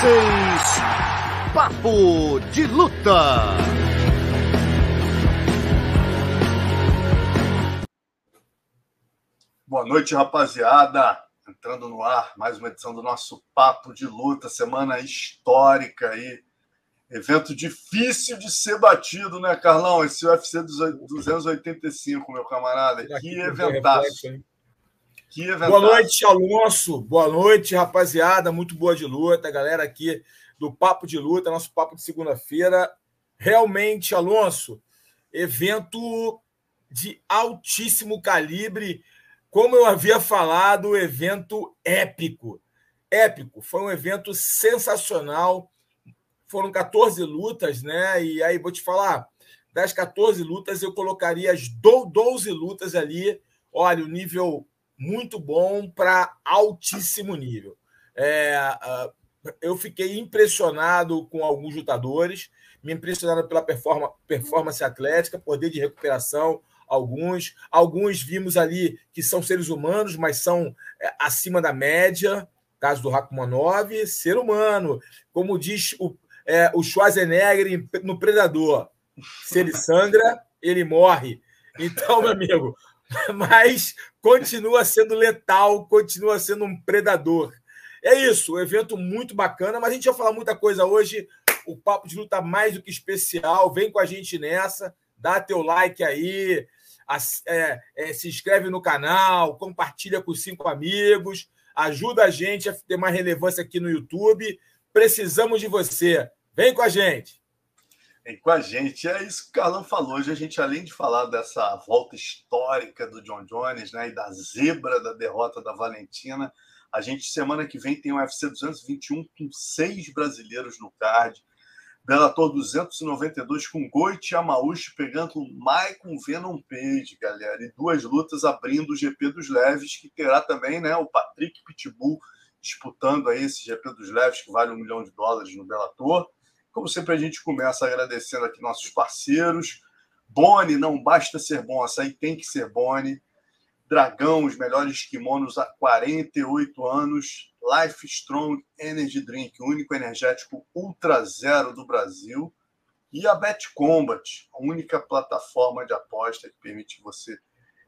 vocês, Papo de Luta. Boa noite, rapaziada. Entrando no ar, mais uma edição do nosso Papo de Luta, semana histórica aí. Evento difícil de ser batido, né, Carlão? Esse UFC 285, meu camarada. Que eventaço. Que boa noite, Alonso. Boa noite, rapaziada. Muito boa de luta, galera aqui do Papo de Luta, nosso papo de segunda-feira. Realmente, Alonso, evento de altíssimo calibre. Como eu havia falado, evento épico. Épico. Foi um evento sensacional. Foram 14 lutas, né? E aí, vou te falar, das 14 lutas, eu colocaria as 12 lutas ali. Olha, o nível muito bom para altíssimo nível. É, eu fiquei impressionado com alguns lutadores, me impressionaram pela performance, performance atlética, poder de recuperação, alguns. Alguns vimos ali que são seres humanos, mas são é, acima da média. Caso do Rakumanov, ser humano. Como diz o, é, o Schwarzenegger no Predador. Se ele sangra, ele morre. Então, meu amigo, mas continua sendo letal, continua sendo um predador. É isso, um evento muito bacana, mas a gente vai falar muita coisa hoje. O Papo de Luta mais do que especial. Vem com a gente nessa, dá teu like aí, é, é, se inscreve no canal, compartilha com cinco amigos, ajuda a gente a ter mais relevância aqui no YouTube. Precisamos de você. Vem com a gente com a gente. É isso que o Carlão falou. Hoje a gente, além de falar dessa volta histórica do John Jones né, e da zebra da derrota da Valentina, a gente, semana que vem, tem o UFC 221 com seis brasileiros no card. Bellator 292 com Goit Yamauchi pegando o Maicon Venom Page, galera. E duas lutas abrindo o GP dos Leves, que terá também né, o Patrick Pitbull disputando aí esse GP dos Leves, que vale um milhão de dólares no Bellator. Como sempre, a gente começa agradecendo aqui nossos parceiros. Boni, não basta ser bom, açaí tem que ser Boni. Dragão, os melhores kimonos há 48 anos. Life Strong Energy Drink, o único energético ultra zero do Brasil. E a Bet Combat, a única plataforma de aposta que permite você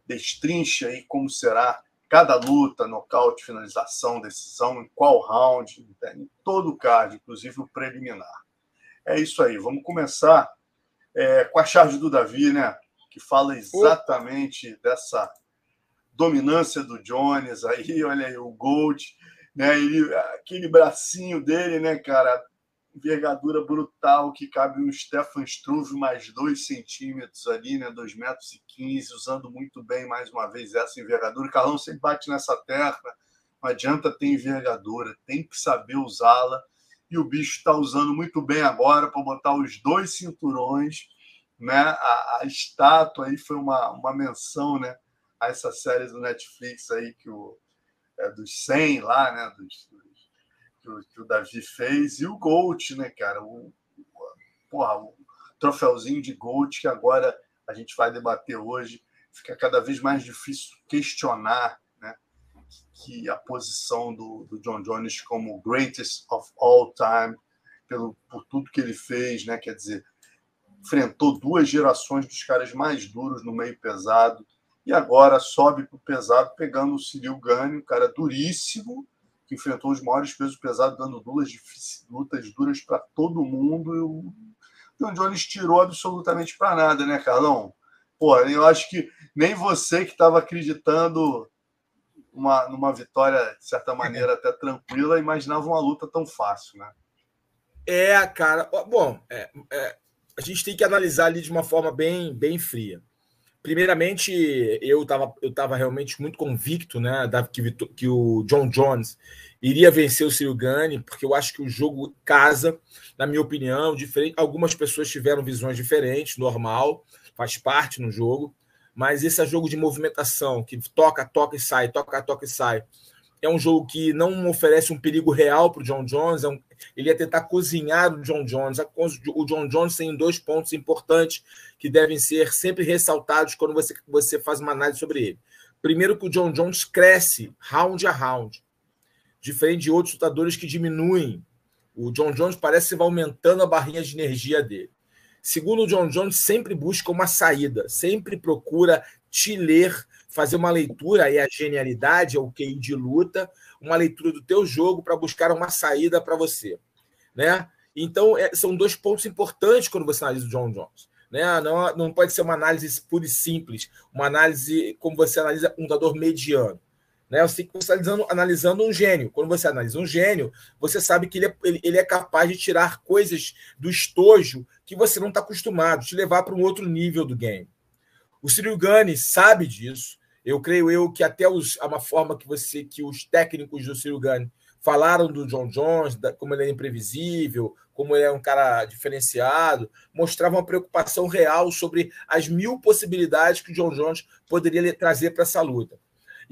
destrinche aí como será cada luta, nocaute, finalização, decisão, em qual round, em todo o card, inclusive o preliminar. É isso aí. Vamos começar é, com a charge do Davi, né? Que fala exatamente dessa dominância do Jones aí, olha aí, o Gold, né? Ele, aquele bracinho dele, né, cara? Envergadura brutal que cabe no Stefan Struve mais dois centímetros ali, né? Dois metros e quinze, usando muito bem mais uma vez essa envergadura. O Carlão sempre bate nessa terra, não adianta ter envergadura, tem que saber usá-la e o bicho está usando muito bem agora para botar os dois cinturões. Né? A, a, estátua aí foi uma, uma menção né? a essa série do Netflix aí que o, é, dos 100 lá, né? Dos, dos que, o, que, o, Davi fez. E o Gold, né, cara? O, porra, o troféuzinho de Gold que agora a gente vai debater hoje. Fica cada vez mais difícil questionar que a posição do, do John Jones como greatest of all time, pelo, por tudo que ele fez, né? Quer dizer, enfrentou duas gerações dos caras mais duros no meio pesado e agora sobe para o pesado pegando o Cyril Gane, um cara duríssimo, que enfrentou os maiores pesos pesados, dando duas lutas duras para todo mundo. E o John Jones tirou absolutamente para nada, né, Carlão? Pô, eu acho que nem você que estava acreditando uma, numa vitória, de certa maneira, até tranquila, imaginava uma luta tão fácil, né? É, cara. Bom, é, é, a gente tem que analisar ali de uma forma bem, bem fria. Primeiramente, eu estava eu tava realmente muito convicto né, da, que, que o John Jones iria vencer o Cyril Gane, porque eu acho que o jogo casa, na minha opinião, diferente. Algumas pessoas tiveram visões diferentes, normal, faz parte no jogo mas esse é jogo de movimentação, que toca, toca e sai, toca, toca e sai. É um jogo que não oferece um perigo real para o John Jones. É um, ele ia tentar cozinhar o John Jones. O John Jones tem dois pontos importantes que devem ser sempre ressaltados quando você, você faz uma análise sobre ele. Primeiro, que o John Jones cresce round a round, diferente de outros lutadores que diminuem O John Jones parece que vai aumentando a barrinha de energia dele. Segundo o John Jones, sempre busca uma saída, sempre procura te ler, fazer uma leitura, aí a genialidade, é o QI de luta, uma leitura do teu jogo para buscar uma saída para você. Né? Então, é, são dois pontos importantes quando você analisa o John Jones. Né? Não, não pode ser uma análise pura e simples, uma análise como você analisa um dador mediano. Né? Você tem que estar analisando, um gênio. Quando você analisa um gênio, você sabe que ele é, ele, ele é capaz de tirar coisas do estojo que você não está acostumado, te levar para um outro nível do game. O Cyril Gane sabe disso. Eu creio eu que até os, uma forma que você que os técnicos do Cyril Gane falaram do John Jones, da, como ele é imprevisível, como ele é um cara diferenciado, mostrava uma preocupação real sobre as mil possibilidades que o John Jones poderia trazer para essa luta.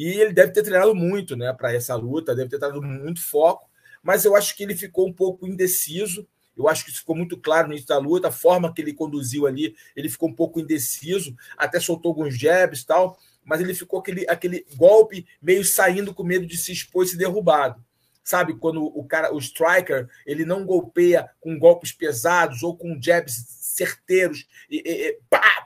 E ele deve ter treinado muito né, para essa luta, deve ter dado muito foco, mas eu acho que ele ficou um pouco indeciso. Eu acho que isso ficou muito claro no início da luta, a forma que ele conduziu ali, ele ficou um pouco indeciso, até soltou alguns jabs e tal, mas ele ficou aquele, aquele golpe meio saindo com medo de se expor e ser derrubado. Sabe, quando o cara, o striker, ele não golpeia com golpes pesados ou com jabs certeiros, e, e, pá,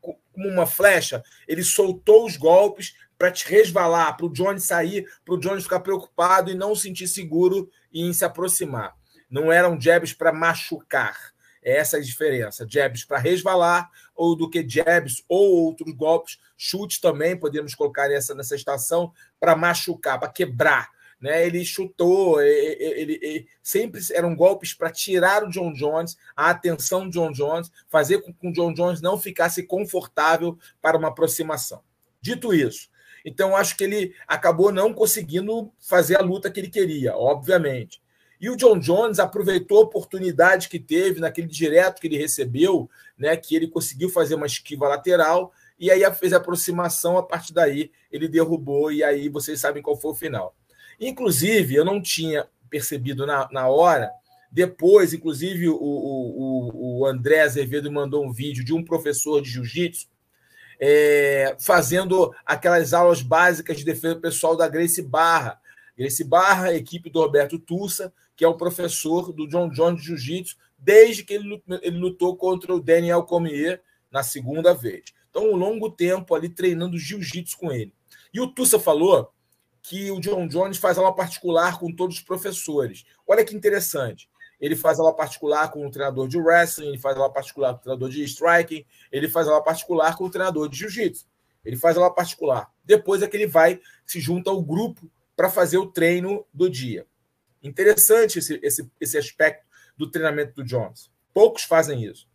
como uma flecha, ele soltou os golpes, para te resvalar, para o Johnny sair, para o Johnny ficar preocupado e não se sentir seguro em se aproximar. Não eram jabs para machucar. É essa a diferença. Jabs para resvalar ou do que jabs ou outros golpes. Chute também, podemos colocar nessa, nessa estação, para machucar, para quebrar. Né? Ele chutou, ele, ele, ele sempre eram golpes para tirar o John Jones, a atenção do John Jones, fazer com que o John Jones não ficasse confortável para uma aproximação. Dito isso, então, acho que ele acabou não conseguindo fazer a luta que ele queria, obviamente. E o John Jones aproveitou a oportunidade que teve naquele direto que ele recebeu, né, que ele conseguiu fazer uma esquiva lateral e aí fez a aproximação. A partir daí, ele derrubou e aí vocês sabem qual foi o final. Inclusive, eu não tinha percebido na, na hora. Depois, inclusive, o, o, o André Azevedo mandou um vídeo de um professor de jiu-jitsu é, fazendo aquelas aulas básicas de defesa pessoal da Grace Barra. Grace Barra, equipe do Roberto Tussa, que é o professor do John Jones de Jiu-Jitsu, desde que ele, ele lutou contra o Daniel Cormier na segunda vez. Então, um longo tempo ali treinando jiu-jitsu com ele. E o Tussa falou que o John Jones faz aula particular com todos os professores. Olha que interessante ele faz aula particular com o treinador de wrestling, ele faz aula particular com o treinador de striking, ele faz aula particular com o treinador de jiu-jitsu. Ele faz aula particular. Depois é que ele vai, se junta ao grupo para fazer o treino do dia. Interessante esse, esse, esse aspecto do treinamento do Jones. Poucos fazem isso.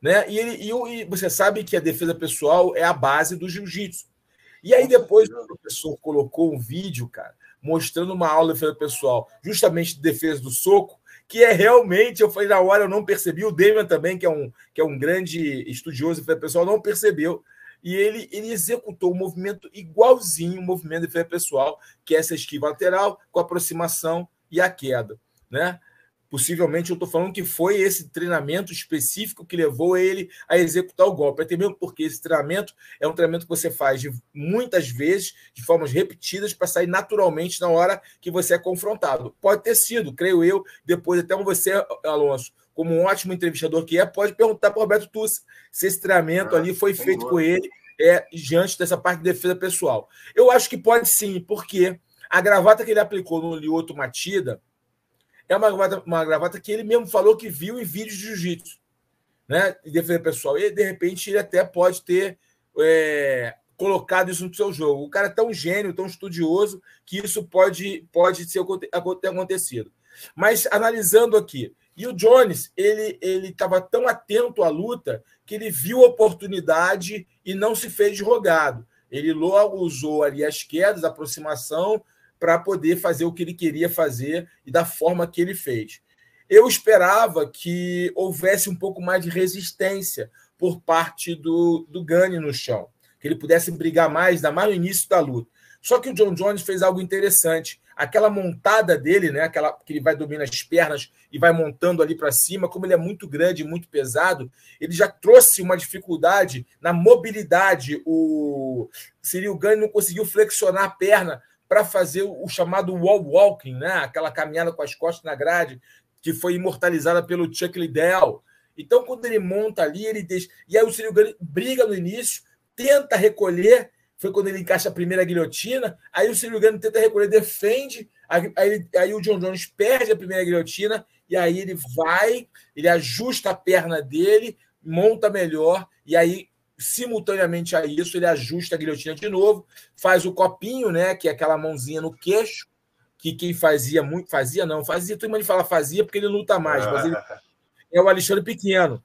Né? E, ele, e, e você sabe que a defesa pessoal é a base do jiu-jitsu. E aí depois o professor colocou um vídeo, cara, mostrando uma aula de defesa pessoal, justamente de defesa do soco, que é realmente, eu falei na hora, eu não percebi, o Damian também, que é um, que é um grande estudioso de pessoal, não percebeu. E ele, ele executou um movimento igualzinho o movimento de pessoal, que é essa esquiva lateral com aproximação e a queda. Né? Possivelmente eu estou falando que foi esse treinamento específico que levou ele a executar o golpe. Até mesmo porque esse treinamento é um treinamento que você faz de, muitas vezes, de formas repetidas, para sair naturalmente na hora que você é confrontado. Pode ter sido, creio eu, depois até você, Alonso, como um ótimo entrevistador que é, pode perguntar para o Roberto Tussa se esse treinamento ali foi feito com ele é, diante dessa parte de defesa pessoal. Eu acho que pode sim, porque a gravata que ele aplicou no Lioto Matida é uma gravata, uma gravata que ele mesmo falou que viu em vídeos de jiu-jitsu, né? De defesa pessoal. E de repente ele até pode ter é, colocado isso no seu jogo. O cara é tão gênio, tão estudioso, que isso pode, pode ter acontecido. Mas analisando aqui, e o Jones, ele ele estava tão atento à luta que ele viu a oportunidade e não se fez rogado. Ele logo usou ali as quedas, a aproximação, para poder fazer o que ele queria fazer e da forma que ele fez. Eu esperava que houvesse um pouco mais de resistência por parte do, do Gani no chão, que ele pudesse brigar mais, ainda mais no início da luta. Só que o John Jones fez algo interessante. Aquela montada dele, né, aquela que ele vai dominar as pernas e vai montando ali para cima, como ele é muito grande, muito pesado, ele já trouxe uma dificuldade na mobilidade. O Cyril Gane não conseguiu flexionar a perna para fazer o chamado wall walking, né? aquela caminhada com as costas na grade, que foi imortalizada pelo Chuck Liddell. Então, quando ele monta ali, ele deixa. E aí o Cyril Gane briga no início, tenta recolher. Foi quando ele encaixa a primeira guilhotina. Aí o Cyril Gane tenta recolher, defende. Aí, aí, aí, o John Jones perde a primeira guilhotina. E aí ele vai, ele ajusta a perna dele, monta melhor. E aí, simultaneamente a isso, ele ajusta a guilhotina de novo, faz o copinho, né? Que é aquela mãozinha no queixo que quem fazia muito, fazia não, fazia, todo mundo fala fazia porque ele luta mais, mas ele é o Alexandre Pequeno.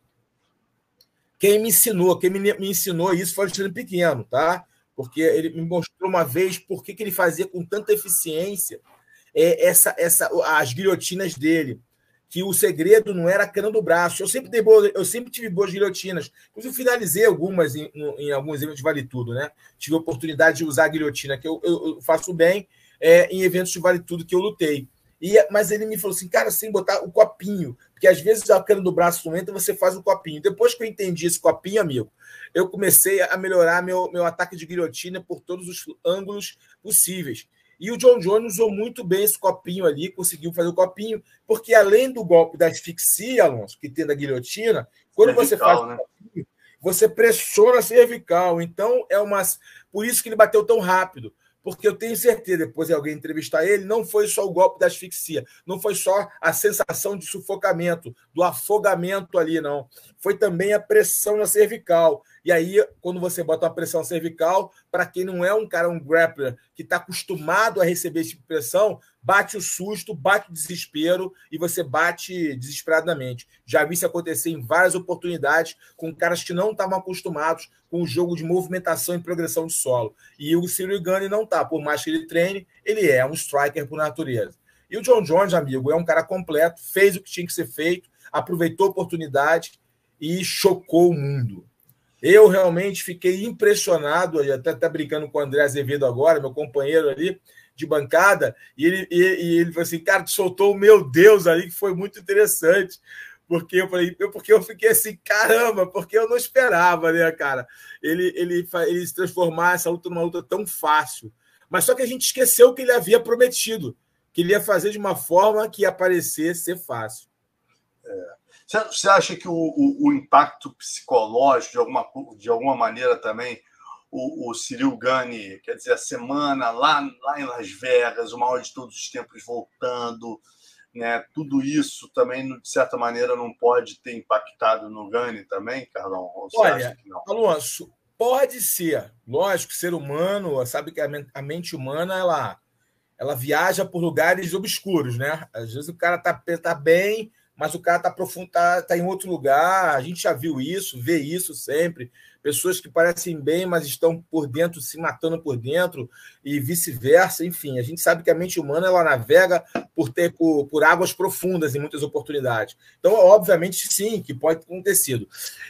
Quem me ensinou, quem me, me ensinou isso foi o Alexandre Pequeno, tá? Porque ele me mostrou uma vez por que, que ele fazia com tanta eficiência é, essa, essa, as guilhotinas dele. Que o segredo não era a cana do braço. Eu sempre, boa, eu sempre tive boas guilhotinas. Inclusive, finalizei algumas em, em alguns eventos de Vale Tudo, né? Tive a oportunidade de usar a guilhotina, que eu, eu faço bem é, em eventos de Vale Tudo que eu lutei. E, mas ele me falou assim, cara, sem botar o copinho, porque às vezes a cana do braço não entra, você faz o copinho. Depois que eu entendi esse copinho, amigo, eu comecei a melhorar meu, meu ataque de guilhotina por todos os ângulos possíveis. E o John Jones usou muito bem esse copinho ali, conseguiu fazer o copinho, porque além do golpe da asfixia, Alonso, que tem da guilhotina, quando cervical, você faz né? copinho, você pressiona a cervical. Então, é uma. Por isso que ele bateu tão rápido porque eu tenho certeza, depois de alguém entrevistar ele, não foi só o golpe da asfixia, não foi só a sensação de sufocamento, do afogamento ali, não. Foi também a pressão na cervical. E aí, quando você bota uma pressão cervical, para quem não é um cara, um grappler, que está acostumado a receber esse tipo de pressão, bate o susto, bate o desespero e você bate desesperadamente. Já vi isso acontecer em várias oportunidades com caras que não estavam acostumados com o jogo de movimentação e progressão de solo. E o Cyril Gane não está, por mais que ele treine, ele é um striker por natureza. E o John Jones, amigo, é um cara completo, fez o que tinha que ser feito, aproveitou a oportunidade e chocou o mundo. Eu realmente fiquei impressionado, até está brincando com o André Azevedo agora, meu companheiro ali de bancada, e ele, e, e ele falou assim: cara, tu soltou o meu Deus ali, que foi muito interessante. Porque eu falei, porque eu fiquei assim, caramba, porque eu não esperava, né, cara? Ele, ele, ele se transformar essa luta numa luta tão fácil. Mas só que a gente esqueceu que ele havia prometido, que ele ia fazer de uma forma que ia parecer ser fácil. É. Você acha que o, o, o, impacto psicológico, de alguma, de alguma maneira também, o, o Cyril Gane, quer dizer, a semana lá, lá em Las Vegas, o maior de todos os tempos voltando, né? tudo isso também, de certa maneira, não pode ter impactado no Gane também, Carlão? Olha, Alonso, pode ser. Lógico, ser humano, sabe que a mente humana, ela, ela viaja por lugares obscuros, né? Às vezes o cara tá, tá bem mas o cara está profundo, tá, tá, em outro lugar. A gente já viu isso, vê isso sempre. Pessoas que parecem bem, mas estão por dentro se matando por dentro e vice-versa. Enfim, a gente sabe que a mente humana ela navega por ter por, por águas profundas em muitas oportunidades. Então, obviamente, sim, que pode ter acontecido.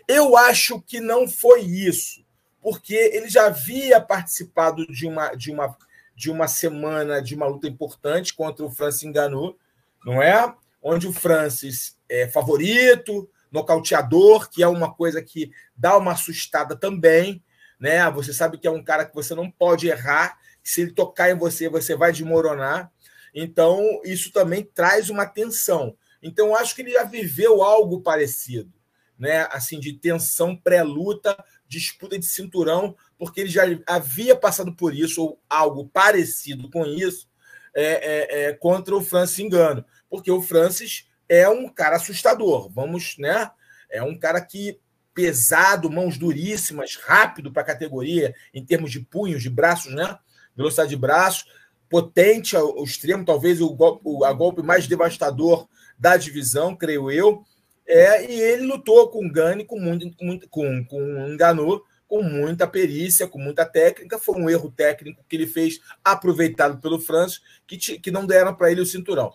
Eu acho que não foi isso, porque ele já havia participado de uma de uma de uma semana de uma luta importante contra o Francis Ngannou, não é? Onde o Francis é favorito, nocauteador, que é uma coisa que dá uma assustada também, né? Você sabe que é um cara que você não pode errar, se ele tocar em você, você vai desmoronar. Então, isso também traz uma tensão. Então, eu acho que ele já viveu algo parecido, né? Assim, de tensão pré-luta, disputa de cinturão, porque ele já havia passado por isso, ou algo parecido com isso, é, é, é, contra o Francis Engano porque o Francis é um cara assustador. Vamos, né? É um cara que pesado, mãos duríssimas, rápido para a categoria em termos de punhos, de braços, né? Velocidade de braços, potente ao extremo, talvez o golpe, a golpe mais devastador da divisão, creio eu. É, e ele lutou com o Gani, com muito, muito com, com Enganu, com muita perícia, com muita técnica. Foi um erro técnico que ele fez, aproveitado pelo Francis, que, que não deram para ele o cinturão.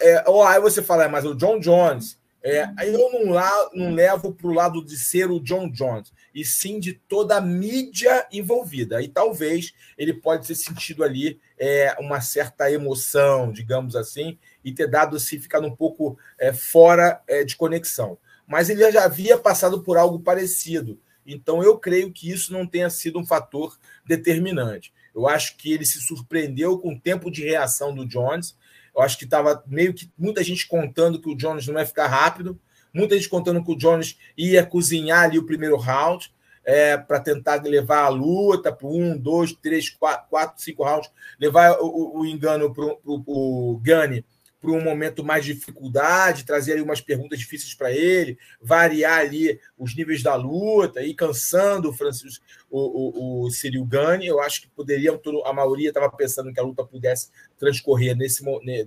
É, ou aí você fala, é, mas o John Jones. É, eu não, lá, não levo para o lado de ser o John Jones, e sim de toda a mídia envolvida. Aí talvez ele pode ter sentido ali é, uma certa emoção, digamos assim, e ter dado se ficar um pouco é, fora é, de conexão. Mas ele já havia passado por algo parecido. Então eu creio que isso não tenha sido um fator determinante. Eu acho que ele se surpreendeu com o tempo de reação do Jones Eu acho que estava meio que muita gente contando que o Jones não ia ficar rápido, muita gente contando que o Jones ia cozinhar ali o primeiro round é, para tentar levar a luta para um, dois, três, quatro, quatro, cinco rounds, levar o, o engano para o Gani para um momento mais de dificuldade, trazer ali umas perguntas difíceis para ele, variar ali os níveis da luta, e cansando o Francisco, o, o, o Cyril Gani. Eu acho que poderiam, a maioria estava pensando que a luta pudesse transcorrer nesse,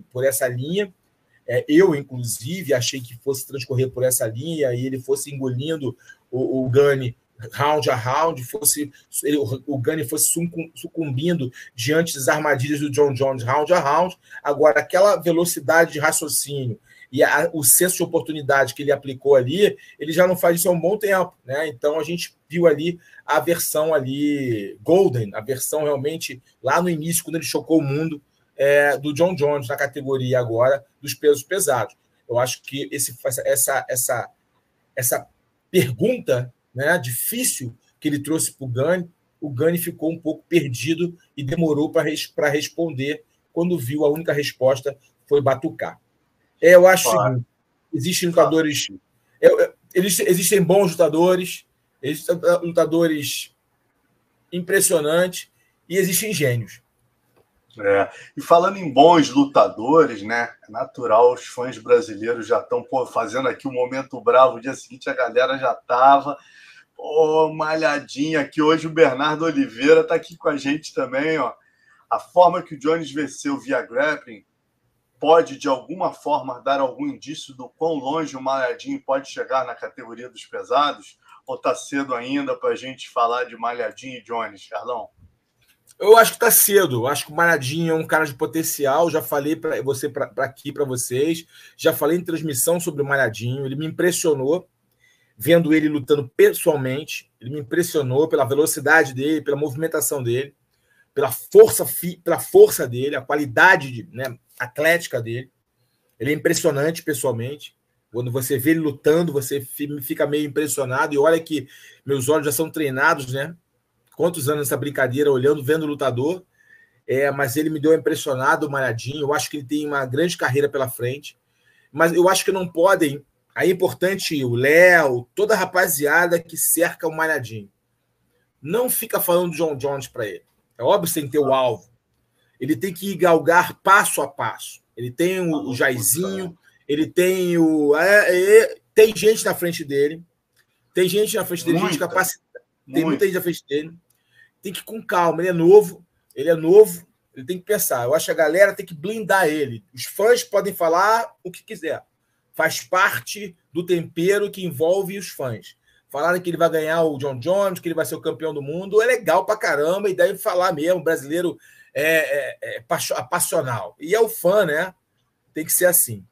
por essa linha. É, eu, inclusive, achei que fosse transcorrer por essa linha e ele fosse engolindo o, o Gani round a round, fosse o Gani fosse sucumbindo diante das armadilhas do John Jones round a round. Agora, aquela velocidade de raciocínio e a, o senso de oportunidade que ele aplicou ali, ele já não faz isso há um bom tempo, né? Então a gente viu ali a versão ali Golden, a versão realmente lá no início, quando ele chocou o mundo, é, do John Jones na categoria agora dos pesos pesados. Eu acho que esse, essa, essa, essa pergunta né, difícil que ele trouxe para o Gani, o Gani ficou um pouco perdido e demorou para responder. Quando viu, a única resposta foi batucar. É, eu acho claro. que existem lutadores. É, existem bons lutadores, existem lutadores impressionantes e existem gênios. É. E falando em bons lutadores, né? É natural, os fãs brasileiros já estão fazendo aqui o um momento bravo. O dia seguinte a galera já estava. Ô, oh, malhadinha aqui. Hoje o Bernardo Oliveira está aqui com a gente também. Ó. A forma que o Jones venceu via grappling pode, de alguma forma, dar algum indício do quão longe o Malhadinho pode chegar na categoria dos pesados? Ou está cedo ainda para a gente falar de Malhadinho e Jones, Carlão? Eu acho que está cedo. Acho que o Malhadinho é um cara de potencial. Já falei para você para aqui para vocês. Já falei em transmissão sobre o Malhadinho. Ele me impressionou vendo ele lutando pessoalmente. Ele me impressionou pela velocidade dele, pela movimentação dele, pela força, pela força dele, a qualidade de, né, atlética dele. Ele é impressionante pessoalmente. Quando você vê ele lutando, você fica meio impressionado. E olha que meus olhos já são treinados, né? Quantos anos essa brincadeira, olhando, vendo o lutador. É, mas ele me deu impressionado, malhadinho. Eu acho que ele tem uma grande carreira pela frente. Mas eu acho que não podem Aí é importante o Léo, toda a rapaziada que cerca o Malhadinho. Não fica falando do John Jones para ele. É óbvio sem ter o alvo. Ele tem que galgar passo a passo. Ele tem o, o Jairzinho, ele tem o. É, é, tem gente na frente dele. Tem gente na frente dele, muita, gente capacitada. Tem muita gente na frente dele. Tem que ir com calma. Ele é novo. Ele é novo. Ele tem que pensar. Eu acho que a galera tem que blindar ele. Os fãs podem falar o que quiser faz parte do tempero que envolve os fãs. Falaram que ele vai ganhar o John Jones, que ele vai ser o campeão do mundo, é legal pra caramba, e deve falar mesmo, brasileiro é, é, é. E é o fã, né? Tem que ser assim.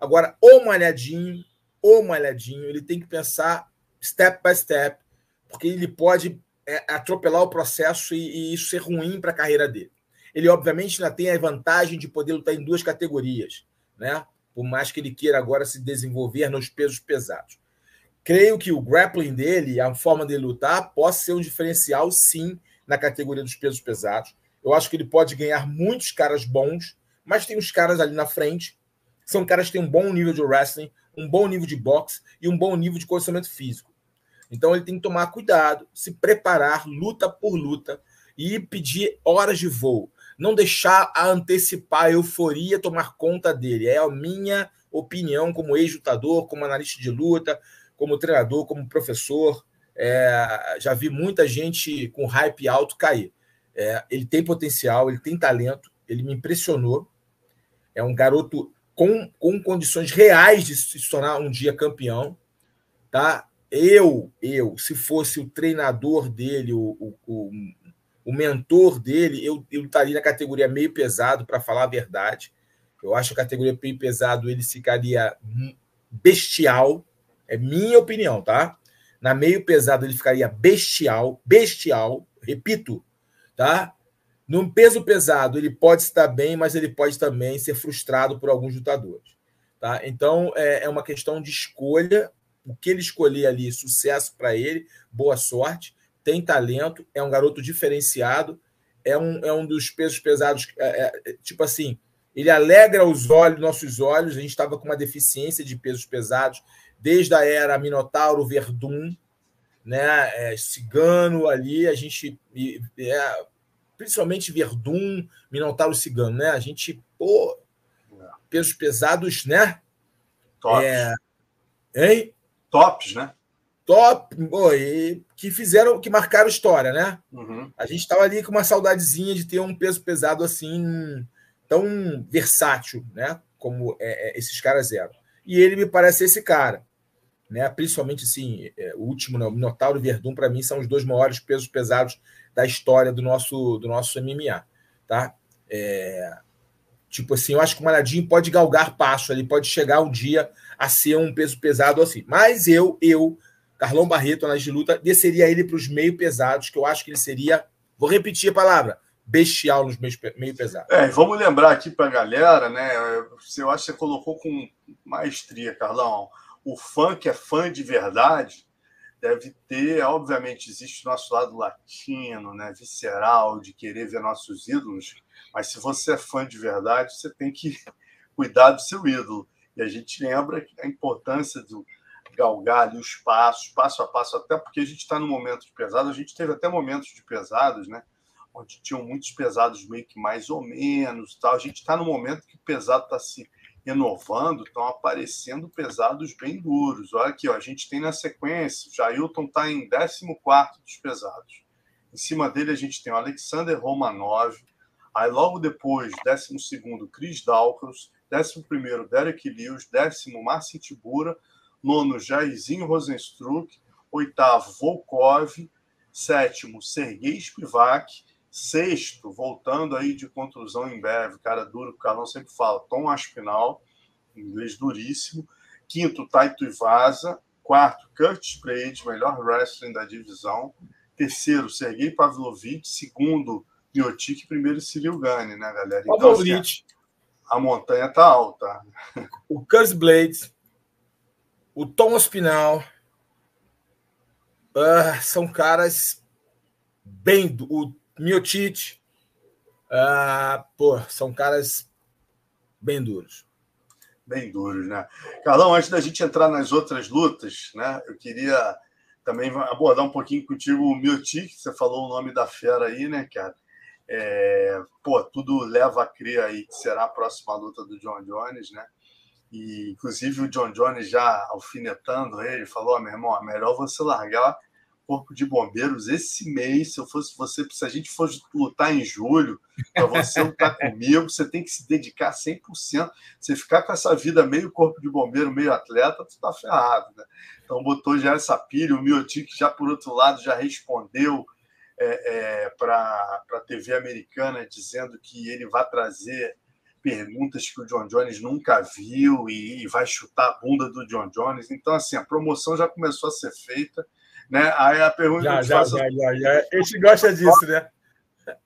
Agora, o malhadinho, o malhadinho, ele tem que pensar step by step, porque ele pode é, atropelar o processo e, e isso ser ruim para a carreira dele. Ele, obviamente, ainda tem a vantagem de poder lutar em duas categorias, né? Por mais que ele queira agora se desenvolver nos pesos pesados. Creio que o grappling dele, a forma dele lutar, possa ser um diferencial, sim, na categoria dos pesos pesados. Eu acho que ele pode ganhar muitos caras bons, mas tem os caras ali na frente. São caras que têm um bom nível de wrestling, um bom nível de boxe e um bom nível de condicionamento físico. Então ele tem que tomar cuidado, se preparar luta por luta e pedir horas de voo não deixar a antecipar a euforia tomar conta dele. É a minha opinião como ex-lutador, como analista de luta, como treinador, como professor. É, já vi muita gente com hype alto cair. É, ele tem potencial, ele tem talento, ele me impressionou. É um garoto com, com condições reais de se tornar um dia campeão. Tá? Eu, eu, se fosse o treinador dele, o, o, o mentor dele, eu, eu estaria na categoria meio pesado, para falar a verdade. Eu acho que a categoria meio pesado ele ficaria bestial. É minha opinião, tá? Na meio pesado ele ficaria bestial, bestial, repito, tá? No peso pesado ele pode estar bem, mas ele pode também ser frustrado por alguns lutadores, tá? Então é, é uma questão de escolha. O que ele escolher ali, sucesso para ele, boa sorte tem talento, é um garoto diferenciado, é um, é um dos pesos pesados, é, é, tipo assim, ele alegra os olhos, nossos olhos. A gente estava com uma deficiência de pesos pesados desde a era Minotauro Verdun, né? É, cigano ali, a gente é, principalmente Verdun, Minotauro Cigano, né? A gente pô, pesos pesados, né? Tops. É, hein? Tops, né? Top, pô, e que fizeram, que marcaram história, né? Uhum. A gente estava ali com uma saudadezinha de ter um peso pesado assim, tão versátil, né? Como é, é, esses caras eram. E ele me parece esse cara. Né? Principalmente assim, é, o último, né? o Minotauro e Verdun, para mim, são os dois maiores pesos pesados da história do nosso, do nosso MMA. Tá? É, tipo assim, eu acho que o Malhadinho pode galgar passo, ele pode chegar um dia a ser um peso pesado assim. Mas eu, eu, Carlão Barreto, análise de luta, desceria ele para os meio pesados, que eu acho que ele seria, vou repetir a palavra, bestial nos meio, meio pesados. É, vamos lembrar aqui para a galera, né? Eu acho que você colocou com maestria, Carlão. O fã que é fã de verdade deve ter, obviamente, existe o nosso lado latino, né, visceral, de querer ver nossos ídolos, mas se você é fã de verdade, você tem que cuidar do seu ídolo. E a gente lembra a importância do galgar ali os passos, passo a passo, até porque a gente está no momento de pesado, a gente teve até momentos de pesados, né? Onde tinham muitos pesados meio que mais ou menos, tal. A gente está no momento que o pesado está se renovando, estão aparecendo pesados bem duros. Olha aqui, ó, a gente tem na sequência, o Jailton está em 14 dos pesados. Em cima dele a gente tem o Alexander Romanov, aí logo depois, 12 Chris Dawkins, 11 Derek Lewis, décimo Marcin Tibura, nono Jairzinho Rosenstruck, oitavo Volkov, sétimo Sergei Spivak, sexto, voltando aí de contusão em breve, cara duro, o Carlão sempre fala, Tom Aspinal, inglês duríssimo, quinto Taito Ivasa, quarto Kurt Blade, melhor wrestling da divisão, terceiro Sergei Pavlovich, segundo Miotic, primeiro Cyril Gane, né, galera? Então, assim, a montanha tá alta. O Kurt Blade o Tom Aspinal uh, são caras bem. O Miotic, uh, pô, são caras bem duros. Bem duros, né? Carlão, antes da gente entrar nas outras lutas, né? Eu queria também abordar um pouquinho contigo o Miotic, você falou o nome da fera aí, né, cara? É, pô, tudo leva a crer aí que será a próxima luta do John Jones, né? E, inclusive, o John Jones já alfinetando ele, falou: oh, meu irmão, é melhor você largar Corpo de Bombeiros esse mês. Se eu fosse você, se a gente fosse lutar em julho, para você lutar comigo, você tem que se dedicar 100%. Você ficar com essa vida meio Corpo de Bombeiro, meio atleta, tu tá ferrado, né? Então, botou já essa pilha. O Miotic, já por outro lado, já respondeu é, é, para a TV americana, dizendo que ele vai trazer perguntas que o John Jones nunca viu e, e, vai chutar a bunda do John Jones. Então, assim, a promoção já começou a ser feita. Né? Aí a pergunta já, já, faço... já, já, já. A gente gosta disso, né?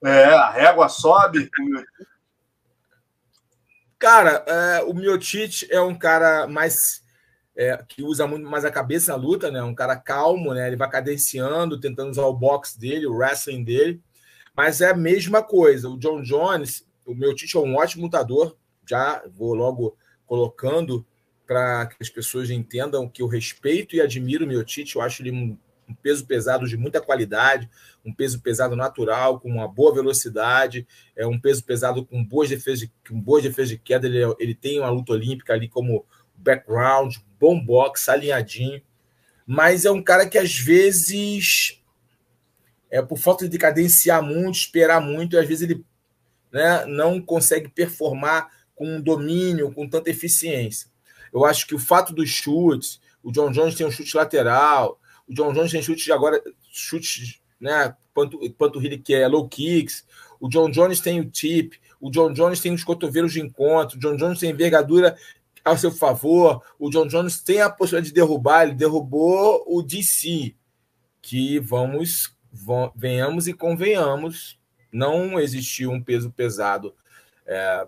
É, a régua sobe. Cara, é, o Miocic é um cara mais é, que usa muito mais a cabeça na luta, né? Um cara calmo, né? Ele vai cadenciando, tentando usar o box dele, o wrestling dele. Mas é a mesma coisa. O John Jones, o meu Tite é um ótimo lutador, já vou logo colocando para que as pessoas entendam que eu respeito e admiro o meu Tite, eu acho ele um, um, peso pesado de muita qualidade, um peso pesado natural, com uma boa velocidade, é um peso pesado com boas defesas de, com boas defesas de queda, ele, ele tem uma luta olímpica ali como background, bom boxe, alinhadinho, mas é um cara que às vezes é por falta de cadenciar muito, esperar muito, às vezes ele né, não consegue performar com um domínio, com tanta eficiência. Eu acho que o fato dos chutes, o John Jones tem um chute lateral, o John Jones tem chute agora, chute, né, panturrilha que é low kicks, o John Jones tem o tip, o John Jones tem os cotovelos de encontro, o John Jones tem envergadura ao seu favor, o John Jones tem a possibilidade de derrubar, ele derrubou o DC, que vamos, venhamos e convenhamos, não existiu um peso pesado é,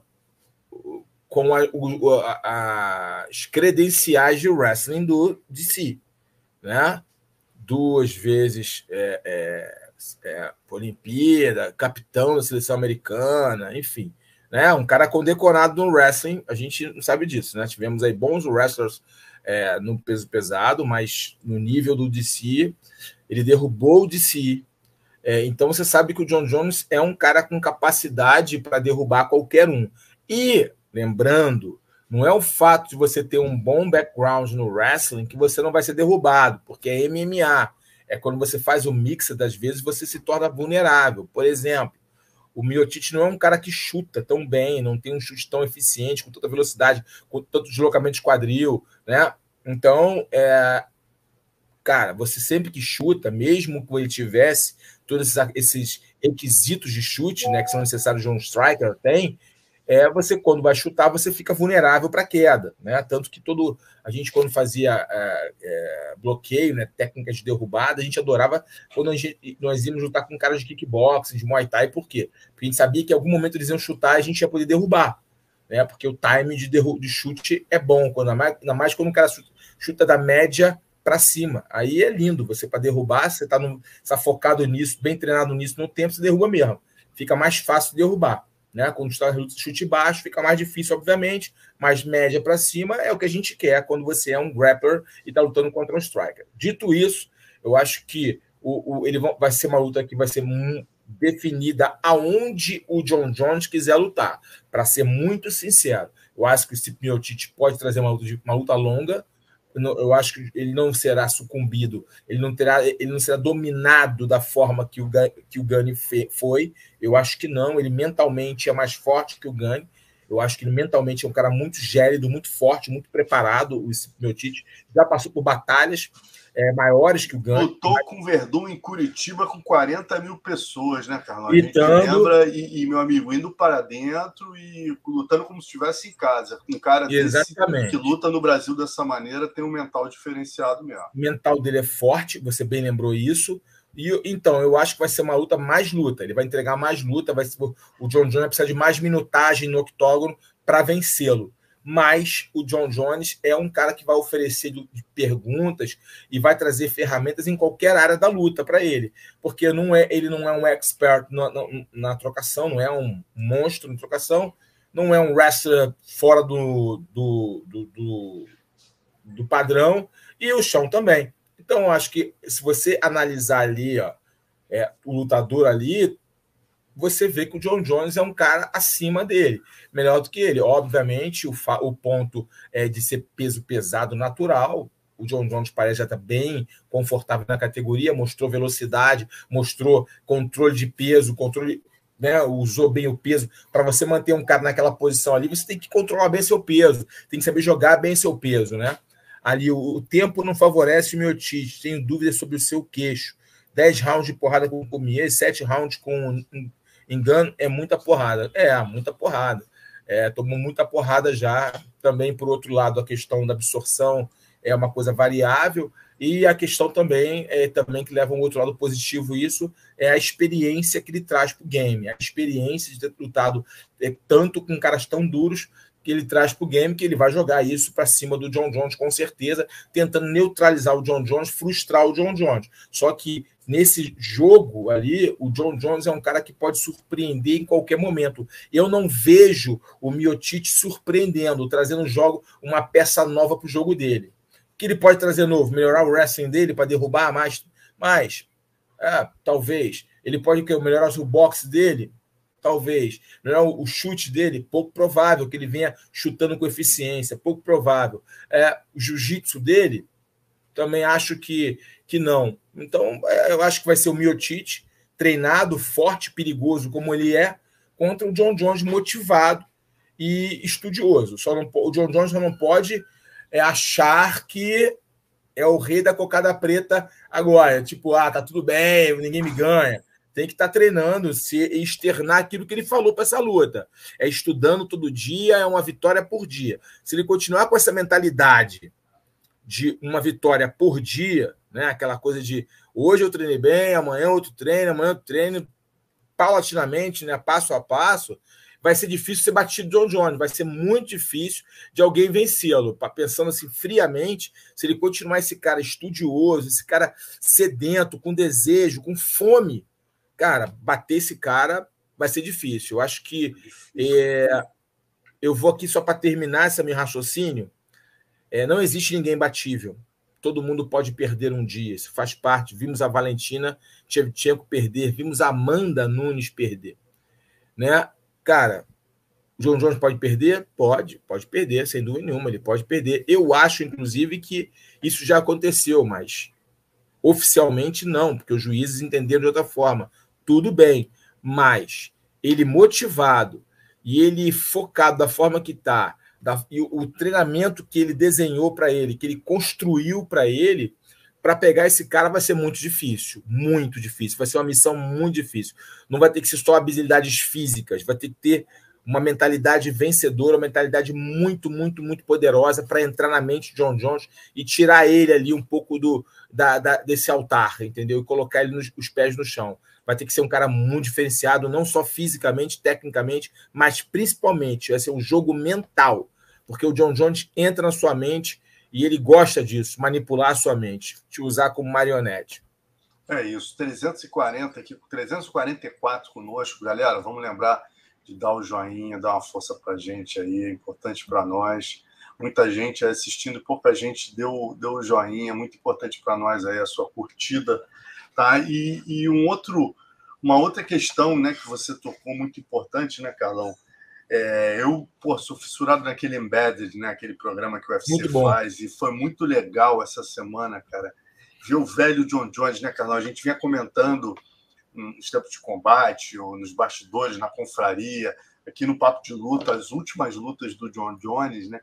com a, o, a, as credenciais de wrestling do DC, né? Duas vezes é, é, é, Olimpíada, capitão da seleção americana, enfim, né? Um cara condecorado no wrestling, a gente não sabe disso, né? Tivemos aí bons wrestlers é, no peso pesado, mas no nível do DC, ele derrubou o DC. É, então você sabe que o John Jones é um cara com capacidade para derrubar qualquer um. E, lembrando, não é o fato de você ter um bom background no wrestling que você não vai ser derrubado, porque é MMA. É quando você faz o mix, das vezes você se torna vulnerável. Por exemplo, o Miotite não é um cara que chuta tão bem, não tem um chute tão eficiente, com tanta velocidade, com tanto deslocamento de quadril, né? Então, é, cara, você sempre que chuta, mesmo que ele tivesse todos esses requisitos de chute, né, que são necessários de um striker, tem, é você quando vai chutar você fica vulnerável para queda, né? Tanto que todo a gente quando fazia é, é, bloqueio, né, técnicas de derrubada, a gente adorava quando a gente, nós íamos lutar com caras de kickboxing, de muay thai, por quê? Porque a gente sabia que em algum momento eles iam chutar e a gente ia poder derrubar, né? Porque o time de, de chute é bom, quando ainda mais quando o cara chuta, chuta da média para cima. Aí é lindo, você para derrubar, você está tá focado nisso, bem treinado nisso no tempo, você derruba mesmo. Fica mais fácil derrubar. Né? Quando está chute baixo, fica mais difícil, obviamente, mas média para cima é o que a gente quer quando você é um grappler e está lutando contra um striker. Dito isso, eu acho que o, o, ele vai ser uma luta que vai ser definida aonde o John Jones quiser lutar. Para ser muito sincero, eu acho que o Steve pode trazer uma luta, uma luta longa, eu acho que ele não será sucumbido, ele não terá, ele não será dominado da forma que o que o Gani foi. Eu acho que não, ele mentalmente é mais forte que o Gani. Eu acho que ele mentalmente é um cara muito gélido, muito forte, muito preparado. O meu Tite já passou por batalhas é, maiores que o Gant. Lutou mas... com o Verdun em Curitiba com 40 mil pessoas, né, Carlos? A gente lembra, e, e, meu amigo, indo para dentro e lutando como se estivesse em casa. Um cara desse, que luta no Brasil dessa maneira tem um mental diferenciado mesmo. O mental dele é forte, você bem lembrou isso. E, então, eu acho que vai ser uma luta mais luta. Ele vai entregar mais luta. Vai ser, o John Jones vai precisar de mais minutagem no octógono para vencê-lo mas o John Jones é um cara que vai oferecer perguntas e vai trazer ferramentas em qualquer área da luta para ele, porque não é, ele não é um expert na, na, na, trocação, não é um monstro na trocação, não é um wrestler fora do, do, do, do, do padrão, e o chão também. Então, acho que se você analisar ali, ó, é, o lutador ali, você vê que o John Jones é um cara acima dele, melhor do que ele. Obviamente, o, o ponto é de ser peso pesado natural. O John Jones parece já estar tá bem confortável na categoria, mostrou velocidade, mostrou controle de peso, controle, né, usou bem o peso. Para você manter um cara naquela posição ali, você tem que controlar bem seu peso, tem que saber jogar bem seu peso, né? Ali o, o tempo não favorece o meu tite, tenho dúvidas sobre o seu queixo. 10 rounds de porrada com Comier, 7 rounds com engano, é muita porrada. É, muita porrada. É, tomou muita porrada já. Também, por outro lado, a questão da absorção é uma coisa variável. E a questão também, é, também que leva um outro lado positivo isso, é a experiência que ele traz para o game. A experiência de ter lutado é, tanto com caras tão duros que ele traz para o game, que ele vai jogar isso para cima do John Jones, com certeza, tentando neutralizar o John Jones, frustrar o John Jones. Só que nesse jogo ali, o John Jones é um cara que pode surpreender em qualquer momento. Eu não vejo o Miotite surpreendendo, trazendo jogo uma peça nova para o jogo dele. O que ele pode trazer novo? Melhorar o wrestling dele para derrubar mais? Mais. É, talvez. Ele pode melhorar o boxe dele? Talvez. Melhorar o chute dele? Pouco provável que ele venha chutando com eficiência. Pouco provável. É, o jiu-jitsu dele? Também acho que, que não. Então, é, eu acho que vai ser o Miotite, treinado, forte, perigoso como ele é, contra o John Jones motivado e estudioso. Só não, o John Jones só não pode é, achar que é o rei da cocada preta agora. Tipo, ah, tá tudo bem, ninguém me ganha. Tem que estar tá treinando, se externar aquilo que ele falou para essa luta. É estudando todo dia, é uma vitória por dia. Se ele continuar com essa mentalidade de uma vitória por dia, né? Aquela coisa de hoje eu treinei bem, amanhã outro treino, amanhã outro treino, paulatinamente, né? Passo a passo, vai ser difícil ser batido John Jones, vai ser muito difícil de alguém vencê-lo. Pensando assim friamente, se ele continuar esse cara estudioso, esse cara sedento, com desejo, com fome, cara, bater esse cara vai ser difícil. Eu acho que é, eu vou aqui só para terminar esse meu raciocínio. É, não existe ninguém batível. Todo mundo pode perder um dia. Isso faz parte. Vimos a Valentina Tchevchenko perder, vimos a Amanda Nunes perder. Né? Cara, o João Jones pode perder? Pode, pode perder, sem dúvida nenhuma, ele pode perder. Eu acho, inclusive, que isso já aconteceu, mas oficialmente não, porque os juízes entenderam de outra forma. Tudo bem, mas ele motivado e ele focado da forma que está, e o treinamento que ele desenhou para ele, que ele construiu para ele, para pegar esse cara vai ser muito difícil, muito difícil. Vai ser uma missão muito difícil. Não vai ter que ser só habilidades físicas, vai ter que ter uma mentalidade vencedora, uma mentalidade muito, muito, muito poderosa para entrar na mente de John Jones e tirar ele ali um pouco do da, da, desse altar, entendeu? E colocar ele nos os pés no chão vai ter que ser um cara muito diferenciado, não só fisicamente, tecnicamente, mas principalmente vai ser um jogo mental, porque o John Jones entra na sua mente e ele gosta disso, manipular a sua mente, te usar como marionete. É isso, 340 aqui, 344 conosco, galera. Vamos lembrar de dar o joinha, dar uma força para gente aí, é importante para nós. Muita gente assistindo, pouca gente deu, deu o joinha, muito importante para nós aí a sua curtida Tá? E, e um outro, uma outra questão né, que você tocou muito importante, né, Carlão? É, eu pô, sou fissurado naquele Embedded, né, aquele programa que o UFC faz, e foi muito legal essa semana, cara. Ver o velho John Jones, né, Carlão? A gente vinha comentando nos tempos de combate, ou nos bastidores, na confraria, aqui no Papo de Luta, as últimas lutas do John Jones, né?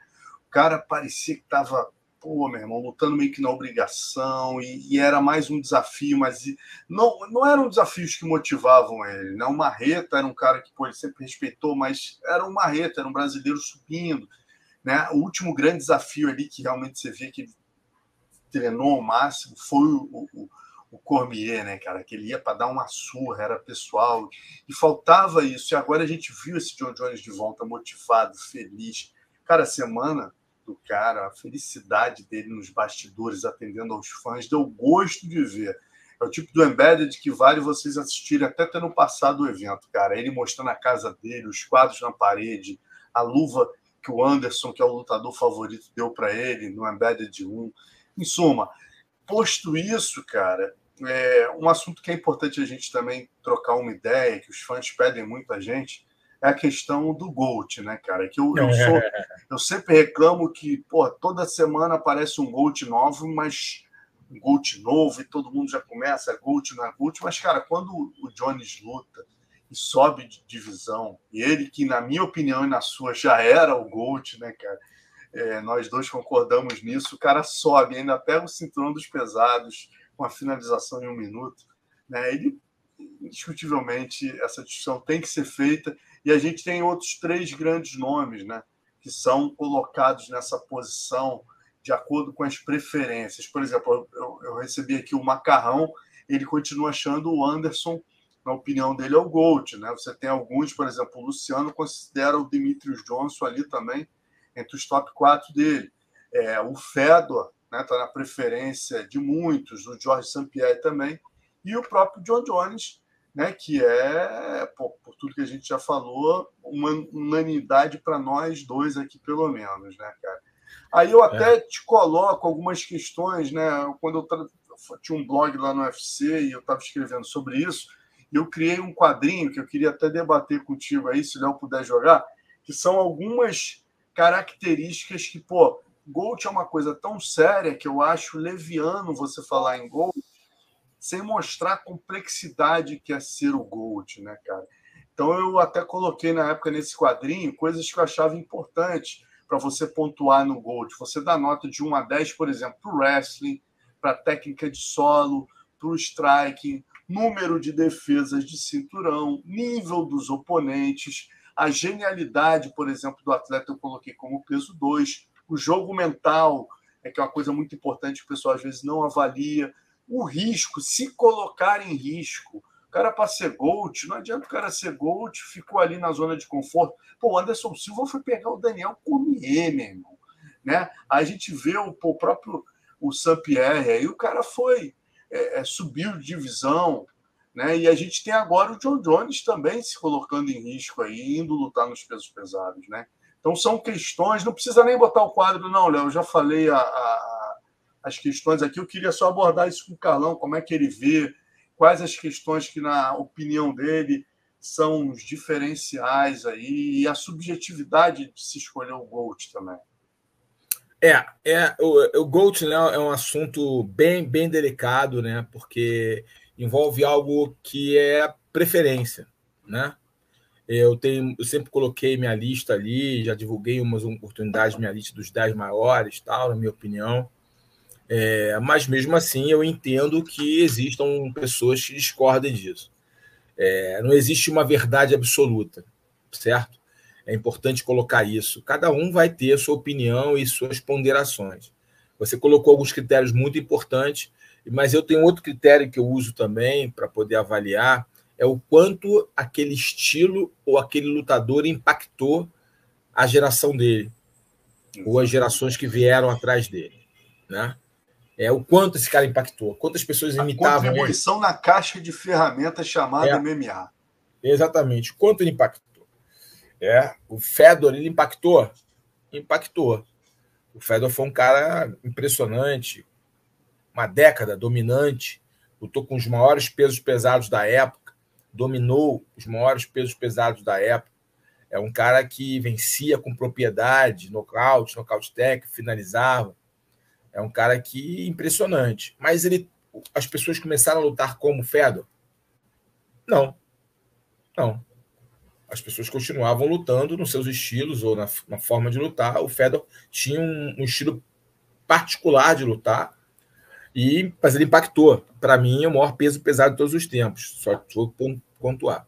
O cara parecia que estava pô, meu irmão, lutando meio que na obrigação, e, e, era mais um desafio, mas não, não eram desafios que motivavam ele. Né? O Marreta era um cara que pô, ele sempre respeitou, mas era um Marreta, era um brasileiro subindo. Né? O último grande desafio ali que realmente você vê que ele treinou ao máximo foi o, o, o Cormier, né, cara? Que ele ia para dar uma surra, era pessoal, e faltava isso. E agora a gente viu esse John Jones de volta, motivado, feliz. Cara, semana do cara, a felicidade dele nos bastidores, atendendo aos fãs, deu gosto de ver. É o tipo do Embedded que vale vocês assistirem até tendo passado o evento, cara. Ele mostrando a casa dele, os quadros na parede, a luva que o Anderson, que é o lutador favorito, deu para ele no Embedded 1. Em suma, posto isso, cara, é um assunto que é importante a gente também trocar uma ideia, que os fãs pedem muito a gente, é a questão do Gold, né, cara? Que eu, eu, sou, eu sempre reclamo que, pô, toda semana aparece um Gold novo, mas um Gold novo e todo mundo já começa, Gold não é Gold, mas, cara, quando o Jones luta e sobe de divisão, e ele que, na minha opinião e na sua, já era o Gold, né, cara? É, nós dois concordamos nisso, o cara sobe, ainda pega o cinturão dos pesados com a finalização em um minuto, né? Ele indiscutivelmente essa discussão tem que ser feita e a gente tem outros três grandes nomes, né, que são colocados nessa posição de acordo com as preferências. Por exemplo, eu, eu recebi aqui o Macarrão, ele continua achando o Anderson, na opinião dele, é o Gold. Né? Você tem alguns, por exemplo, o Luciano considera o Dimitrios Johnson ali também entre os top 4 dele. É, o Fedor está né, tá na preferência de muitos, o George St. Pierre também, e o próprio John Jones, né, que é, por, por, tudo que a gente já falou, uma unanimidade para nós dois aqui, pelo menos, né, cara? Aí eu até é. te coloco algumas questões, né? Quando eu, eu tinha um blog lá no UFC e eu estava escrevendo sobre isso, eu criei um quadrinho que eu queria até debater contigo aí, se o Léo puder jogar, que são algumas características que, pô, Gold é uma coisa tão séria que eu acho leviano você falar em Gold sem mostrar a complexidade que é ser o Gold, né, cara? Então eu até coloquei na época nesse quadrinho coisas que eu achava importantes para você pontuar no Gold. Você dá nota de 1 a 10, por exemplo, para o wrestling, para a técnica de solo, para o striking, número de defesas de cinturão, nível dos oponentes, a genialidade, por exemplo, do atleta eu coloquei como peso 2, o jogo mental, é que é uma coisa muito importante que o pessoal às vezes não avalia o risco, se colocar em risco. O cara para ser Gold, não adianta o cara ser Gold, ficou ali na zona de conforto. Pô, o Anderson Silva foi pegar o Daniel Cormier, meu irmão. Né? A gente vê o, o próprio o Saint-Pierre, aí o cara foi, é, é, subiu de divisão, Né? E a gente tem agora o John Jones também se colocando em risco aí, indo lutar nos pesos pesados. Né? Então são questões, não precisa nem botar o quadro, não, Léo. Já falei a, a, as questões aqui, eu queria só abordar isso com o Carlão, como é que ele vê, quais as questões que, na opinião dele, são os diferenciais aí, e a subjetividade de se escolher o Gold também. É, é o, o GOAT né, é um assunto bem, bem delicado, né? Porque envolve algo que é preferência, né? Eu tenho, eu sempre coloquei minha lista ali, já divulguei umas oportunidades minha lista dos 10 maiores, tal, na minha opinião. É, mas mesmo assim eu entendo que existam pessoas que discordem disso. É, não existe uma verdade absoluta, certo? É importante colocar isso. Cada um vai ter a sua opinião e suas ponderações. Você colocou alguns critérios muito importantes, mas eu tenho outro critério que eu uso também para poder avaliar, é o quanto aquele estilo ou aquele lutador impactou a geração dele, ou as gerações que vieram atrás dele, né? É o quanto esse cara impactou, quantas pessoas imitavam. A contribuição ele. na caixa de ferramentas chamada é, MMA. Exatamente, quanto ele impactou. É, o Fedor, ele impactou? Impactou. O Fedor foi um cara impressionante, uma década dominante, lutou com os maiores pesos pesados da época, dominou os maiores pesos pesados da época. É um cara que vencia com propriedade, nocaute, nocaute técnico, finalizava. É um cara que impressionante. Mas ele, as pessoas começaram a lutar como Fedor? Não. Não as pessoas continuavam lutando nos seus estilos ou na, na forma de lutar. O Fedor tinha um, um, estilo particular de lutar, e mas ele impactou. Para mim, é o maior peso pesado de todos os tempos. Só vou pontuar.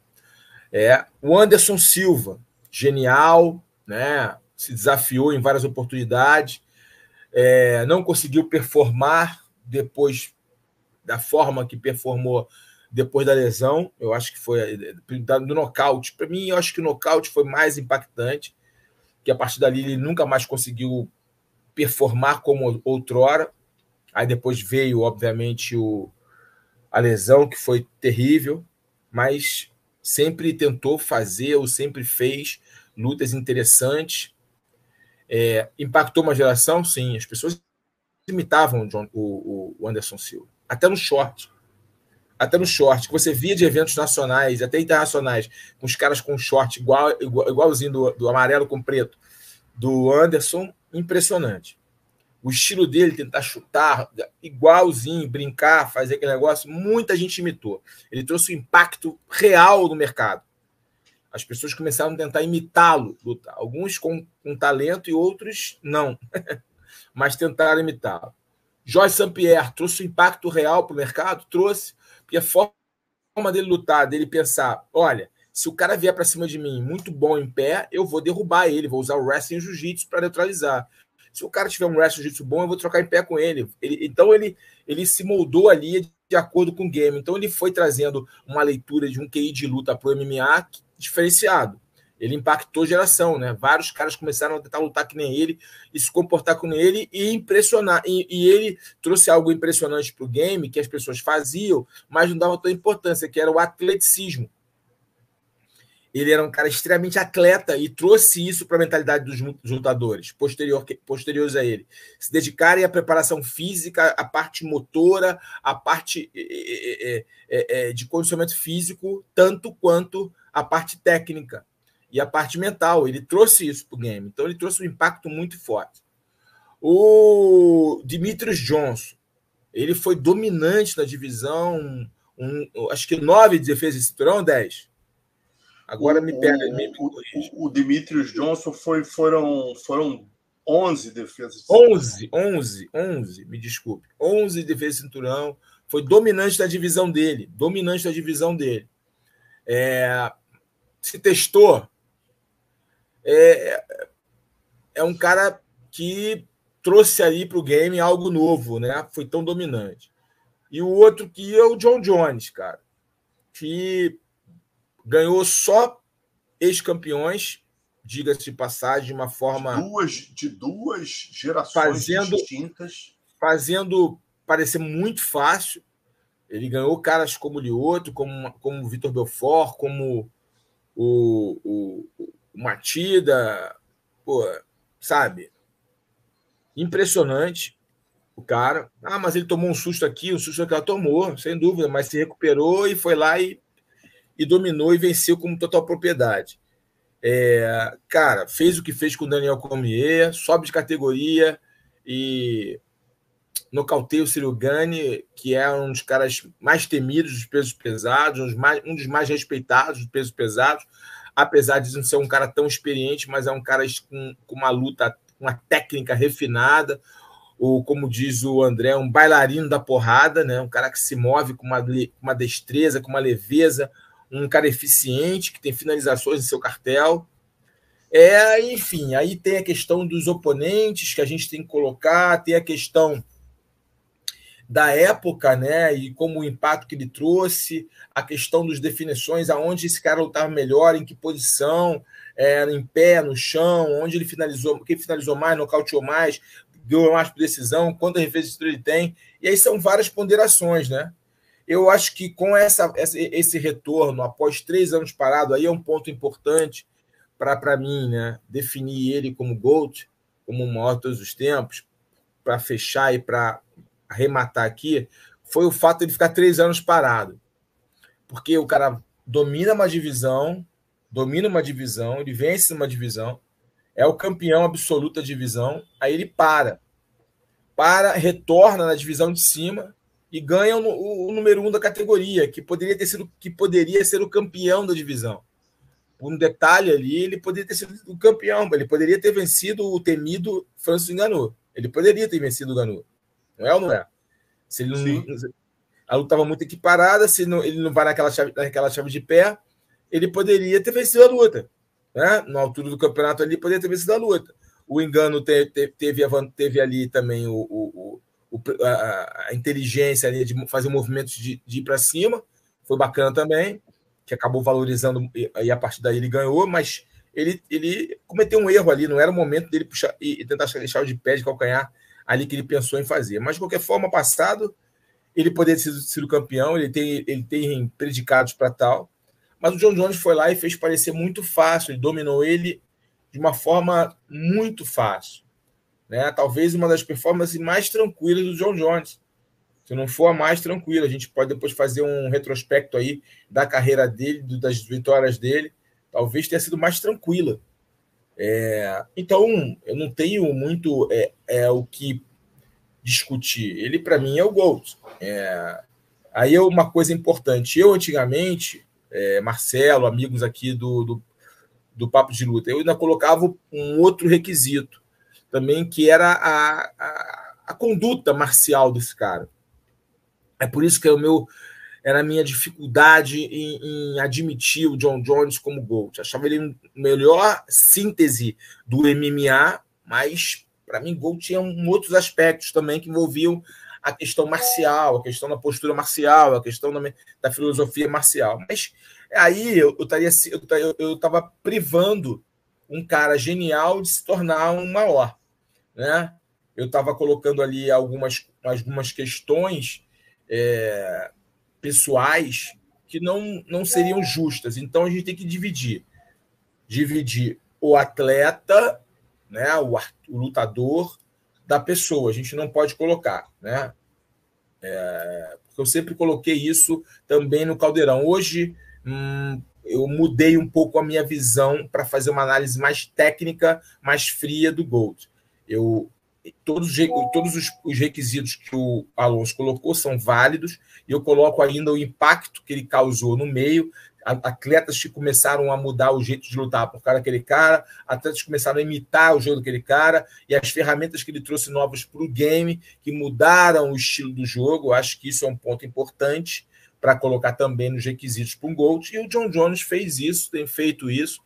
É, o Anderson Silva, genial, né? se desafiou em várias oportunidades, é, não conseguiu performar depois da forma que performou depois da lesão. Eu acho que foi do nocaute. Para mim, eu acho que o nocaute foi mais impactante, que a partir dali ele nunca mais conseguiu performar como outrora. Aí depois veio, obviamente, o, a lesão, que foi terrível, mas sempre tentou fazer ou sempre fez lutas interessantes. É, impactou uma geração, sim. As pessoas imitavam o, John, o, o Anderson Silva, até no short até no short, que você via de eventos nacionais, até internacionais, com os caras com short igual, igual igualzinho do, do amarelo com preto, do Anderson, impressionante. O estilo dele, tentar chutar, igualzinho, brincar, fazer aquele negócio, muita gente imitou. Ele trouxe um impacto real no mercado. As pessoas começaram a tentar imitá-lo, alguns com, com talento e outros não, mas tentaram imitá-lo. Jorge Sampierre trouxe um impacto real para o mercado? Trouxe porque a forma dele lutar, dele pensar, olha, se o cara vier para cima de mim muito bom em pé, eu vou derrubar ele, vou usar o wrestling jiu-jitsu para neutralizar. Se o cara tiver um wrestling jiu-jitsu bom, eu vou trocar em pé com ele. ele. Então ele, ele se moldou ali de acordo com o game. Então ele foi trazendo uma leitura de um QI de luta para o MMA diferenciado ele impactou geração, né? Vários caras começaram a tentar lutar que nem ele e se comportar com ele e impressionar. E, e ele trouxe algo impressionante para o game que as pessoas faziam, mas não davam tanta importância, que era o atleticismo. Ele era um cara extremamente atleta e trouxe isso para a mentalidade dos lutadores posterior, posteriores a ele. Se dedicarem à preparação física, à parte motora, à parte é, é, é, de condicionamento físico, tanto quanto a parte técnica e a parte mental. Ele trouxe isso para o game. Então, ele trouxe um impacto muito forte. O Dimitrios Johnson, ele foi dominante na divisão, um, acho que nove de defesa de cinturão, dez. Agora o, me pega. O, me, me o, o Dimitrios Johnson foi, foram, foram 11 defesas. De 11, 11, 11, me desculpe. 11 defesas de cinturão. Foi dominante da divisão dele. Dominante da divisão dele. É, se testou é, é um cara que trouxe ali para o game algo novo, né? Foi tão dominante. E o outro que é o John Jones, cara, que ganhou só ex-campeões, diga-se de passagem, de uma forma. De duas, de duas gerações fazendo, distintas. Fazendo parecer muito fácil. Ele ganhou caras como o Lioto, como, como o Vitor Belfort, como o, o, o Matida, pô, sabe? Impressionante o cara. Ah, mas ele tomou um susto aqui, um susto que ela tomou, sem dúvida, mas se recuperou e foi lá e, e dominou e venceu com total propriedade. É, cara, fez o que fez com o Daniel Cormier, sobe de categoria e nocauteia o Ciro Gani, que é um dos caras mais temidos dos pesos pesados, um dos mais, um dos mais respeitados dos pesos pesados, apesar de não ser um cara tão experiente, mas é um cara com, com uma luta, uma técnica refinada, ou como diz o André, um bailarino da porrada, né? um cara que se move com uma, uma destreza, com uma leveza, um cara eficiente, que tem finalizações em seu cartel. É, enfim, aí tem a questão dos oponentes que a gente tem que colocar, tem a questão da época, né? E como o impacto que ele trouxe, a questão das definições, aonde esse cara lutava melhor, em que posição, é, em pé, no chão, onde ele finalizou, quem finalizou mais, nocauteou mais, deu mais por decisão, quantas referências ele tem. E aí são várias ponderações, né? Eu acho que com essa, esse retorno, após três anos parado, aí é um ponto importante para mim, né? Definir ele como GOAT, como o maior de todos os tempos, para fechar e para arrematar aqui foi o fato de ele ficar três anos parado. Porque o cara domina uma divisão, domina uma divisão, ele vence uma divisão, é o campeão absoluto da divisão, aí ele para. Para, retorna na divisão de cima e ganha o, o, número um da categoria, que poderia ter sido que poderia ser o campeão da divisão. Por um detalhe ali, ele poderia ter sido o campeão, ele poderia ter vencido o temido Francis Enganou. Ele poderia ter vencido o Ganu. Não é ou não é? Se ele não, a luta estava muito equiparada, se não, ele não vai naquela chave, naquela chave de pé, ele poderia ter vencido a luta. Né? Na altura do campeonato ali, poderia ter vencido a luta. O engano te, te, teve, teve ali também o, o, o a, a, inteligência ali de fazer movimentos de, de ir para cima, foi bacana também, que acabou valorizando e a partir daí ele ganhou, mas ele, ele cometeu um erro ali, não era o momento dele puxar e, e tentar deixar o de pé de calcanhar ali que ele pensou em fazer. Mas, de qualquer forma, passado, ele poderia ter sido campeão, ele tem, ele tem predicados para tal. Mas o John Jones foi lá e fez parecer muito fácil, ele dominou ele de uma forma muito fácil. Né? Talvez uma das performances mais tranquilas do John Jones. Se não for a mais tranquila, a gente pode depois fazer um retrospecto aí da carreira dele, das vitórias dele. Talvez tenha sido mais tranquila. É, então, eu não tenho muito é, é o que discutir. Ele, para mim, é o Gold. É, aí é uma coisa importante. Eu, antigamente, é, Marcelo, amigos aqui do, do, do, Papo de Luta, eu ainda colocava um outro requisito também, que era a, a, a conduta marcial desse cara. É por isso que é o meu era a minha dificuldade em, em, admitir o John Jones como GOAT. Achava ele a melhor síntese do MMA, mas para mim GOAT tinha um, outros aspectos também que envolviam a questão marcial, a questão da postura marcial, a questão da, da filosofia marcial. Mas aí eu estaria eu, eu estava privando um cara genial de se tornar um maior, né? Eu estava colocando ali algumas, algumas questões é, pessoais que não, não seriam justas. Então a gente tem que dividir. Dividir o atleta, né, o, o lutador, da pessoa. A gente não pode colocar. Né? É, porque eu sempre coloquei isso também no Caldeirão. Hoje hum, eu mudei um pouco a minha visão para fazer uma análise mais técnica, mais fria do Gold. Eu todos, todos os, os, requisitos que o Alonso colocou são válidos, e eu coloco ainda o impacto que ele causou no meio, atletas que começaram a mudar o jeito de lutar por causa daquele cara, atletas que começaram a imitar o jogo daquele cara, e as ferramentas que ele trouxe novas para o game, que mudaram o estilo do jogo, acho que isso é um ponto importante para colocar também nos requisitos para um Gold, e o John Jones fez isso, tem feito isso,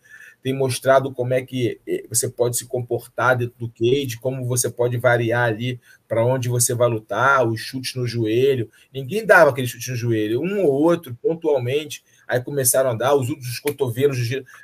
tem mostrado como é que eh, você pode se comportar dentro do cage, como você pode variar ali para onde você vai lutar, os chutes no joelho. Ninguém dava aquele chute no joelho, um ou outro, pontualmente. Aí começaram a dar, os últimos cotovelos,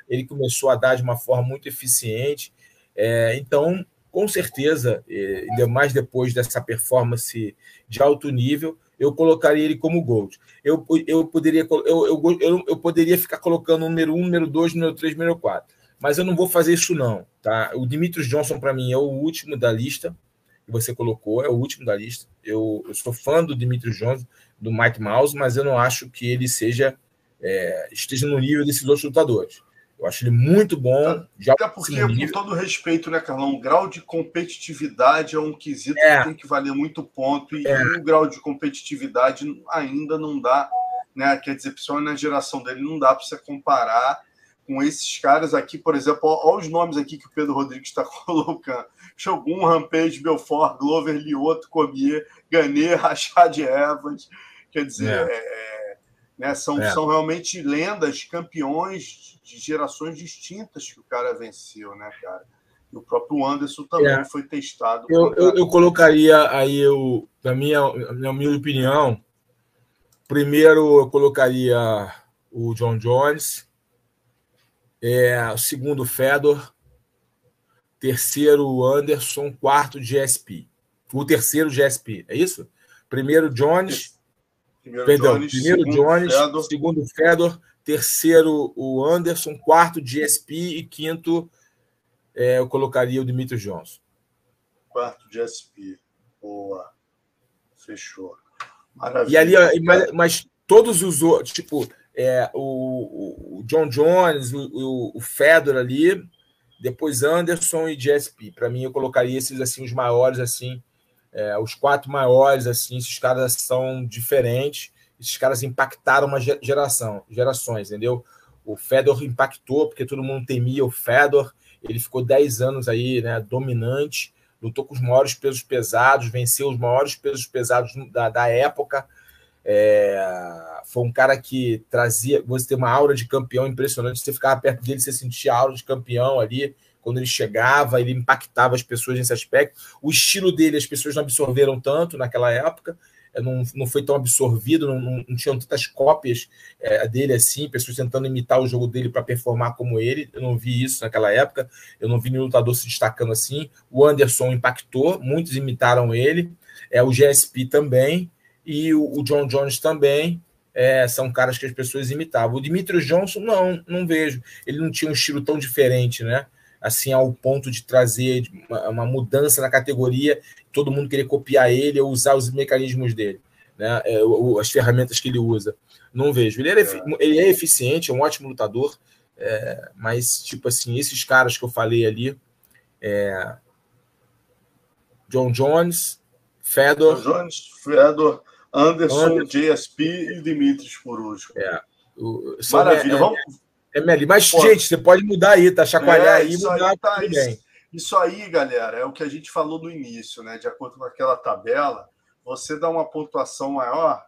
ele começou a dar de uma forma muito eficiente. É, então, com certeza, eh, ainda mais depois dessa performance de alto nível, eu colocaria ele como Gold. Eu, eu, poderia, eu, eu, eu, eu poderia ficar colocando o número 1, número 2, número 3, número 4. Mas eu não vou fazer isso, não. Tá? O Dimitrios Johnson, para mim, é o último da lista que você colocou, é o último da lista. Eu, eu sou fã do Dimitrios Johnson, do Mike Mouse, mas eu não acho que ele seja é, esteja no nível desses outros lutadores. Eu acho ele muito bom. Já Até porque, com todo respeito, né, Carlão? O grau de competitividade é um quesito é. que tem que valer muito ponto. E é. o grau de competitividade ainda não dá, né? Quer dizer, principalmente na geração dele, não dá para você comparar com esses caras aqui, por exemplo, olha os nomes aqui que o Pedro Rodrigues está colocando. Shogun, Rampage, Belfort, Glover, Lioto, Comier, Ganê, Rachad Evans. Quer dizer, é. É, né, são, é. são realmente lendas, campeões de gerações distintas que o cara venceu, né, cara? E o próprio Anderson também é. foi testado. Eu, eu, eu, colocaria aí, eu, na, minha, na minha opinião, primeiro eu colocaria o John Jones, é, o segundo Fedor, terceiro Anderson, quarto GSP. O terceiro GSP, é isso? Primeiro Jones, primeiro perdão, Jones, primeiro segundo Jones, Fedor. segundo Fedor, terceiro o Anderson, quarto GSP e quinto é, eu colocaria o Dimitri Johnson. Quarto GSP, boa, fechou. Maravilha. E ali, mas, mas todos os outros, tipo, é, o, o, John Jones, o, o, Fedor ali, depois Anderson e GSP. Para mim, eu colocaria esses assim os maiores, assim, é, os quatro maiores, assim, esses caras são diferentes, esses caras impactaram uma geração, gerações, entendeu? O Fedor impactou, porque todo mundo temia o Fedor, ele ficou 10 anos aí, né, dominante, lutou com os maiores pesos pesados, venceu os maiores pesos pesados da, da época, é, foi um cara que trazia. Você tem uma aura de campeão impressionante. Você ficava perto dele, você sentia a aura de campeão ali. Quando ele chegava, ele impactava as pessoas nesse aspecto. O estilo dele, as pessoas não absorveram tanto naquela época. É, não, não foi tão absorvido, não, não, não tinham tantas cópias é, dele assim, pessoas tentando imitar o jogo dele para performar como ele. Eu não vi isso naquela época, eu não vi nenhum lutador se destacando assim. O Anderson impactou, muitos imitaram ele, é, o GSP também e o, o John Jones também. É, são caras que as pessoas imitavam. O Dimitrios Johnson, não, não vejo. Ele não tinha um estilo tão diferente, né? Assim, ao ponto de trazer uma, uma mudança na categoria, todo mundo querer copiar ele ou usar os mecanismos dele, né? É, as ferramentas que ele usa. Não vejo. Ele, é. ele é eficiente, é um ótimo lutador, é, mas, tipo assim, esses caras que eu falei ali, é, John Jones, Fedor. John Jones, Fedor, Anderson, Anderson. JSP e Dimitris por último. É. O, Maravilha, é, vamos. É, é Mas, Pô, gente, você pode mudar aí, tá? Chacoalhar é, aí isso mudar aí, tá, isso, isso, aí, galera, é o que a gente falou no início, né? De acordo com aquela tabela, você dá uma pontuação maior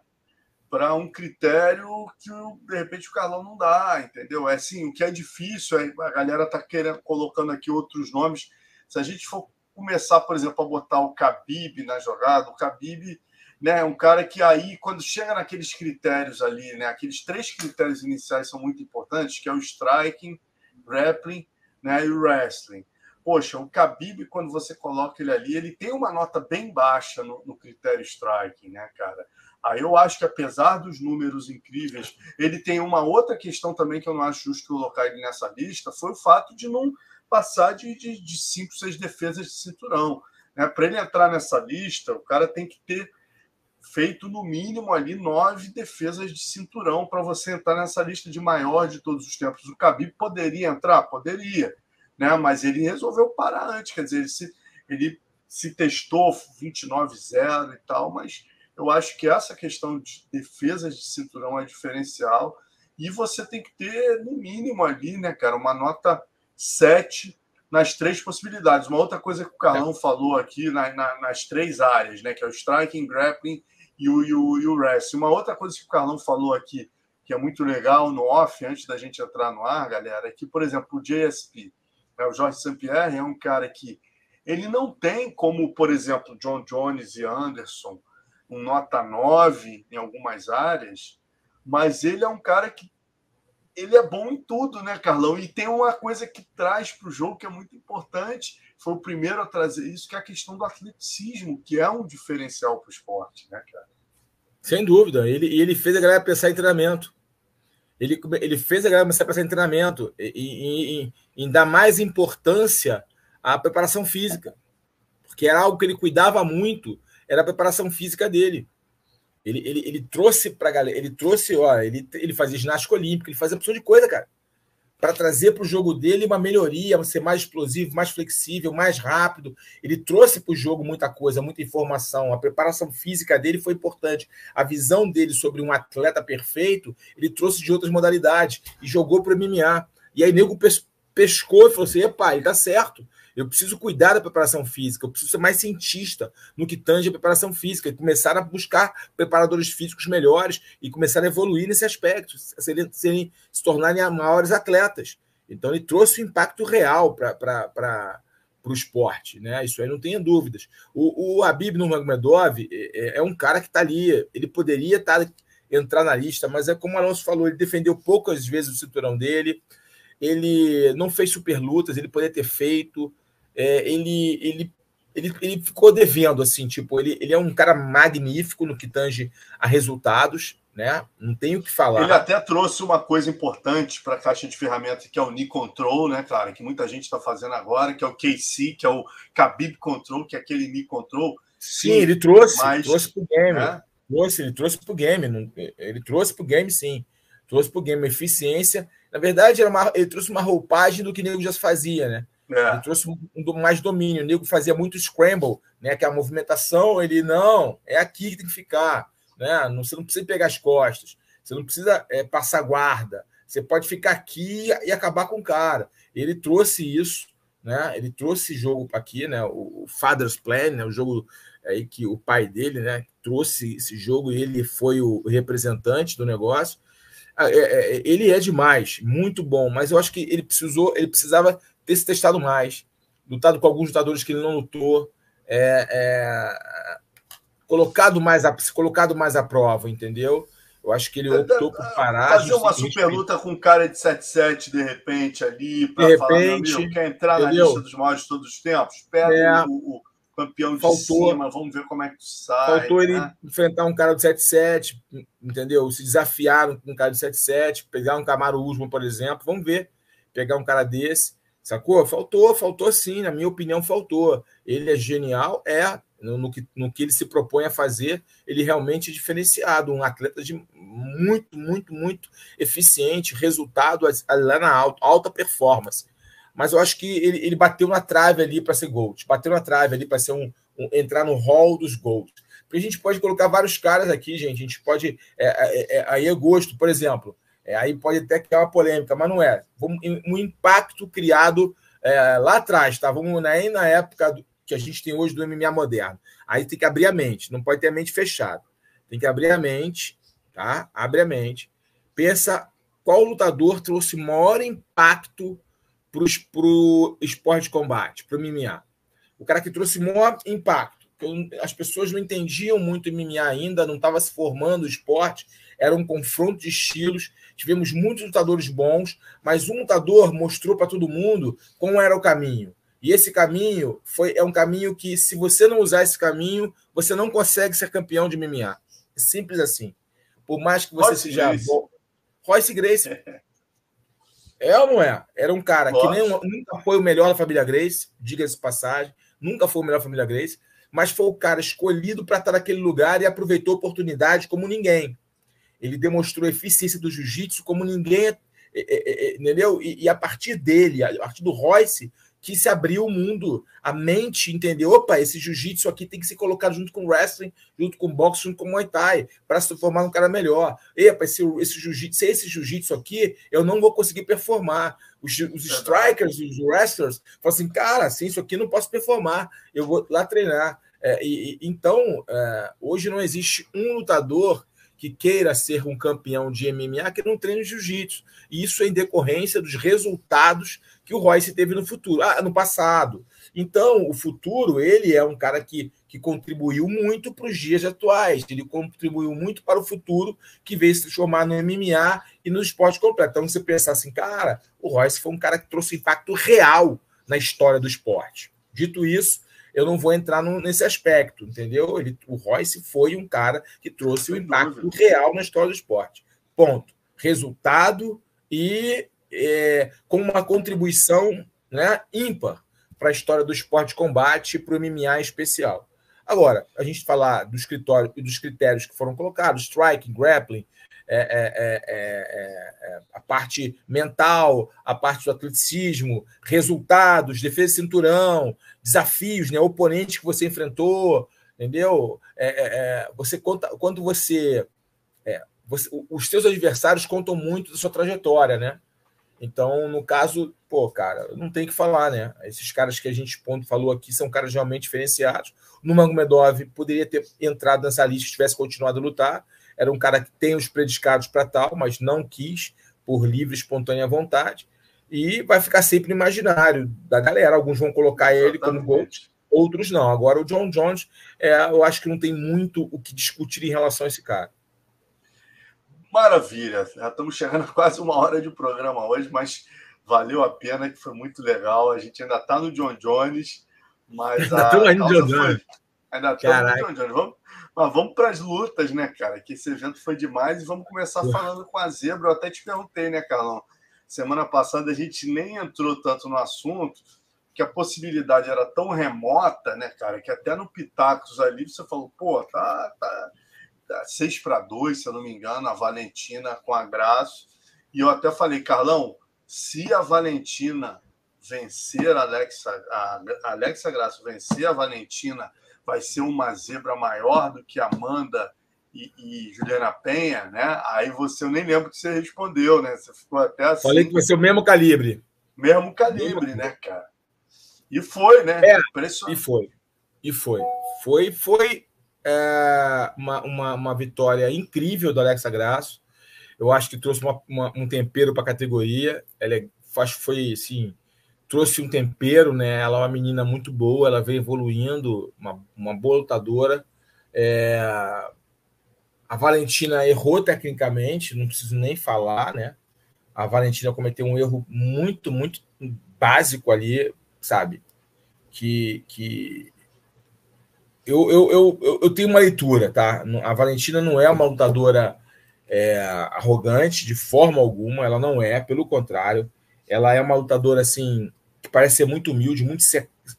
para um critério que de repente o Carlão não dá, entendeu? É assim, o que é difícil, é, a galera tá querendo colocando aqui outros nomes. Se a gente for começar, por exemplo, a botar o Khabib na jogada, o Khabib né? Um cara que aí, quando chega naqueles critérios ali, né? Aqueles três critérios iniciais são muito importantes, que é o striking, grappling, né? E o wrestling. Poxa, o Khabib, quando você coloca ele ali, ele tem uma nota bem baixa no, no critério striking, né, cara? Aí eu acho que, apesar dos números incríveis, ele tem uma outra questão também que eu não acho justo colocar ele nessa lista, foi o fato de não passar de, de, de cinco, seis defesas de cinturão. Né? Para ele entrar nessa lista, o cara tem que ter feito no mínimo ali nove defesas de cinturão para você entrar nessa lista de maior de todos os tempos. O Khabib poderia entrar? Poderia, né? mas ele resolveu parar antes, quer dizer, ele se, ele se testou 29-0 e tal, mas eu acho que essa questão de defesas de cinturão é diferencial e você tem que ter, no mínimo ali, né, cara, uma nota 7 nas três possibilidades. Uma outra coisa que o Carlão é. falou aqui na, na, nas três áreas, né, que é o striking, grappling e o, e o, e o wrestling. Uma outra coisa que o Carlão falou aqui, que é muito legal no off, antes da gente entrar no ar, galera, é que, por exemplo, o JSP, né, o Jorge St-Pierre, é um cara que ele não tem como, por exemplo, John Jones e Anderson, um nota 9 em algumas áreas, mas ele é um cara que ele é bom em tudo, né, Carlão? E tem uma coisa que traz para o jogo que é muito importante. Foi o primeiro a trazer isso, que é a questão do atleticismo, que é um diferencial para o esporte, né, cara? Sem dúvida. Ele, ele fez a galera pensar em treinamento. Ele, ele fez a galera começar a pensar em treinamento e, e, e, dar mais importância à preparação física. Porque era algo que ele cuidava muito, era a preparação física dele. Ele, ele, ele trouxe para galera, ele trouxe, ó, ele, ele fazia ginástica olímpica, ele fazia opção de coisa, cara para trazer para o jogo dele uma melhoria, ser mais explosivo, mais flexível, mais rápido. Ele trouxe para o jogo muita coisa, muita informação. A preparação física dele foi importante. A visão dele sobre um atleta perfeito, ele trouxe de outras modalidades e jogou para o MMA. E aí, nego pescou e falou assim: epa, ele tá certo. Eu preciso cuidar da preparação física, eu preciso ser mais cientista no que tange a preparação física, e começar a buscar preparadores físicos melhores e começar a evoluir nesse aspecto, se, se, se tornarem maiores atletas. Então, ele trouxe um impacto real para o esporte, né? Isso aí não tenha dúvidas. O, o Habib Nurmagomedov é, é, é um cara que está ali, ele poderia estar tá, entrar na lista, mas é como o Alonso falou, ele defendeu poucas vezes o cinturão dele, ele não fez super lutas, ele poderia ter feito é, ele, ele, ele, ele ficou devendo, assim, tipo, ele, ele é um cara magnífico no que tange a resultados, né? Não tenho o que falar. Ele até trouxe uma coisa importante para a caixa de ferramentas, que é o Knee Control, né, cara? Que muita gente está fazendo agora, que é o KC, que é o Khabib Control, que é aquele Knee Control. Sim, ele trouxe, mas, trouxe pro game. Né? Trouxe, ele trouxe pro game. Ele trouxe pro game, sim. Trouxe pro game eficiência. Na verdade, era uma, ele trouxe uma roupagem do que o nego já fazia, né? É. Ele trouxe um, mais domínio. O Nego fazia muito scramble, né? Que é a movimentação, ele não, é aqui que tem que ficar. Né? Não, você não precisa pegar as costas, você não precisa é, passar guarda. Você pode ficar aqui e acabar com o cara. Ele trouxe isso, né? Ele trouxe jogo aqui, né? O, Father's Plan, né? O jogo aí que o pai dele, né? Trouxe esse jogo e ele foi o representante do negócio. Ah, é, é, ele é demais, muito bom, mas eu acho que ele precisou, ele precisava ter se testado mais, lutado com alguns lutadores que ele não lutou, é, é, colocado, mais a, colocado mais à prova, entendeu? Eu acho que ele optou por parar. Fazer uma super luta com um cara de 7-7 de repente ali, para falar, meu amigo, quer entrar entendeu? na lista dos maiores de todos os tempos? Pega é, o, o, campeão de faltou, cima, vamos ver como é que tu sai. Faltou né? ele enfrentar um cara de 7-7, entendeu? Se desafiar um cara de 7-7, pegar um Camaro Usman, por exemplo, vamos ver. Pegar um cara desse. Sacou? Faltou, faltou sim, na minha opinião, faltou. Ele é genial, é, no, no, que, no que ele se propõe a fazer, ele realmente é diferenciado, um atleta de muito, muito, muito eficiente, resultado lá na alta, alta performance. Mas eu acho que ele, ele bateu na trave ali para ser Gold, bateu na trave ali para ser um, um, entrar no hall dos Gold. Porque a gente pode colocar vários caras aqui, gente. A gente pode. É, é, é, aí é gosto, por exemplo. É, aí pode até criar uma polêmica, mas não é. Um impacto criado é, lá atrás, tá? Vamos aí na época do, que a gente tem hoje do MMA moderno. Aí tem que abrir a mente, não pode ter a mente fechada. Tem que abrir a mente, tá? Abre a mente. Pensa qual lutador trouxe maior impacto para o esporte de combate, para o MMA. O cara que trouxe maior impacto. As pessoas não entendiam muito o MMA ainda, não estava se formando o esporte, era um confronto de estilos. Tivemos muitos lutadores bons, mas um lutador mostrou para todo mundo como era o caminho. E esse caminho foi é um caminho que, se você não usar esse caminho, você não consegue ser campeão de MMA. É simples assim. Por mais que você Royce seja Grace. bom. Royce Grace. É ou não é? Era um cara que nem, nunca foi o melhor da família Grace, diga-se passagem, nunca foi o melhor da família Grace, mas foi o cara escolhido para estar naquele lugar e aproveitou a oportunidade como ninguém. Ele demonstrou a eficiência do jiu-jitsu como ninguém, é, é, é, entendeu? E, e, a partir dele, a partir do Royce, que se abriu o mundo, a mente entendeu, opa, esse jiu-jitsu aqui tem que ser colocado junto com wrestling, junto com boxe, junto com Muay Thai, para se formar um cara melhor. Epa, esse, esse jiu-jitsu, esse jiu-jitsu aqui, eu não vou conseguir performar. Os, os strikers, os wrestlers, falam assim, cara, assim, isso aqui não posso performar, eu vou lá treinar. É, e, então, é, hoje não existe um lutador que queira ser um campeão de MMA que não treine jiu-jitsu. E isso é em decorrência dos resultados que o Royce teve no futuro, ah, no passado. Então, o futuro, ele é um cara que, que contribuiu muito para os dias atuais, ele contribuiu muito para o futuro que veio se transformar no MMA e no esporte completo. Então, você pensar assim, cara, o Royce foi um cara que trouxe impacto real na história do esporte. Dito isso, eu não vou entrar no, nesse aspecto, entendeu? Ele, o Royce foi um cara que trouxe o impacto real na história do esporte. Ponto. Resultado e é, com uma contribuição né, ímpar para a história do esporte de combate e para o MMA em especial. Agora, a gente falar do escritório e dos critérios que foram colocados, striking, grappling, é é, é, é, é, a parte mental, a parte do atleticismo, resultados, defesa de cinturão, desafios, né, oponentes que você enfrentou, entendeu? você conta quando você, você, os seus adversários contam muito da sua trajetória, né? Então, no caso, pô, cara, não tem que falar, né? Esses caras que a gente ponto, falou aqui são caras realmente diferenciados. No Magomedov poderia ter entrado nessa lista se tivesse continuado a lutar. Era um cara que tem os predicados para tal, mas não quis por livre, espontânea vontade. E vai ficar sempre no imaginário da galera. Alguns vão colocar ele como GOAT, outros não. Agora, o John Jones, é, eu acho que não tem muito o que discutir em relação a esse cara. Maravilha. Já estamos chegando a quase uma hora de programa hoje, mas valeu a pena, que foi muito legal. A gente ainda está no John Jones, mas ainda estamos no John Jones. Ainda estamos no John Jones. Vamos, mas vamos para as lutas, né, cara? Que esse evento foi demais e vamos começar falando com a Zebra. Eu até te perguntei, né, Carlão? Semana passada a gente nem entrou tanto no assunto, que a possibilidade era tão remota, né, cara, que até no Pitacos ali você falou, pô, tá, tá 6 para 2, se eu não me engano, a Valentina com a Graço. E eu até falei, Carlão, se a Valentina vencer a Alexa, a Alexa Graço vencer a Valentina, vai ser uma zebra maior do que Amanda e, e, Juliana Penha, né? Aí você, eu nem lembro que você respondeu, né? Você ficou até assim. Falei que vai ser o mesmo calibre. Mesmo calibre, mesmo. né, cara? E foi, né? É, e foi. E foi. Foi, foi é, uma, uma, uma, vitória incrível do Alexa Grasso. Eu acho que trouxe uma, um tempero para a categoria. Ela é, foi assim, trouxe um tempero, né? Ela é uma menina muito boa, ela vem evoluindo, uma, uma boa lutadora. É, a Valentina errou tecnicamente, não preciso nem falar, né? A Valentina cometeu um erro muito, muito básico ali, sabe? Que, que eu, eu, eu, eu tenho uma leitura, tá? A Valentina não é uma lutadora é, arrogante de forma alguma, ela não é, pelo contrário, ela é uma lutadora assim que parece ser muito humilde, muito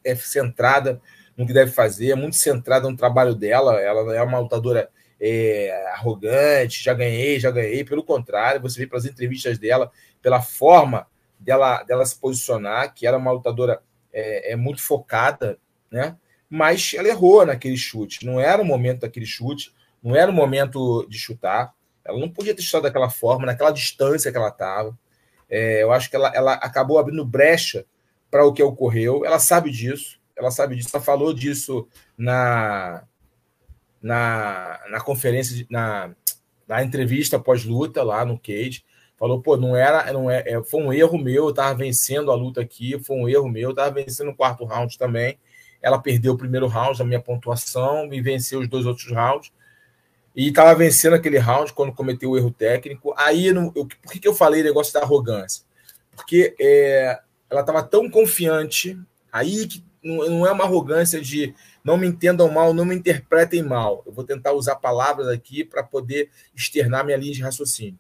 é, centrada no que deve fazer, muito centrada no trabalho dela. Ela é uma lutadora é, arrogante, já ganhei, já ganhei. Pelo contrário, você vê pelas entrevistas dela, pela forma dela, dela se posicionar, que ela é uma lutadora é, é muito focada, né? mas ela errou naquele chute. Não era o momento daquele chute, não era o momento de chutar. Ela não podia ter chutado daquela forma, naquela distância que ela estava. É, eu acho que ela, ela acabou abrindo brecha para o que ocorreu. Ela sabe disso, ela sabe disso, ela falou disso na, na, na conferência, na, na entrevista pós-luta lá no Cage. Falou, pô, não era, não é, é foi um erro meu, eu estava vencendo a luta aqui, foi um erro meu, eu estava vencendo o quarto round também ela perdeu o primeiro round, a minha pontuação, e venceu os dois outros rounds. E estava vencendo aquele round quando cometeu o erro técnico. Aí, eu, por que, que eu falei negócio da arrogância? Porque é, ela estava tão confiante, aí que não é uma arrogância de não me entendam mal, não me interpretem mal. Eu vou tentar usar palavras aqui para poder externar minha linha de raciocínio.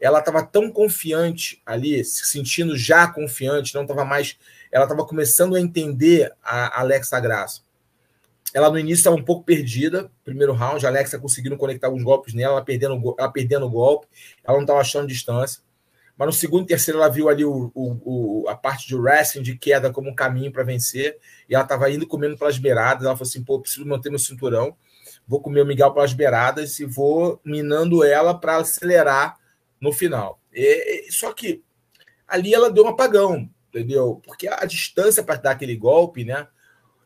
Ela estava tão confiante ali, se sentindo já confiante, não estava mais ela estava começando a entender a Alexa Graça. Ela no início estava um pouco perdida, primeiro round, a Alexa conseguindo conectar alguns golpes nela, ela perdendo, ela perdendo o golpe, ela não estava achando distância. Mas no segundo e terceiro ela viu ali o, o, o, a parte de wrestling, de queda, como um caminho para vencer, e ela estava indo comendo pelas beiradas. Ela falou assim: pô, preciso manter meu cinturão, vou comer o Miguel pelas beiradas e vou minando ela para acelerar no final. E, só que ali ela deu um apagão entendeu? Porque a distância para dar aquele golpe, né?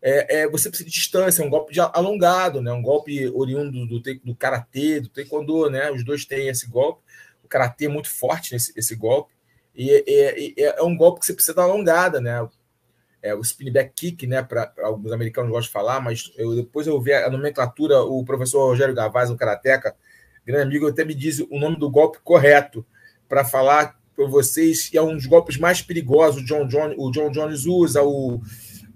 É, é, você precisa de distância, é um golpe alongado, né? Um golpe oriundo do, do, do karatê, do taekwondo, né? Os dois têm esse golpe. Karatê é muito forte nesse esse golpe. E é, é, é, um golpe que você precisa dar alongada, né? É, o spin back kick, né? Para alguns americanos gostam de falar, mas eu, depois eu vi a nomenclatura, o professor Rogério Gavaz, o Karateca, grande amigo, até me diz o nome do golpe correto para falar para vocês, é um dos golpes mais perigosos. O John, John, o John Jones usa, o,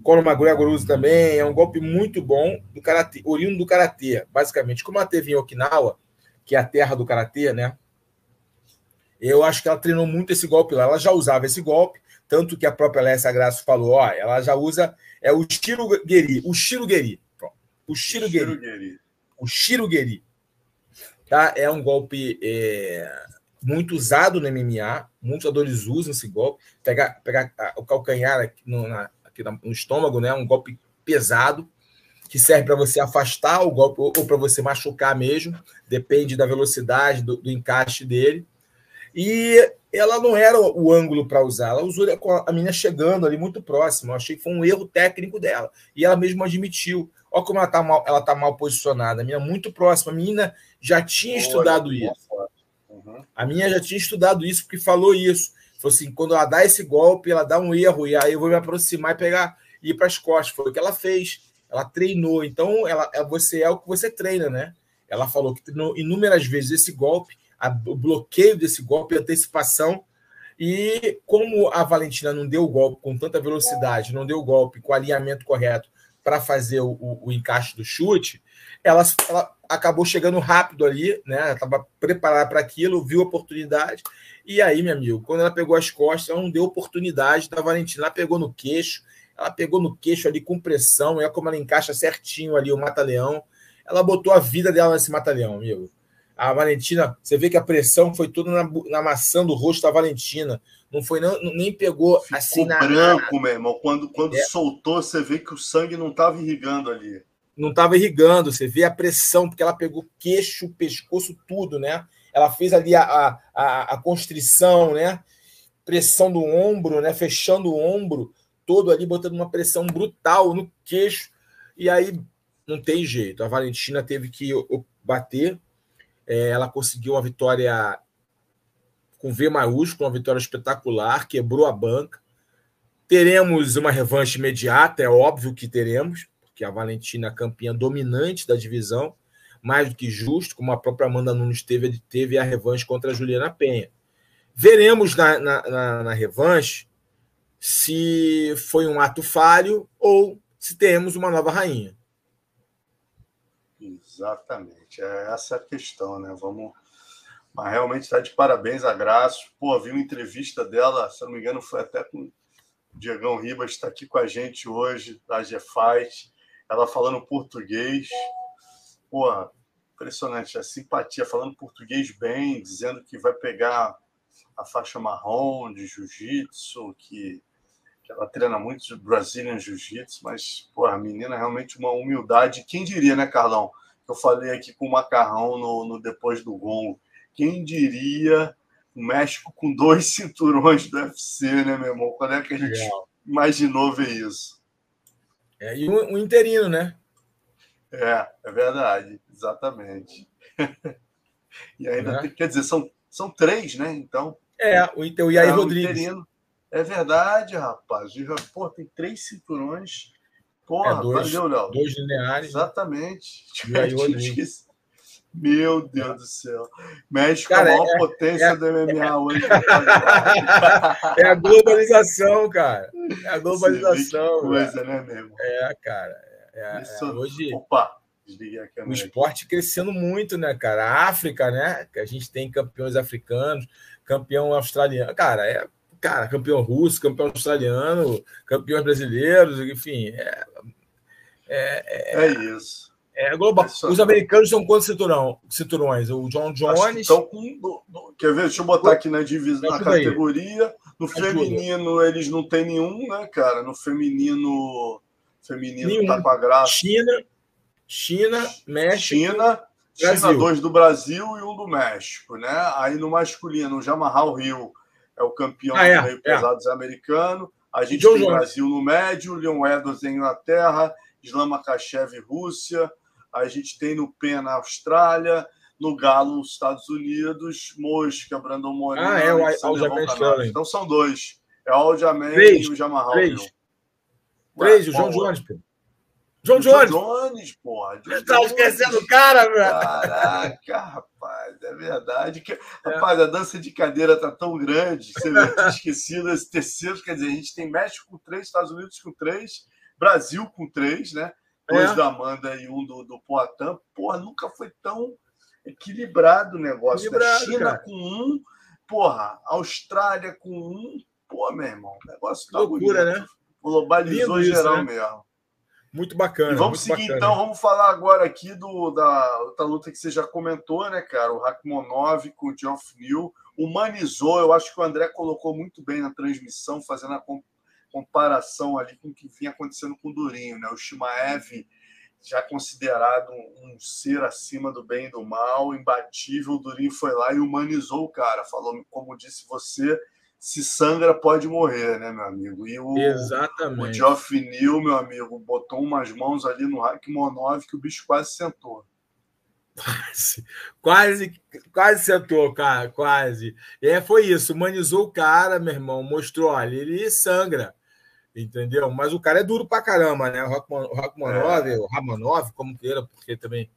Conor McGregor usa também. É um golpe muito bom do karatê, oriundo do karatê, basicamente. Como ela teve em Okinawa, que é a terra do karatê, né? Eu acho que ela treinou muito esse golpe lá. Ela já usava esse golpe, tanto que a própria Alessia Graça falou, ó, ela já usa é o Shirugeri, o Shirugeri. O Shirugeri. O Shirugeri. Tá? É um golpe é, muito usado no MMA, muitos adores usam esse golpe. Pegar, pegar o calcanhar aqui no, na, aqui no estômago, né? Um golpe pesado que serve para você afastar o golpe ou, ou para você machucar mesmo, depende da velocidade do, do encaixe dele. E ela não era o ângulo para usar, ela usou a menina chegando ali muito próximo. Eu achei que foi um erro técnico dela. E ela mesma admitiu. Olha como ela está mal, ela tá mal posicionada. A menina muito próxima. A menina já tinha estudado isso. Uhum. A minha já tinha estudado isso, porque falou isso. Falou assim: quando ela dá esse golpe, ela dá um erro, e aí eu vou me aproximar e pegar e ir para as costas. Foi o que ela fez. Ela treinou. Então, ela, é, você é o que você treina, né? Ela falou que treinou inúmeras vezes esse golpe a, o bloqueio desse golpe, a antecipação. E como a Valentina não deu o golpe com tanta velocidade, não deu o golpe com o alinhamento correto para fazer o, o, encaixe do chute, ela, ela, acabou chegando rápido ali, né? Ela estava preparada para aquilo, viu a oportunidade. E aí, meu amigo, quando ela pegou as costas, ela não deu oportunidade da Valentina. Ela pegou no queixo, ela pegou no queixo ali com pressão, é como ela encaixa certinho ali o mata-leão. Ela botou a vida dela nesse mata-leão, amigo. A Valentina, você vê que a pressão foi toda na, na maçã do rosto da Valentina. Não foi não, nem pegou Ficou assim na branco, meu irmão. Quando, quando é. soltou, você vê que o sangue não estava irrigando ali. Não estava irrigando, você vê a pressão, porque ela pegou queixo, pescoço, tudo, né? Ela fez ali a, a, a constrição, né? Pressão do ombro, né? Fechando o ombro todo ali, botando uma pressão brutal no queixo. E aí não tem jeito. A Valentina teve que bater, é, ela conseguiu uma vitória com V maiúsculo, uma vitória espetacular, quebrou a banca. Teremos uma revanche imediata, é óbvio que teremos, porque a Valentina é campeã dominante da divisão, mais do que justo, como a própria Amanda Nunes teve, teve a revanche contra a Juliana Penha. Veremos na, na, na, na revanche se foi um ato falho ou se temos uma nova rainha. Exatamente, é essa a questão, né? Vamos. Mas realmente está de parabéns a Graça. Pô, vi uma entrevista dela, se não me engano, foi até com o Diegão Ribas, está aqui com a gente hoje, da GFight. Ela falando português. Pô, impressionante, a simpatia, falando português bem, dizendo que vai pegar a faixa marrom de jiu-jitsu, que ela treina muito de Brazilian Jiu-Jitsu, mas, pô, a menina é realmente uma humildade. Quem diria, né, Carlão? Eu falei aqui com o Macarrão no, no Depois do Gongo. Quem diria o México com dois cinturões do UFC, né, meu irmão? Quando é que a gente Legal. imaginou ver isso? É, e um, um interino, né? É, é verdade, exatamente. e ainda é. tem, quer dizer, são, são três, né? Então. É, o, o Yair é, Rodrigues. Interino. É verdade, rapaz. Pô, tem três cinturões. Porra, é, dois, valeu, Léo. Dois lineares. Exatamente. Meu Deus do céu. México cara, é a maior é, potência é, do MMA é, hoje. é a globalização, cara. É a globalização. coisa, né, mesmo? É, cara. É, Isso... hoje. Opa! O esporte crescendo muito, né, cara? A África, né? Que a gente tem campeões africanos, campeão australiano. Cara, é cara, campeão russo, campeão australiano, campeões brasileiros, enfim. É, é, é, é isso. É global. É Os americanos são quantos cinturão, cinturões? O John Jones. Estão com. Quer ver? Deixa eu botar aqui na divisão, na categoria. No feminino, eles não têm nenhum, né, cara? No feminino. Feminino nenhum. tá com a graça. China, China, México. China, Brasil. China, dois do Brasil e um do México, né? Aí no masculino, o Jamarral Rio é o campeão ah, é, do meio é. pesados americano. A gente John tem Jones. Brasil no médio, Leon Edwards em Inglaterra, Islam Makachev Rússia. A gente tem no PEN na Austrália, no Galo Estados Unidos, Mosca, Brandon Moreira. Ah, é o Aljamain Sterling. Então são dois. É o Aljamain e o Jamarral. Três. Três, o João Jones, pô. John Jones. John Jones, porra. John tá esquecendo o cara, velho. Caraca, rapaz, é verdade. Que, é. Rapaz, a dança de cadeira tá tão grande que você vê esquecido esse terceiro. Quer dizer, a gente tem México com três, Estados Unidos com três, Brasil com três, né? Dois é. da Amanda e um do, do Poitin. Porra, nunca foi tão equilibrado o negócio. Equilibrado, China cara. com um, porra, Austrália com um. Pô, meu irmão, o negócio tá Loucura, bonito. né? Globalizou Lindo geral isso, né? mesmo. Muito bacana. E vamos seguir bacana. então, vamos falar agora aqui do, da outra luta que você já comentou, né, cara? O Rakhmonov com o Geoff New. Humanizou, eu acho que o André colocou muito bem na transmissão, fazendo a comparação ali com o que vinha acontecendo com o Durinho, né? O Shimaev já considerado um, ser acima do bem e do mal, imbatível, o Durinho foi lá e humanizou o cara, falou, como disse você, se sangra pode morrer, né, meu amigo? E o, Exatamente. o Geoff Neal, meu amigo, botou umas mãos ali no Rakhmonov que o bicho quase sentou. Quase, quase, quase sentou, cara, quase. É, foi isso, humanizou o cara, meu irmão, mostrou, olha, ele sangra entendeu? Mas o cara é duro pra caramba, né? O Rachmanov, é. o Ramanov, como queira, porque também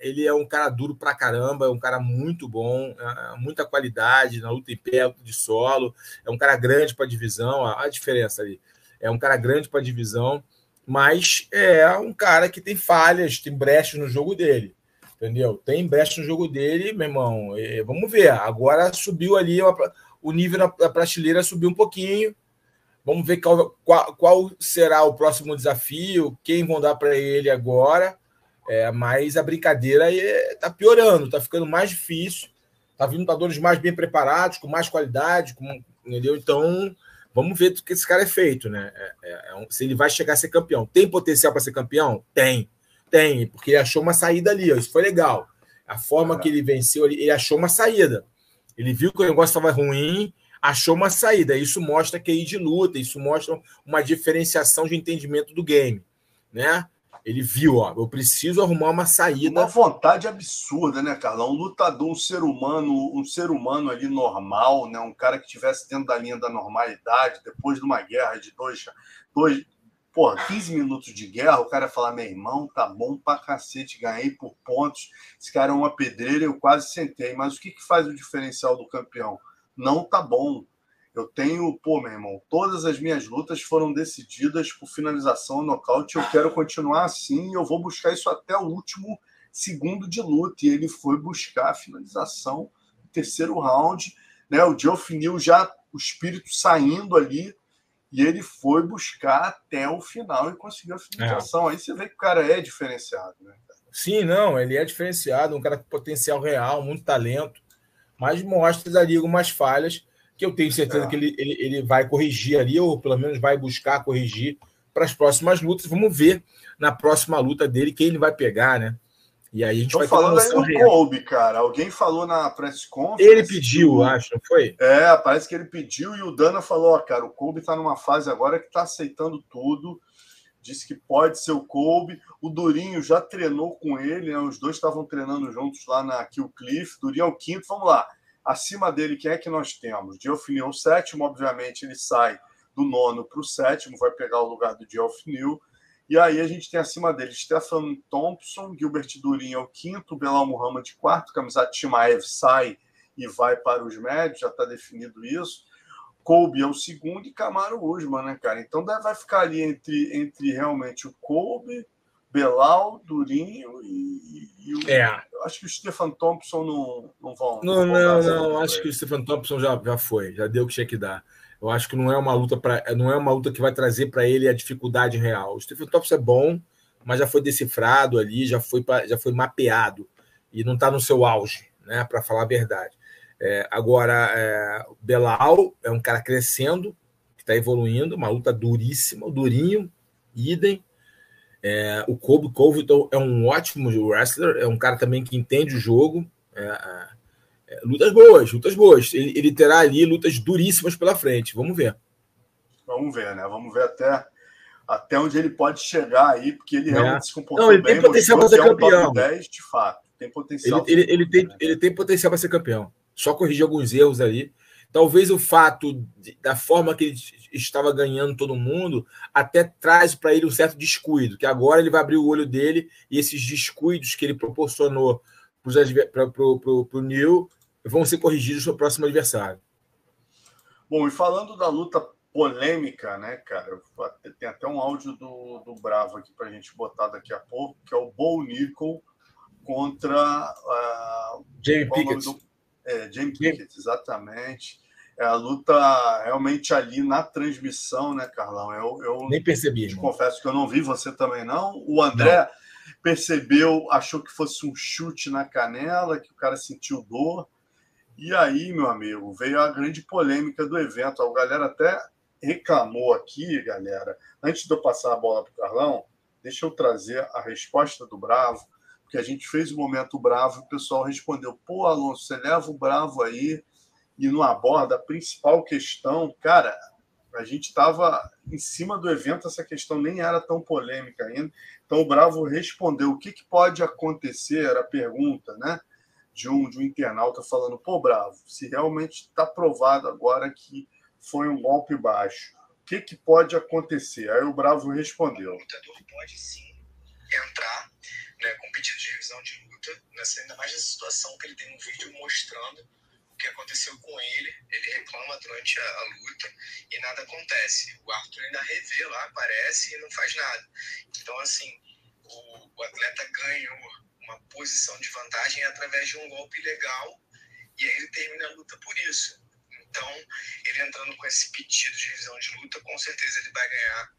ele é um cara duro pra caramba, é um cara muito bom, é, muita qualidade na luta em pé, de solo, é um cara grande para divisão, a, a diferença ali. É um cara grande para divisão, mas é um cara que tem falhas, tem brechas no jogo dele. Entendeu? Tem brecha no jogo dele, meu irmão. vamos ver. Agora subiu ali, o nível na prateleira subiu um pouquinho Vamos ver qual, qual, qual será o próximo desafio, quem vão dar para ele agora. É, mas a brincadeira está piorando, está ficando mais difícil. Está vindo lutadores mais bem preparados, com mais qualidade, com, entendeu? Então, vamos ver o que esse cara é feito, né? É, é, é se ele vai chegar a ser campeão. Tem potencial para ser campeão? Tem, tem, porque ele achou uma saída ali, ó, isso foi legal. A forma que ele venceu, ele, ele achou uma saída. Ele viu que o negócio estava ruim, achou uma saída. Isso mostra que é de luta, isso mostra uma diferenciação de entendimento do game, né? Ele viu, ó, eu preciso arrumar uma saída. Uma vontade absurda, né, Carlão? Um lutador, um ser humano, um ser humano ali normal, né? Um cara que tivesse dentro da linha da normalidade, depois de uma guerra de dois, dois porra, 15 minutos de guerra, o cara falar, meu irmão, tá bom pra cacete, ganhei por pontos, esse cara é uma pedreira, eu quase sentei. Mas o que, que faz o diferencial do campeão? não tá bom. Eu tenho, pô, meu irmão, todas as minhas lutas foram decididas por finalização nocaute. Eu quero continuar assim e eu vou buscar isso até o último segundo de luta. E ele foi buscar a finalização no terceiro round. Né? O Geoff Neal já, o espírito saindo ali, e ele foi buscar até o final e conseguiu a finalização. É. Aí você vê que o cara é diferenciado, né? Sim, não, ele é diferenciado, um cara com potencial real, muito talento mas mostra ali algumas falhas que eu tenho certeza é. que ele, ele, ele vai corrigir ali, ou pelo menos vai buscar corrigir para as próximas lutas. Vamos ver na próxima luta dele quem ele vai pegar, né? E aí a gente Tô vai falando aí do Kobe, cara. Alguém falou na press conference. Ele pediu, acho, não foi? É, parece que ele pediu e o Dana falou: ó, cara, o Kobe tá numa fase agora que tá aceitando tudo. Disse que pode ser o Kobe. O Durinho já treinou com ele, né? Os dois estavam treinando juntos lá na Kill Cliff. Durinho é o quinto. Vamos lá. Acima dele, quem é que nós temos? Neal, sétimo, obviamente, ele sai do nono para o sétimo, vai pegar o lugar do Neal. E aí a gente tem acima dele Stefan Thompson, Gilbert Durinho é o quinto, Belal Muhammad quarto, Kamizat Timaev sai e vai para os médios, já está definido isso. Kobe é o segundo e Camaro Usman, né, cara? Então vai ficar ali entre, entre realmente o Kobe, Belal, Durinho e, e o. É. Eu acho que o Stephen Thompson não, não vão. Não, não, não. não acho que o Stephen Thompson já, já foi, já deu o que tinha que dar. Eu acho que não é uma luta para, não é uma luta que vai trazer para ele a dificuldade real. O Stephen Thompson é bom, mas já foi decifrado ali, já foi já foi mapeado e não está no seu auge, né? Para falar a verdade. É, agora, é, Belal é um cara crescendo, que está evoluindo, uma luta duríssima, Durinho, idem. É, o Kobe Covington é um ótimo wrestler, é um cara também que entende o jogo. É, é, é, lutas boas, lutas boas. Ele, ele, terá ali lutas duríssimas pela frente. Vamos ver. Vamos ver, né? Vamos ver até, até onde ele pode chegar aí, porque ele é. realmente se comportou Não, ele bem. Tem potencial para ser campeão. Um 10, de fato. Tem potencial. Ele, ele, ele tem, ele tem potencial para ser campeão. Só corrigir alguns erros ali. Talvez o fato de, da forma que ele estava ganhando todo mundo até traz para ele um certo descuido, que agora ele vai abrir o olho dele e esses descuidos que ele proporcionou para o Neil vão ser corrigidos no próximo adversário. Bom, e falando da luta polêmica, né, cara? Tem até um áudio do, do Bravo aqui para a gente botar daqui a pouco, que é o Bo Nickel contra uh, Jamie Pickett. Do, é, Pickett, exatamente. É a luta realmente ali na transmissão, né, Carlão? Eu, eu nem percebi. Te confesso que eu não vi, você também não. O André não. percebeu, achou que fosse um chute na canela, que o cara sentiu dor. E aí, meu amigo, veio a grande polêmica do evento. A galera até reclamou aqui, galera. Antes de eu passar a bola para o Carlão, deixa eu trazer a resposta do Bravo, porque a gente fez o momento Bravo o pessoal respondeu: pô, Alonso, você leva o Bravo aí e não aborda a principal questão, cara, a gente estava em cima do evento, essa questão nem era tão polêmica ainda. Então o Bravo respondeu: o que, que pode acontecer? Era a pergunta, né? De um, de um internauta falando: pô, Bravo, se realmente está provado agora que foi um golpe baixo, o que, que pode acontecer? Aí o Bravo respondeu: o lutador pode sim entrar né, com pedido de revisão de luta, nessa, ainda mais nessa situação que ele tem um vídeo mostrando o que aconteceu com ele. Ele reclama durante a, a, luta e nada acontece. O Arthur ainda revê lá, aparece e não faz nada. Então, assim, o, o atleta ganhou uma posição de vantagem através de um golpe legal e aí ele termina a luta por isso. Então, ele entrando com esse pedido de revisão de luta, com certeza ele vai ganhar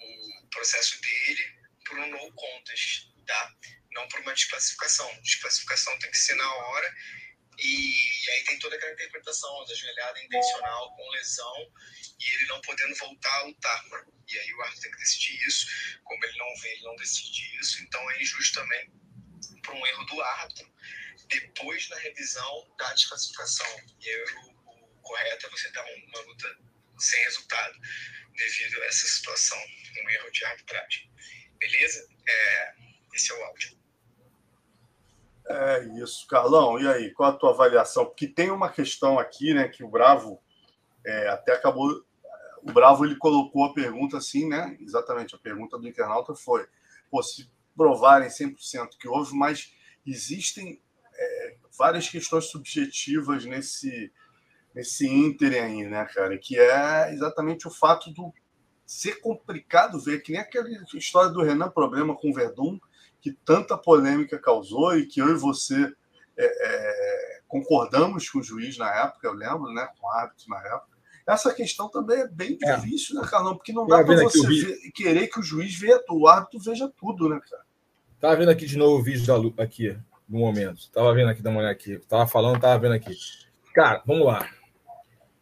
o processo dele por um no contest, tá? Não por uma desclassificação. Desclassificação tem que ser na hora e, aí tem toda aquela interpretação da joelhada intencional com lesão e ele não podendo voltar a lutar. E aí o árbitro tem que decidir isso. Como ele não vê, ele não decide isso. Então é injusto também por um erro do árbitro depois na revisão da desclassificação. E aí o, o correto é você dar uma luta sem resultado devido a essa situação, um erro de arbitragem. Beleza? É, esse é o áudio. É isso, Carlão. E aí, qual a tua avaliação? Porque tem uma questão aqui, né, que o Bravo é, até acabou. O Bravo ele colocou a pergunta assim, né? Exatamente, a pergunta do internauta foi: pô, se provarem 100% que houve, mas existem é, várias questões subjetivas nesse nesse ínterim aí, né, cara? Que é exatamente o fato do ser complicado ver, que nem aquela história do Renan problema com o Verdun, que tanta polêmica causou e que eu e você é, é, concordamos com o juiz na época, eu lembro, né, com o árbitro na época. Essa questão também é bem é. difícil, né, Carlão? Porque não dá para você ver, querer que o juiz veja, o árbitro veja tudo, né, cara? Tava vendo aqui de novo o vídeo da aqui, no momento. Tava vendo aqui, uma olhada aqui. Tava falando, tava vendo aqui. Cara, vamos lá.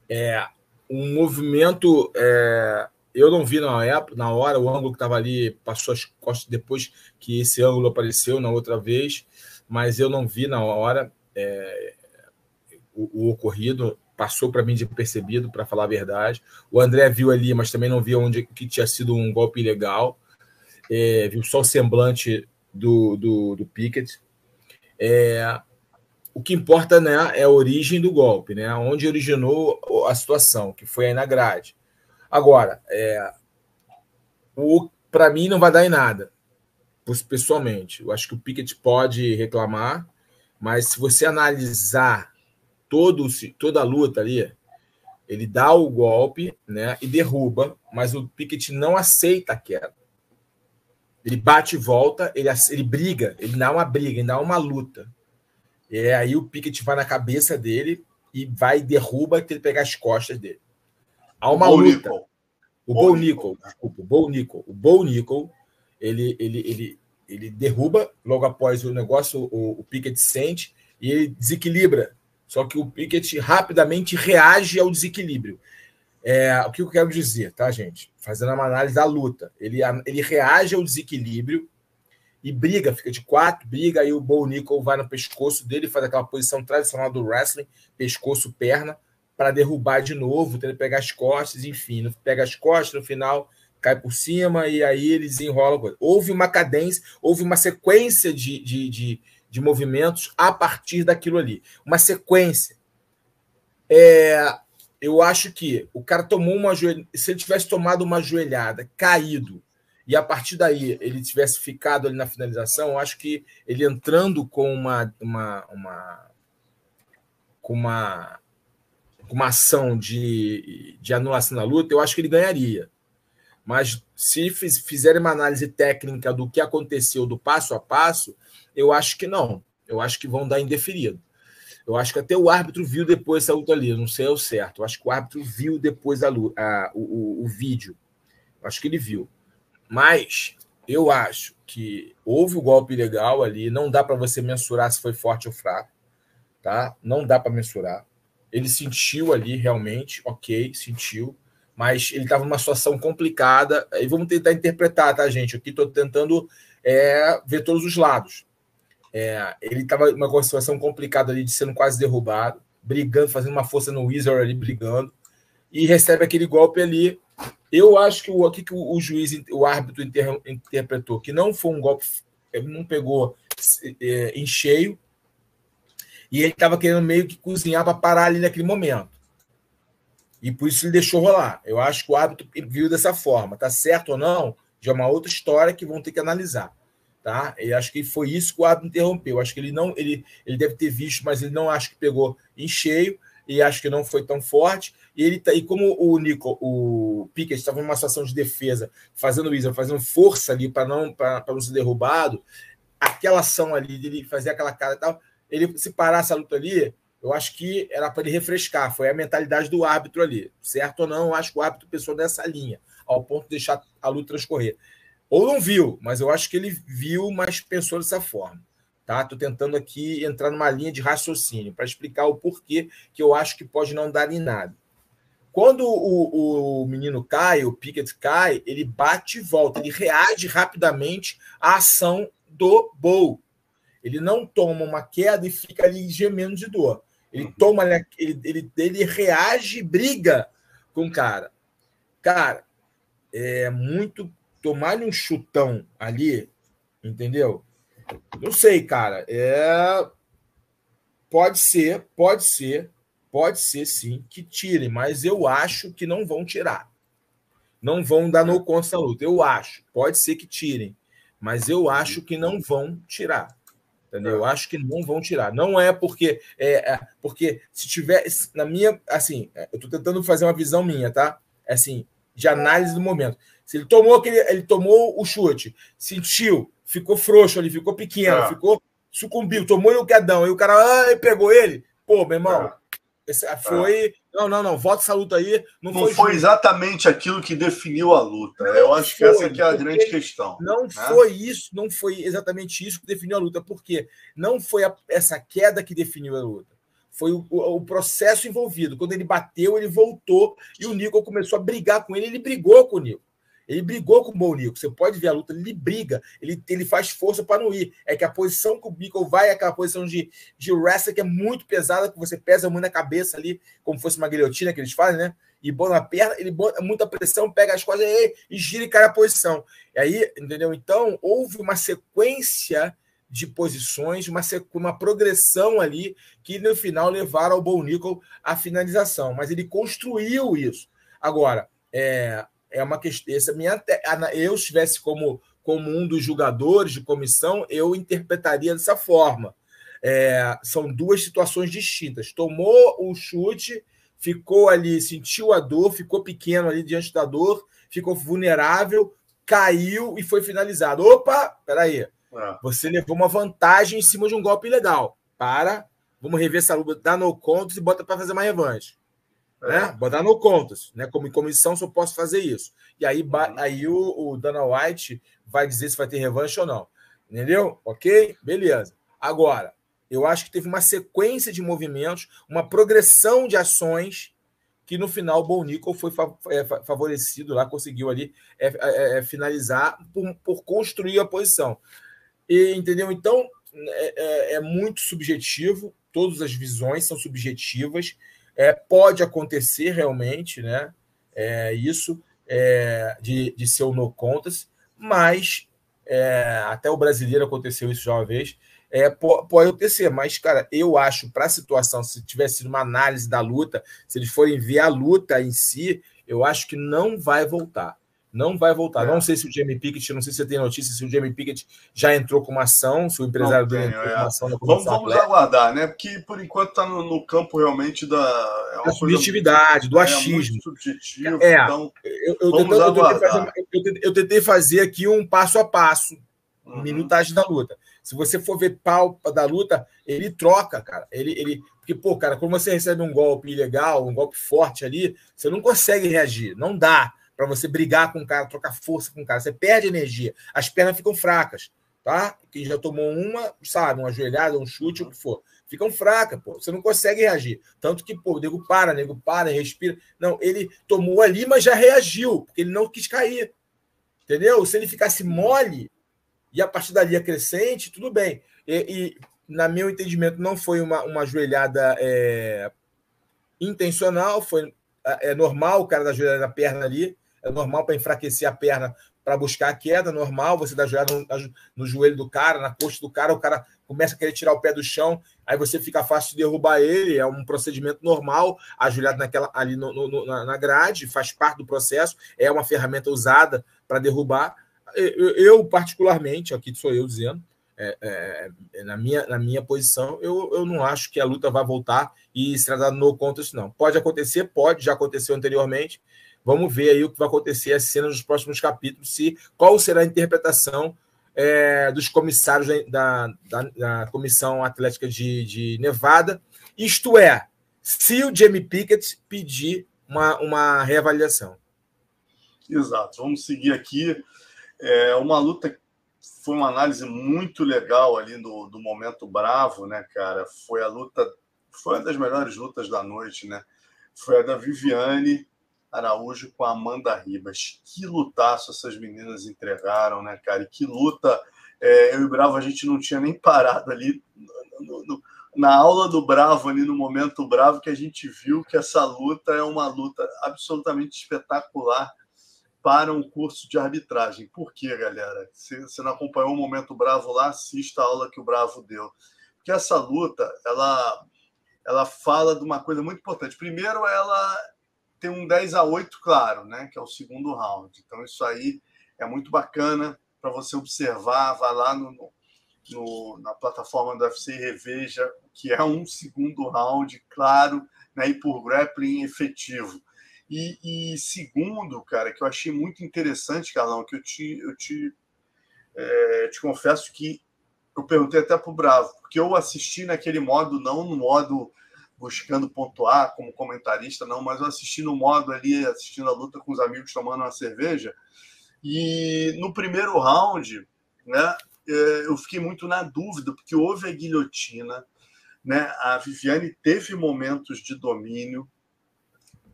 É um movimento é, eu não vi na época, na hora, o ângulo que estava ali passou as costas depois que esse ângulo apareceu na outra vez, mas eu não vi na hora é, o, o, ocorrido. Passou para mim de percebido, para falar a verdade. O André viu ali, mas também não viu onde que tinha sido um golpe ilegal. É, viu só o semblante do, do, do Pickett. É, o que importa né, é a origem do golpe, né, onde originou a situação, que foi aí na grade. Agora, é, para mim não vai dar em nada, pessoalmente. Eu acho que o Pickett pode reclamar, mas se você analisar todo, toda a luta ali, ele dá o golpe né, e derruba, mas o Pickett não aceita a queda. Ele bate e volta, ele, ele briga, ele dá uma briga, ele dá uma luta. E aí o Pickett vai na cabeça dele e vai e derruba que ele pegar as costas dele. Há uma luta. Nickel. O Bo Nickel, desculpa, o Bo Nickel. O Bo Nickel, ele, ele, ele, ele derruba logo após o negócio, o, o Pickett sente e ele desequilibra. Só que o Pickett rapidamente reage ao desequilíbrio. É, o que eu quero dizer, tá, gente? Fazendo uma análise da luta. Ele, ele reage ao desequilíbrio e briga, fica de quatro, briga, aí o Bo Nickel vai no pescoço dele, faz aquela posição tradicional do wrestling, pescoço, perna, para derrubar de novo, tentar pegar as costas, enfim, pega as costas no final, cai por cima e aí ele desenrola. Houve uma cadência, houve uma sequência de, de, de, de movimentos a partir daquilo ali. Uma sequência. É, eu acho que o cara tomou uma joelhada. Se ele tivesse tomado uma joelhada, caído, e a partir daí ele tivesse ficado ali na finalização, eu acho que ele entrando com uma, uma, uma com uma uma ação de, de anulação da luta, eu acho que ele ganharia. Mas se fiz, fizerem uma análise técnica do que aconteceu do passo a passo, eu acho que não. Eu acho que vão dar indeferido. Eu acho que até o árbitro viu depois essa luta ali, não sei é o certo. Eu acho que o árbitro viu depois a, a, o, o, o vídeo. Eu acho que ele viu. Mas eu acho que houve o um golpe legal ali, não dá para você mensurar se foi forte ou fraco, tá? Não dá para mensurar. Ele sentiu ali realmente, ok, sentiu mas ele estava numa situação complicada. E vamos tentar interpretar, tá, gente? Aqui estou tentando é, ver todos os lados. É, ele estava numa situação complicada ali de sendo quase derrubado, brigando, fazendo uma força no Wizard ali, brigando, e recebe aquele golpe ali. Eu acho que o que o, o juiz, o árbitro inter, interpretou que não foi um golpe, ele não pegou é, em cheio, e ele estava querendo meio que cozinhar para parar ali naquele momento. E por isso ele deixou rolar. Eu acho que o árbitro viu dessa forma. Tá certo ou não? Já é uma outra história que vão ter que analisar. Tá? E acho que foi isso que o árbitro interrompeu. Acho que ele não, ele, ele deve ter visto, mas ele não acho que pegou em cheio e acho que não foi tão forte. E ele tá, e como o Nico, o Piquet estava numa situação de defesa, fazendo isso, fazendo força ali para não para não ser derrubado, aquela ação ali dele fazer aquela cara e tal, ele se parasse a luta ali, eu acho que era para ele refrescar. Foi a mentalidade do árbitro ali. Certo ou não, eu acho que o árbitro pensou nessa linha, ao ponto de deixar a luta transcorrer. Ou não viu, mas eu acho que ele viu, mas pensou dessa forma. Tá? Estou tentando aqui entrar numa linha de raciocínio para explicar o porquê que eu acho que pode não dar em nada. Quando o, o menino cai, o Pickett cai, ele bate e volta, ele reage rapidamente à ação do Bow. Ele não toma uma queda e fica ali gemendo de dor. Ele uhum. toma, ele, ele, ele reage, briga com o cara. Cara, é muito. Tomar um chutão ali, entendeu? Não sei, cara. É. Pode ser, pode ser, pode ser sim que tirem, mas eu acho que não vão tirar. Não vão dar no conta da luta. Eu acho. Pode ser que tirem, mas eu acho que não vão tirar. Entendeu? Eu acho que não vão tirar. Não é porque. É, é porque se tiver. Na minha. Assim, é, eu estou tentando fazer uma visão minha, tá? É assim, de análise do momento. Se ele tomou aquele. Ele tomou o chute, sentiu, ficou frouxo ali, ficou pequeno, é. ficou. sucumbiu, tomou o quedão, e o cara ah, pegou ele. Pô, meu irmão, é. esse, foi. Não, não, não. Volta essa luta aí. Não, não foi, foi exatamente aquilo que definiu a luta. Não Eu acho foi, que essa aqui é a grande questão. Não né? foi isso, não foi exatamente isso que definiu a luta. Porque não foi a, essa queda que definiu a luta. Foi o, o, o, processo envolvido. Quando ele bateu, ele voltou e o Nico começou a brigar com ele. Ele brigou com o Nico. Ele brigou com o Monico. Você pode ver a luta, ele briga, ele, ele faz força para não ir. É que a posição que o Bico vai é aquela posição de, de wrestling que é muito pesada, que você pesa muito na cabeça ali, como fosse uma guilhotina que eles fazem, né? E bota na perna, ele bota muita pressão, pega as coisas e, e gira e cai a posição. E aí, entendeu? Então, houve uma sequência de posições, uma, uma progressão ali que no final levaram ao Bo Nickel à finalização. Mas ele construiu isso. Agora, é, é uma questão. Essa minha, eu estivesse como, como um dos julgadores de comissão, eu interpretaria dessa forma. É, são duas situações distintas. Tomou o chute, ficou ali, sentiu a dor, ficou pequeno ali diante da dor, ficou vulnerável, caiu e foi finalizado. Opa, peraí. É. Você levou uma vantagem em cima de um golpe ilegal. Para, vamos rever essa luta, dá no conto e bota para fazer uma revanche. Né? É. Botar no contas, né? Como comissão só posso fazer isso. E aí, uhum. aí o, o Dana White vai dizer se vai ter revanche ou não. Entendeu? Ok? Beleza. Agora, eu acho que teve uma sequência de movimentos, uma progressão de ações que no final o Bonico foi é, favorecido lá, conseguiu ali é, é, é, finalizar por, por, construir a posição. E, entendeu? Então, é, é, é muito subjetivo, todas as visões são subjetivas. É, pode acontecer realmente, né? É, isso é, de, de ser o no contas, mas é, até o brasileiro aconteceu isso já uma vez. É, pode acontecer, mas, cara, eu acho para a situação, se tivesse uma análise da luta, se eles forem ver a luta em si, eu acho que não vai voltar. Não vai voltar. É. Não sei se o Jamie Pickett, não sei se você tem notícia se o Jamie Pickett já entrou com uma ação, se o empresário dele entrou é. com uma ação Vamos, vamos aguardar, né? Porque por enquanto está no, no, campo realmente da. É da subjetividade, do é achismo. subjetivo. É, então, eu, eu, vamos tentando, eu, tentei fazer, eu, tentei fazer, aqui um passo a passo, uhum. minutagem da luta. Se você for ver pau da luta, ele troca, cara. Ele, ele, porque, pô, cara, quando você recebe um golpe ilegal, um golpe forte ali, você não consegue reagir. Não dá para você brigar com o cara, trocar força com o cara. Você perde energia. As pernas ficam fracas, tá? Quem já tomou uma, sabe, uma joelhada, um chute, o que for. Ficam fracas, pô. Você não consegue reagir. Tanto que, pô, o nego para, o nego para, respira. Não, ele tomou ali, mas já reagiu, porque ele não quis cair. Entendeu? Se ele ficasse mole e a partir dali é crescente, tudo bem. E, e na meu entendimento, não foi uma, uma joelhada é, intencional, foi é, é normal o cara dar joelhada na perna ali é normal para enfraquecer a perna para buscar a queda, normal você dar joelhada no, no, joelho do cara, na coxa do cara, o cara começa a querer tirar o pé do chão, aí você fica fácil de derrubar ele, é um procedimento normal, ajoelhado naquela, ali no, no, na grade, faz parte do processo, é uma ferramenta usada para derrubar. Eu, eu, particularmente, aqui sou eu dizendo, é, é, é, na, minha, na minha posição, eu, eu não acho que a luta vai voltar e será dado no contest, não. Pode acontecer, pode, já aconteceu anteriormente, Vamos ver aí o que vai acontecer as cenas dos próximos capítulos, se qual será a interpretação é, dos comissários da, da, da Comissão Atlética de, de, Nevada. Isto é, se o Jamie Pickett pedir uma, uma reavaliação. Exato. Vamos seguir aqui. É uma luta foi uma análise muito legal ali do, do momento bravo, né, cara? Foi a luta, foi uma das melhores lutas da noite, né? Foi a da Viviane Araújo com a Amanda Ribas. Que lutaço essas meninas entregaram, né, cara? E que luta. É, eu e o Bravo, a gente não tinha nem parado ali no, no, na aula do Bravo, ali no momento Bravo, que a gente viu que essa luta é uma luta absolutamente espetacular para um curso de arbitragem. Por quê, galera? Se você não acompanhou o Momento Bravo lá, assista a aula que o Bravo deu. Porque essa luta, ela, ela fala de uma coisa muito importante. Primeiro, ela tem um 10 a 8 claro, né? Que é o segundo round. Então, isso aí é muito bacana para você observar. Vá lá no, no, na plataforma do UFC e reveja que é um segundo round, claro, né? E por grappling efetivo. E, e, segundo, cara, que eu achei muito interessante, Carlão, que eu te, eu te, é, te confesso que eu perguntei até para o Bravo, porque eu assisti naquele modo, não no modo buscando pontuar como comentarista, não, mas eu assisti no modo ali, assistindo a luta com os amigos, tomando uma cerveja. E no primeiro round, né, é, eu fiquei muito na dúvida, porque houve a guilhotina, né, a Viviane teve momentos de domínio,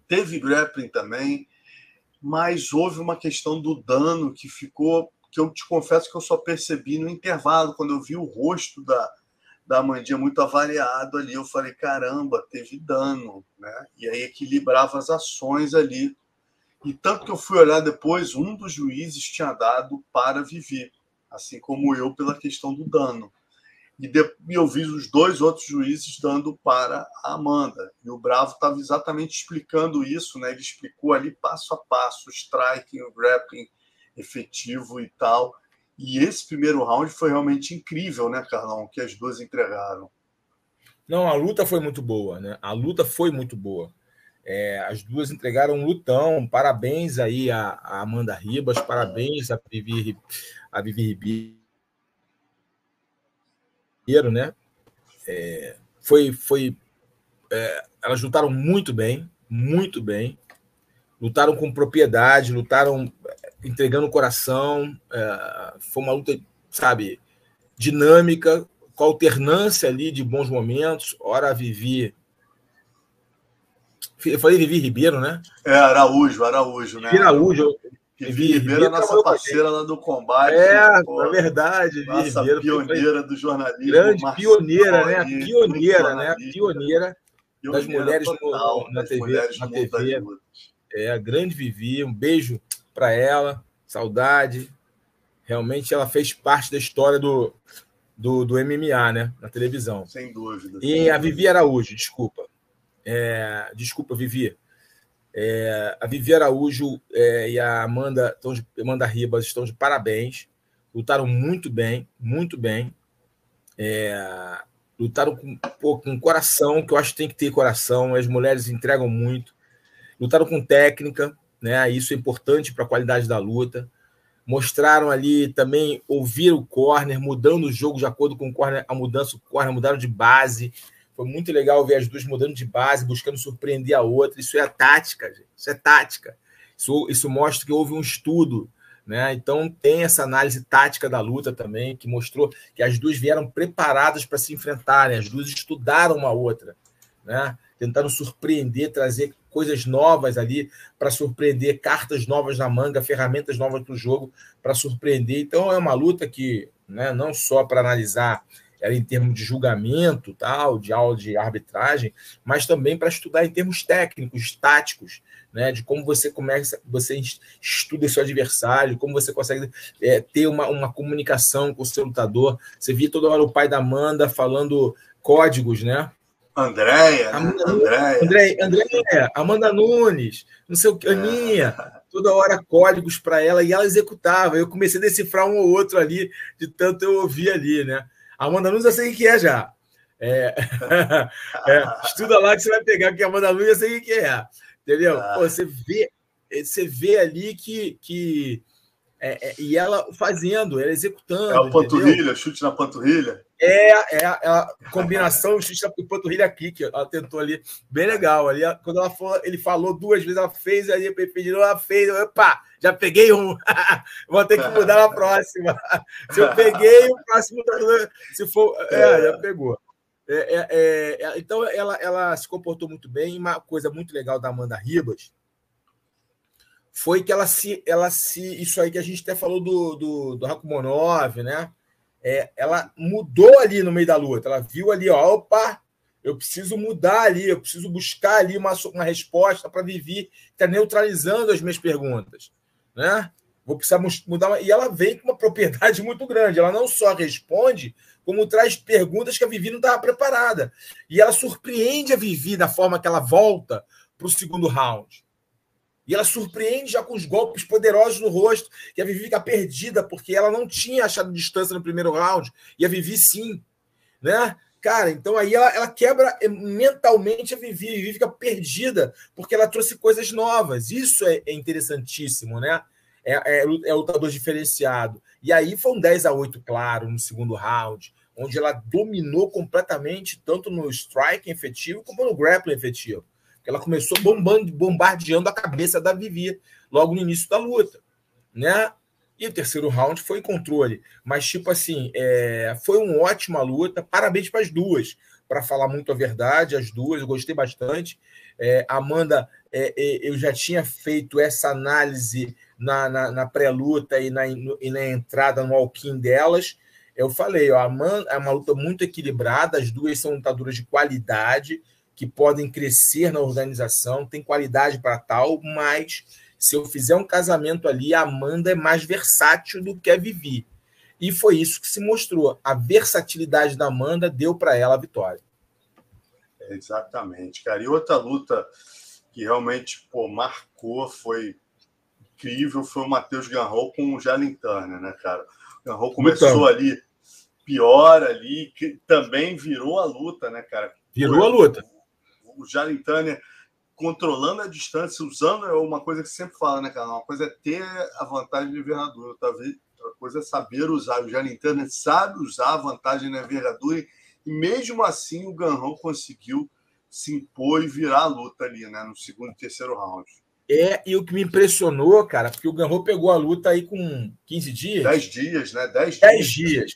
teve grappling também, mas houve uma questão do dano que ficou, que eu te confesso que eu só percebi no intervalo, quando eu vi o rosto da, da Amandinha muito avariado ali. Eu falei, caramba, teve dano, né? E aí equilibrava as ações ali. E tanto que eu fui olhar depois, um dos juízes tinha dado para Vivi, assim como eu pela questão do dano. E, e eu vi os dois outros juízes dando para a Amanda. E o Bravo estava exatamente explicando isso, né? Ele explicou ali passo a passo o striking, o grappling efetivo e tal. E esse primeiro round foi realmente incrível, né, Carlão? Que as duas entregaram. Não, a luta foi muito boa, né? A luta foi muito boa. É, as duas entregaram um lutão. Parabéns aí a, a Amanda Ribas, parabéns a Vivi, a Vivi Ribeiro, né? É, foi, foi, é, elas lutaram muito bem, muito bem. Lutaram com propriedade, lutaram entregando o coração. É, foi uma luta, sabe, dinâmica, com alternância ali de bons momentos. Ora a Vivi. Eu falei Vivi Ribeiro, né? É, Araújo, Araújo, né? Araújo. Vivi Ribeiro é nossa parceira lá do combate. É, pô, é verdade. Nossa Ribeiro, pioneira do jornalismo. Grande pioneira, né? Pioneira, né? Pioneira das mulheres total, no, na, TV, mulheres na TV. É, a grande Vivi. Um beijo para ela, saudade. Realmente ela fez parte da história do, do, do MMA, né? Na televisão. Sem dúvida. E sem a Vivi Araújo, desculpa. É, desculpa, Vivi. É, a Vivi Araújo é, e a Amanda, estão de, Amanda Ribas estão de parabéns. Lutaram muito bem, muito bem. É, lutaram com, pô, com coração, que eu acho que tem que ter coração. As mulheres entregam muito. Lutaram com técnica, né? Isso é importante para a qualidade da luta. Mostraram ali também ouvir o corner, mudando o jogo de acordo com o corner, a mudança, o corner mudaram de base. Foi muito legal ver as duas mudando de base, buscando surpreender a outra. Isso é tática, gente. Isso é tática. Isso, isso mostra que houve um estudo. Né? Então tem essa análise tática da luta também, que mostrou que as duas vieram preparadas para se enfrentarem, as duas estudaram uma outra, né? tentaram surpreender, trazer coisas novas ali para surpreender, cartas novas na manga, ferramentas novas para o jogo para surpreender. Então é uma luta que né, não só para analisar era em termos de julgamento, tal, de aula de arbitragem, mas também para estudar em termos técnicos, táticos, né, de como você começa, você estuda seu adversário, como você consegue é, ter uma, uma comunicação com o seu lutador. Você via toda hora o pai da Amanda falando códigos, né? Andréia, né? Andréia. André, Andréia, Amanda Nunes, não sei o que, Aninha, toda hora códigos para ela e ela executava. Eu comecei a decifrar um ou outro ali, de tanto eu ouvir ali, né? Amanda Nunes eu sei o que é já. É, é, estuda lá que você vai pegar que a Amanda Nunes eu sei o que é. Entendeu? Ah. Pô, você vê, você vê ali que. que é, é, e ela fazendo, ela executando. É o panturrilha, entendeu? chute na panturrilha. É, é, é a combinação chute na panturrilha kick. Ela tentou ali, bem legal. Ali, quando ela falou, ele falou duas vezes, ela fez, aí pediu, ela fez. Opa, já peguei um. Vou ter que mudar na próxima. Se eu peguei, o próximo. Se for. É, já pegou. É, é, é, é, então, ela, ela se comportou muito bem. Uma coisa muito legal da Amanda Ribas foi que ela se. Ela se isso aí que a gente até falou do, do, do Rakumonov, né? É, ela mudou ali no meio da luta. Ela viu ali, ó, opa, eu preciso mudar ali, eu preciso buscar ali uma, uma resposta para Vivi, que está neutralizando as minhas perguntas né? Vou precisar mudar. Uma... E ela vem com uma propriedade muito grande. Ela não só responde, como traz perguntas que a Vivi não estava preparada. E ela surpreende a Vivi da forma que ela volta para o segundo round. E ela surpreende já com os golpes poderosos no rosto, e a Vivi fica perdida, porque ela não tinha achado distância no primeiro round, e a Vivi sim. Né? Cara, então aí ela, ela quebra mentalmente a Vivi, a Vivi fica perdida, porque ela trouxe coisas novas. Isso é, é interessantíssimo, né? É, é, é lutador diferenciado. E aí foi um 10 a 8 claro no segundo round, onde ela dominou completamente, tanto no strike efetivo como no grappling efetivo. Ela começou bombando, bombardeando a cabeça da Vivi logo no início da luta. Né? E o terceiro round foi controle. Mas, tipo assim, é, foi uma ótima luta. Parabéns para as duas. Para falar muito a verdade, as duas, eu gostei bastante. É, Amanda, é, é eu já tinha feito essa análise na, na, na pré-luta e na, e na entrada no alquim delas. Eu falei, ó, a Amanda é uma luta muito equilibrada, as duas são lutadoras de qualidade, que podem crescer na organização, tem qualidade para tal, mas se eu fizer um casamento ali, a Amanda é mais versátil do que a Vivi. E foi isso que se mostrou. A versatilidade da Amanda deu para ela a vitória. exatamente, cara. E outra luta que realmente pô, marcou, foi incrível, foi o Matheus Ganrol com o Jalen Turner, né, cara? O Ganrol começou então. ali pior ali, que também virou a luta, né, cara? Virou foi, a luta. O Jalen Turner controlando a distância, usando é uma coisa que sempre fala, né, cara? Uma coisa é ter a vantagem de envergadura, outra coisa é saber usar. O Jalen Turner sabe usar a vantagem na envergadura e, mesmo assim o Ganrão conseguiu se impor e virar a luta ali, né, no segundo e terceiro round. É, e o que me impressionou, cara, porque o Ganrou pegou a luta aí com 15 dias. 10 dias, né? 10 dias. 10 dias.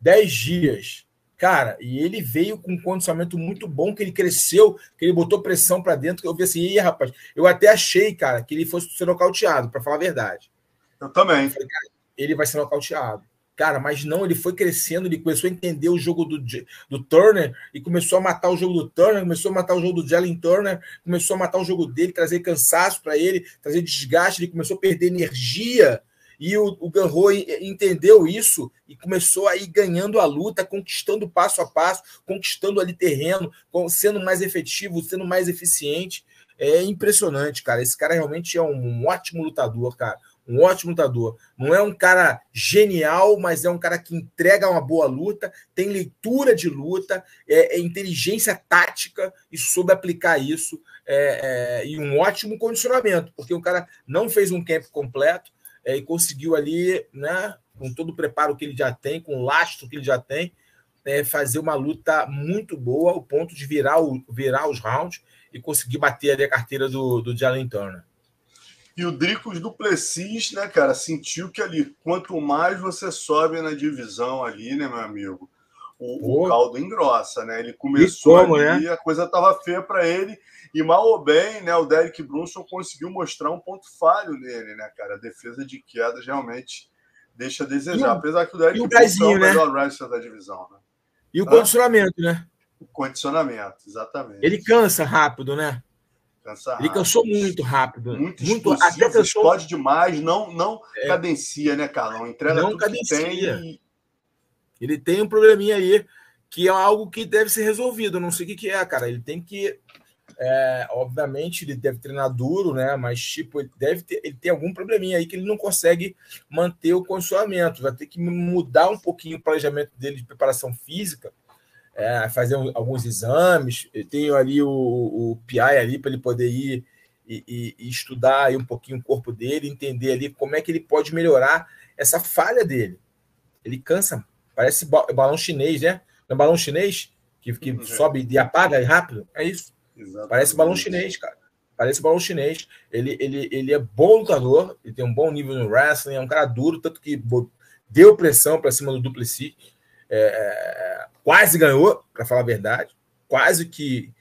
10 dias. Cara, e ele veio com um condicionamento muito bom, que ele cresceu, que ele botou pressão para dentro, que eu vi assim, Ih, rapaz, eu até achei, cara, que ele fosse ser nocauteado, para falar a verdade. Eu também. Falei, cara, ele vai ser nocauteado. Cara, mas não, ele foi crescendo, ele começou a entender o jogo do, do Turner e começou a matar o jogo do Turner, começou a matar o jogo do Jalen Turner, começou a matar o jogo dele, trazer cansaço para ele, trazer desgaste, ele começou a perder energia e o, o entendeu isso e começou a ir ganhando a luta, conquistando passo a passo, conquistando ali terreno, sendo mais efetivo, sendo mais eficiente. é impressionante, cara. Esse cara realmente é um ótimo lutador, cara. Um ótimo lutador. Não é um cara genial, mas é um cara que entrega uma boa luta, tem leitura de luta, é, é inteligência tática e soube aplicar isso. É, é, e um ótimo condicionamento, porque o cara não fez um camp completo é, e conseguiu ali, né, com todo o preparo que ele já tem, com o lastro que ele já tem, é, fazer uma luta muito boa, ao ponto de virar, o, virar os rounds e conseguir bater ali a carteira do, do Jalen Turner. E o Dricos do Plessis, né, cara, sentiu que ali, quanto mais você sobe na divisão ali, né, meu amigo, o, o caldo engrossa, né? Ele começou como, ali, né? a coisa tava feia para ele, e mal ou bem, né, o Derek Brunson conseguiu mostrar um ponto falho nele, né, cara? A defesa de quedas realmente deixa a desejar, e, apesar que o Derek Brunson é o né? melhor wrestler da divisão, né? E o condicionamento, né? O condicionamento, exatamente. Ele cansa rápido, né? Cansa rápido. Ele cansou muito rápido. Muito, muito até cansou... explode demais, não, não é. cadencia, né, Carlão? Entrega não tudo cadencia. que tem. Ele tem um probleminha aí, que é algo que deve ser resolvido. não sei o que, que é, cara. Ele tem que. É, obviamente, ele deve treinar duro, né? Mas, tipo, ele deve ter, ele tem algum probleminha aí que ele não consegue manter o condicionamento. Vai ter que mudar um pouquinho o planejamento dele de preparação física, é, fazer alguns exames. Eu tenho ali o, o PI ali para ele poder ir e, e, e, estudar aí um pouquinho o corpo dele, entender ali como é que ele pode melhorar essa falha dele. Ele cansa, parece balão chinês, né? Não é balão chinês que, que uhum. sobe e apaga rápido? É isso. Exatamente. Parece balão chinês, cara. Parece balão chinês. Ele, ele, ele é bom lutador, ele tem um bom nível no wrestling, é um cara duro, tanto que deu pressão para cima do Duplessis. É, é, quase ganhou, para falar a verdade. Quase que,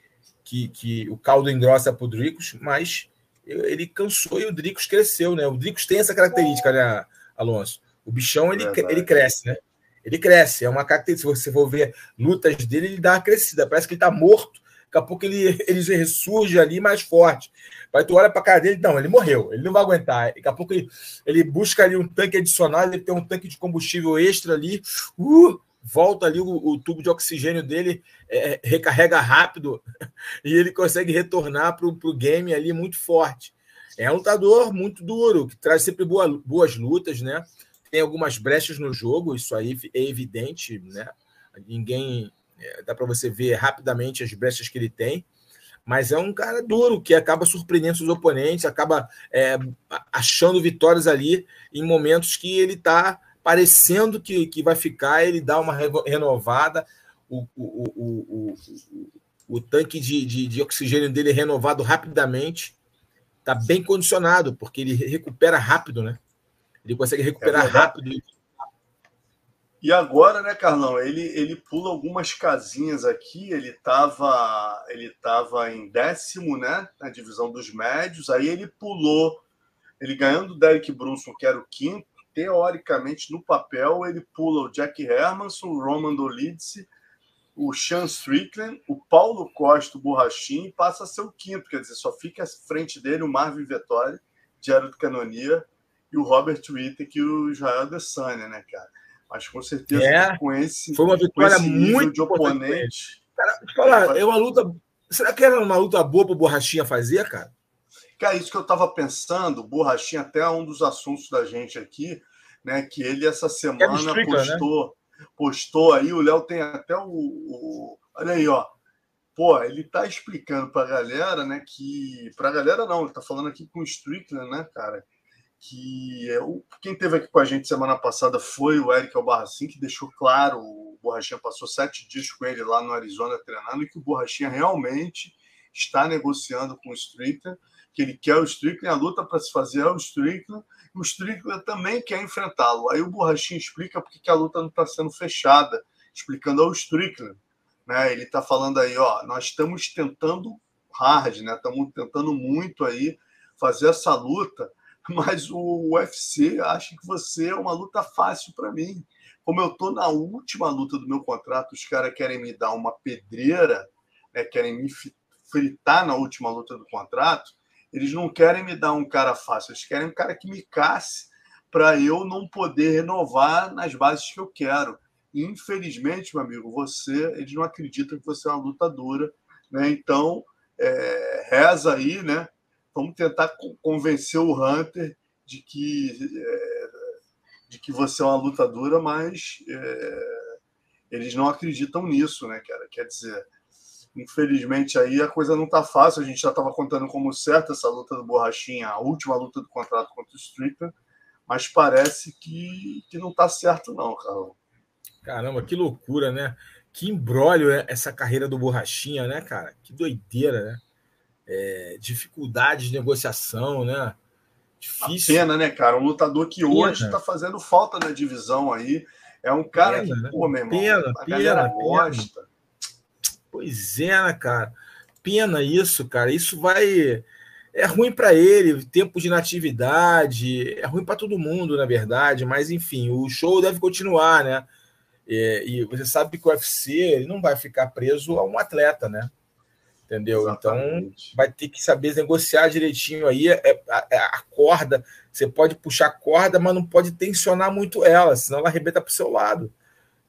que, que o caldo engrossa para o Dricos, mas ele cansou e o Dricos cresceu, né? O Dricos tem essa característica, né, Alonso? O bichão ele, ele cresce, né? Ele cresce, é uma característica. Se você for ver lutas dele, ele dá uma crescida. Parece que ele está morto, daqui a pouco ele, ele ressurge ali mais forte. Vai tu olha para a cara dele, não, ele morreu, ele não vai aguentar. Daqui a pouco ele, ele busca ali um tanque adicional, ele tem um tanque de combustível extra ali, uh, volta ali o, o, tubo de oxigênio dele, é, recarrega rápido e ele consegue retornar para o game ali muito forte. É um lutador muito duro, que traz sempre boa, boas lutas, né? Tem algumas brechas no jogo, isso aí é evidente, né? Ninguém. É, dá para você ver rapidamente as brechas que ele tem, mas é um cara duro que acaba surpreendendo os oponentes, acaba é, achando vitórias ali em momentos que ele está parecendo que, que vai ficar, ele dá uma renovada, o, o, o, o, o tanque de, de, de, oxigênio dele é renovado rapidamente, está bem condicionado, porque ele recupera rápido, né? Ele consegue recuperar é rápido. E agora, né, Carlão, ele, ele pula algumas casinhas aqui, ele estava ele tava em décimo, né, na divisão dos médios, aí ele pulou, ele ganhando o Derek Brunson, que era o quinto, teoricamente, no papel, ele pula o Jack Hermanson, o Roman Dolidze, o Sean Strickland, o Paulo Costa, o Borrachinho, e passa a ser o quinto, quer dizer, só fica à frente dele o Marvin Vettori, Jared Canonia e o Robert Whittaker e o Israel Adesanya, né, cara? Mas com certeza é, com esse, foi uma vitória muito de oponente. Cara, falar, é uma luta. Será que era uma luta boa para o Borrachinha fazer, cara? Cara, isso que eu estava pensando, Borrachinha, até é um dos assuntos da gente aqui, né? Que ele essa semana Stricker, postou, né? postou aí, o Léo tem até o, o, Olha aí, ó. Pô, ele tá explicando pra galera, né? Que. Pra galera não, ele tá falando aqui com o Strickland, né, cara? Que é o, quem teve aqui com a gente semana passada foi o Eric Albarracin, que deixou claro, o Borrachinha passou sete dias com ele lá no Arizona treinando, e que o Borrachinha realmente está negociando com o Strickland que ele quer o Strickland, a luta para se fazer é o Strickland, e o Strickland também quer enfrentá-lo. Aí o Borrachinho explica porque que a luta não está sendo fechada, explicando ao Strickland. Né? Ele está falando aí, ó, nós estamos tentando hard, né? Estamos tentando muito aí fazer essa luta, mas o UFC acha que você é uma luta fácil para mim. Como eu estou na última luta do meu contrato, os caras querem me dar uma pedreira, né? querem me fritar na última luta do contrato, eles não querem me dar um cara fácil, eles querem um cara que me casse para eu não poder renovar nas bases que eu quero. infelizmente, meu amigo, você, eles não acreditam que você é uma lutadora, né? Então, é, reza aí, né? Vamos tentar convencer o Hunter de que, é, de que você é uma lutadora, mas é, eles não acreditam nisso, né, cara? Quer dizer, infelizmente aí a coisa não tá fácil. A gente já estava contando como certa essa luta do Borrachinha, a última luta do contrato contra o Strickland, mas parece que, que não tá certo, não, Carlão. Caramba, que loucura, né? Que embrólio é essa carreira do Borrachinha, né, cara? Que doideira, né? É, dificuldade de negociação, né? Difícil. A pena, né, cara? Um lutador que hoje está fazendo falta na divisão aí. É um cara pena, que, né? pô, meu irmão, pena, a pena, galera gosta. Pois é, né, cara? Pena isso, cara. Isso vai. É ruim para ele, tempo de natividade, é ruim para todo mundo, na verdade, mas enfim, o show deve continuar, né? É, e você sabe que o UFC ele não vai ficar preso a um atleta, né? Entendeu? Então, Exatamente. Então vai ter que saber negociar direitinho aí é, é, a, a, a, corda. Você pode puxar a corda, mas não pode tensionar muito ela, senão ela arrebenta para o seu lado.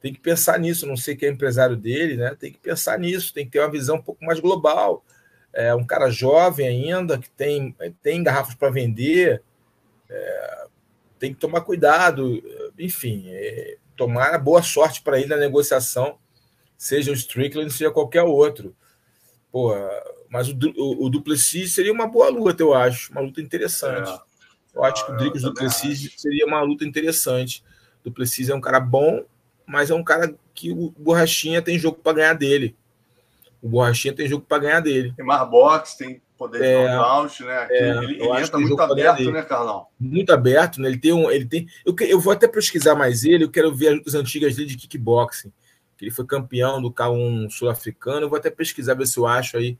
Tem que pensar nisso. Não sei quem é empresário dele, né? Tem que pensar nisso, tem que ter uma visão um pouco mais global. É um cara jovem ainda, que tem, tem garrafas para vender, é, tem que tomar cuidado. Enfim, é, tomar boa sorte para ele na negociação, seja o Strickland, seja qualquer outro. Pô, mas o, o, o Duplessis seria uma boa luta, eu acho, uma luta interessante. É. Eu acho que o ah, Dricos Duplessis seria uma luta interessante. Duplessis é um cara bom, mas é um cara que o Borrachinha tem jogo para ganhar dele. O Borrachinha tem jogo para ganhar dele. Tem mais boxe, tem poder de é, knockout, né? É, ele, ele entra muito aberto, né, Carlão? Muito aberto, né? Ele tem um. Ele tem, eu, eu vou até pesquisar mais ele, eu quero ver as lutas antigas dele de kickboxing. Que ele foi campeão do K1 sul-africano. Vou até pesquisar, ver se eu acho aí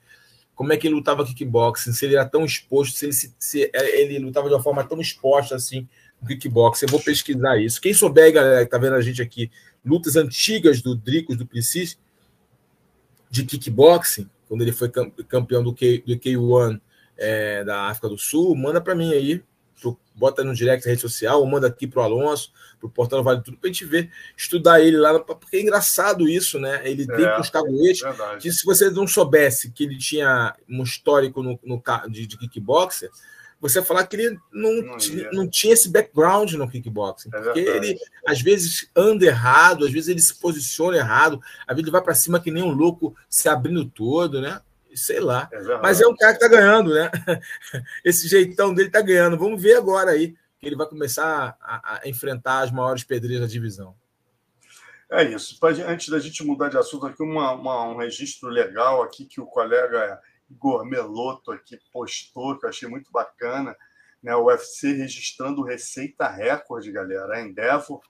como é que ele lutava kickboxing, se ele era tão exposto, se ele, se, se é, ele lutava de uma forma tão exposta assim no kickboxing. Eu vou pesquisar isso. Quem souber, galera, que tá vendo a gente aqui, lutas antigas do Dricos, do Precis, de kickboxing, quando ele foi campeão do, K, do K1 é, da África do Sul, manda para mim aí, bota no direct da rede social, ou manda aqui pro Alonso, pro Portal Vale Tudo, pra gente ver, estudar ele lá, porque é engraçado isso, né? Ele é, tem uns caguetes, que se você não soubesse que ele tinha um histórico no, no de, de kickboxer, você falar que ele não, não, tinha, não tinha esse background no kickboxing. É porque ele, às vezes, anda errado, às vezes ele se posiciona errado, às vezes ele vai para cima que nem um louco se abrindo todo, né? Sei lá. É Mas é um cara que tá ganhando, né? Esse jeitão dele tá ganhando. Vamos ver agora aí que ele vai começar a, a enfrentar as maiores pedreiras da divisão. É isso. Antes da gente mudar de assunto aqui, uma, uma, um registro legal aqui que o colega Igor Meloto aqui postou, que eu achei muito bacana, né? O UFC registrando receita recorde, galera. A Endeavor,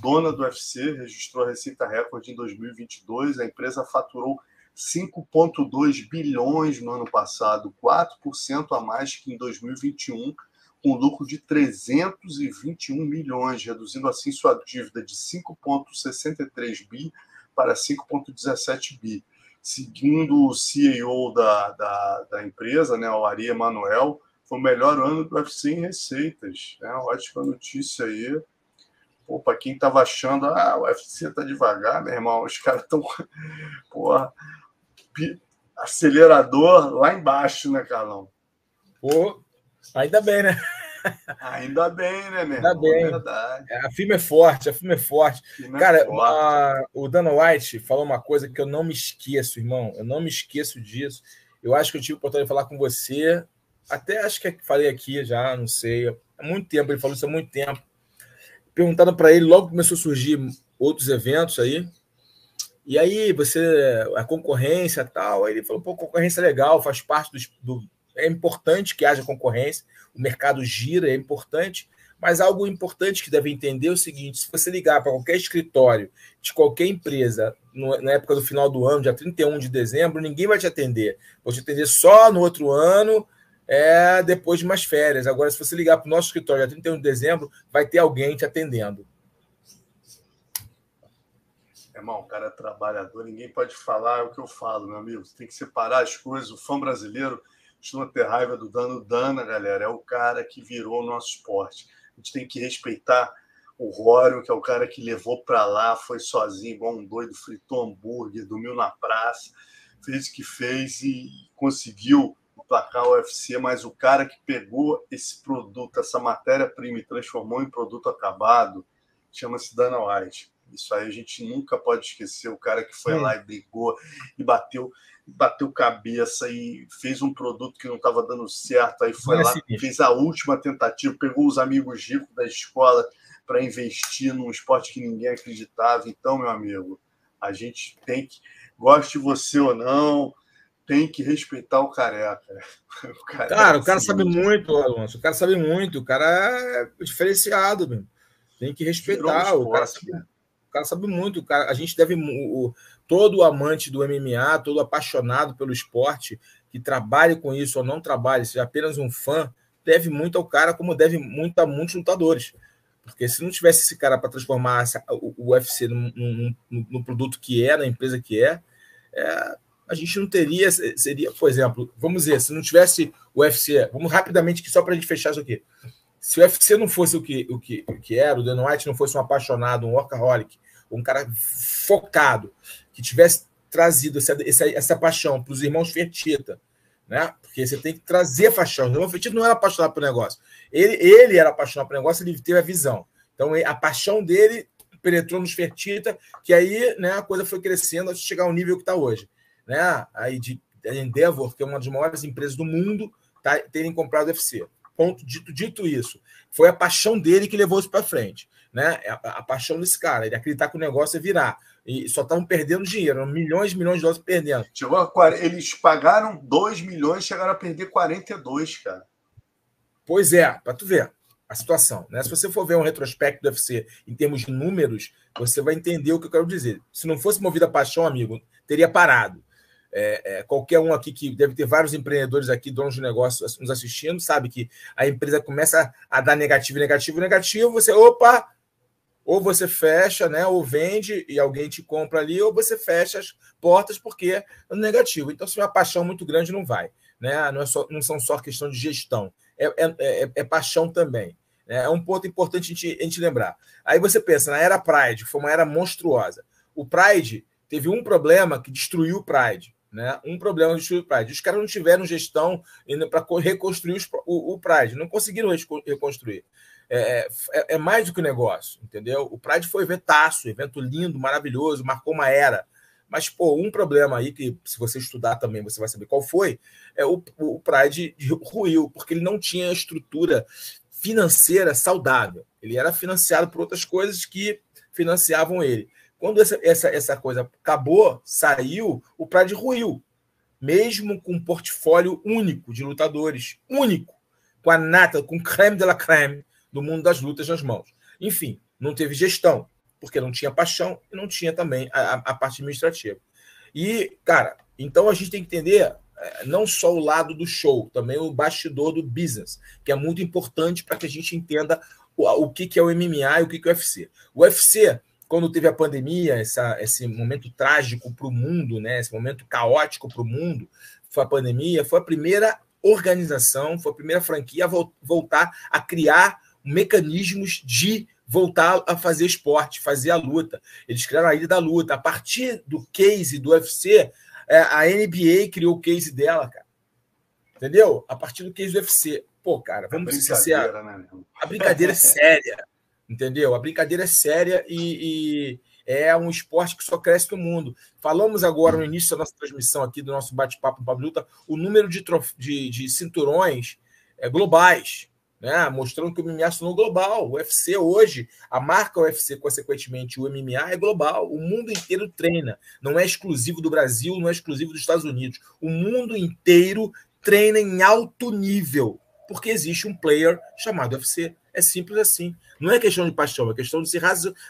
dona do UFC, registrou a receita recorde em 2022. A empresa faturou 5,2 bilhões no ano passado, 4% a mais que em 2021, com lucro de 321 milhões, reduzindo assim sua dívida de 5,63 bi para 5,17 bi. Segundo o CEO da, da, da empresa, né, o Ari Emanuel, foi o melhor ano do UFC em receitas. Né? ótima notícia aí. Para quem estava achando, ah, o UFC tá devagar, meu irmão, os caras estão. Porra, acelerador lá embaixo, né, Carlão? Pô, ainda bem, né? Ainda bem, né, meu? Ainda bem. É verdade. A firma é forte, a firma é forte. Firma é Cara, é forte. A, o Dana White falou uma coisa que eu não me esqueço, irmão. Eu não me esqueço disso. Eu acho que eu tive a oportunidade de falar com você. Até acho que falei aqui já, não sei. Há muito tempo, ele falou isso há muito tempo. Perguntando para ele, logo começou a surgir outros eventos aí. E aí, você, a concorrência tal, aí ele falou, pô, concorrência é legal, faz parte do, do é importante que haja concorrência, o mercado gira, é importante, mas algo importante que deve entender é o seguinte: se você ligar para qualquer escritório de qualquer empresa no, na época do final do ano, dia 31 de dezembro, ninguém vai te atender. Vou te atender só no outro ano, é depois de umas férias. Agora, se você ligar para o nosso escritório dia 31 de dezembro, vai ter alguém te atendendo. Irmão, o cara é trabalhador, ninguém pode falar o que eu falo, meu amigo. Você tem que separar as coisas. O fã brasileiro costuma ter raiva do Dano. Dana, galera, é o cara que virou o nosso esporte. A gente tem que respeitar o Rório, que é o cara que levou para lá, foi sozinho, igual um doido, fritou hambúrguer, dormiu na praça, fez o que fez e conseguiu emplacar o UFC, mas o cara que pegou esse produto, essa matéria-prima e transformou em produto acabado, chama-se Dana White. Isso aí a gente nunca pode esquecer. O cara que foi lá e brigou e bateu, bateu cabeça e fez um produto que não estava dando certo. Aí foi lá, fez a última tentativa, pegou os amigos ricos da escola para investir num esporte que ninguém acreditava. Então, meu amigo, a gente tem que, goste você ou não, tem que respeitar o careca. O cara, cara, é o cara sabe muito, Alonso. O cara sabe muito. O cara é diferenciado, meu. Tem que respeitar. Um esporte, o, cara sabe, né? Cara sabe muito. O cara, a gente deve. O, todo amante do MMA, todo apaixonado pelo esporte, que trabalhe com isso ou não trabalhe, seja apenas um fã, deve muito ao cara, como deve muito a muitos lutadores. Porque se não tivesse esse cara para transformar essa, o, UFC no, produto que é, na empresa que é, é, a gente não teria. Seria, por exemplo, vamos dizer, se não tivesse o UFC, vamos rapidamente aqui só para a gente fechar isso aqui. Se o UFC não fosse o que, o que, o que era, o Dan White não fosse um apaixonado, um workaholic, um cara focado, que tivesse trazido essa, essa, essa paixão para os irmãos Fertita, né? Porque você tem que trazer paixão. O irmão Fertita não era apaixonado pelo negócio. Ele, ele era apaixonado pelo negócio, ele teve a visão. Então, a paixão dele penetrou nos Fertita, que aí né, a coisa foi crescendo até chegar ao nível que está hoje. Né? Aí de Endeavor, que é uma das maiores empresas do mundo, tá, terem comprado o UFC. Ponto dito, dito isso. Foi a paixão dele que levou isso para frente. Né? A, a, paixão desse cara, ele acreditar que o negócio ia virar. E só estavam perdendo dinheiro, milhões e milhões de dólares perdendo. Chegou a, eles pagaram 2 milhões, chegaram a perder 42, cara. Pois é, para tu ver a situação. Né? Se você for ver um retrospecto do UFC em termos de números, você vai entender o que eu quero dizer. Se não fosse movida a paixão, amigo, teria parado. É, é, qualquer um aqui que deve ter vários empreendedores aqui, donos de negócio nos assistindo, sabe que a empresa começa a dar negativo, negativo, negativo, você, opa, ou você fecha, né, ou vende e alguém te compra ali, ou você fecha as portas porque é negativo. Então, se é uma paixão muito grande, não vai. Né? Não, é só, não são só questão de gestão, é, é, é, é paixão também. Né? É um ponto importante a gente, a gente lembrar. Aí você pensa, na era Pride, foi uma era monstruosa. O Pride teve um problema que destruiu o Pride. Né? Um problema destruiu o Pride. Os caras não tiveram gestão para reconstruir os, o, o Pride, não conseguiram reconstruir. É, é, é, mais do que um negócio, entendeu? O Pride foi eventaço, evento lindo, maravilhoso, marcou uma era. Mas, pô, um problema aí que, se você estudar também, você vai saber qual foi, é o, o Pride ruiu, porque ele não tinha estrutura financeira saudável. Ele era financiado por outras coisas que financiavam ele. Quando essa, essa, essa coisa acabou, saiu, o Pride ruiu. Mesmo com um portfólio único de lutadores, único, com a nata, com creme de la creme do mundo das lutas nas mãos. Enfim, não teve gestão, porque não tinha paixão e não tinha também a, a parte administrativa. E, cara, então a gente tem que entender é, não só o lado do show, também o bastidor do business, que é muito importante para que a gente entenda o, o que, que é o MMA e o que, que é o UFC. O UFC quando teve a pandemia, essa, esse momento trágico para o mundo, né, esse momento caótico para o mundo, foi a pandemia, foi a primeira organização, foi a primeira franquia a voltar a criar mecanismos de voltar a fazer esporte, fazer a luta. Eles criaram a Ilha da Luta. A partir do case do UFC, é, a NBA criou o case dela, cara. Entendeu? A partir do case do UFC. Pô, cara, vamos ser sinceros. Né, a brincadeira é séria. Entendeu? A brincadeira é séria e, e, é um esporte que só cresce no mundo. Falamos agora no início da nossa transmissão aqui, do nosso bate-papo no Luta, o número de, de, de cinturões é, globais, né? mostrando que o MMA se global. O UFC hoje, a marca UFC, consequentemente, o MMA é global. O mundo inteiro treina. Não é exclusivo do Brasil, não é exclusivo dos Estados Unidos. O mundo inteiro treina em alto nível, porque existe um player chamado UFC. É simples assim. Não é questão de paixão, é questão de ser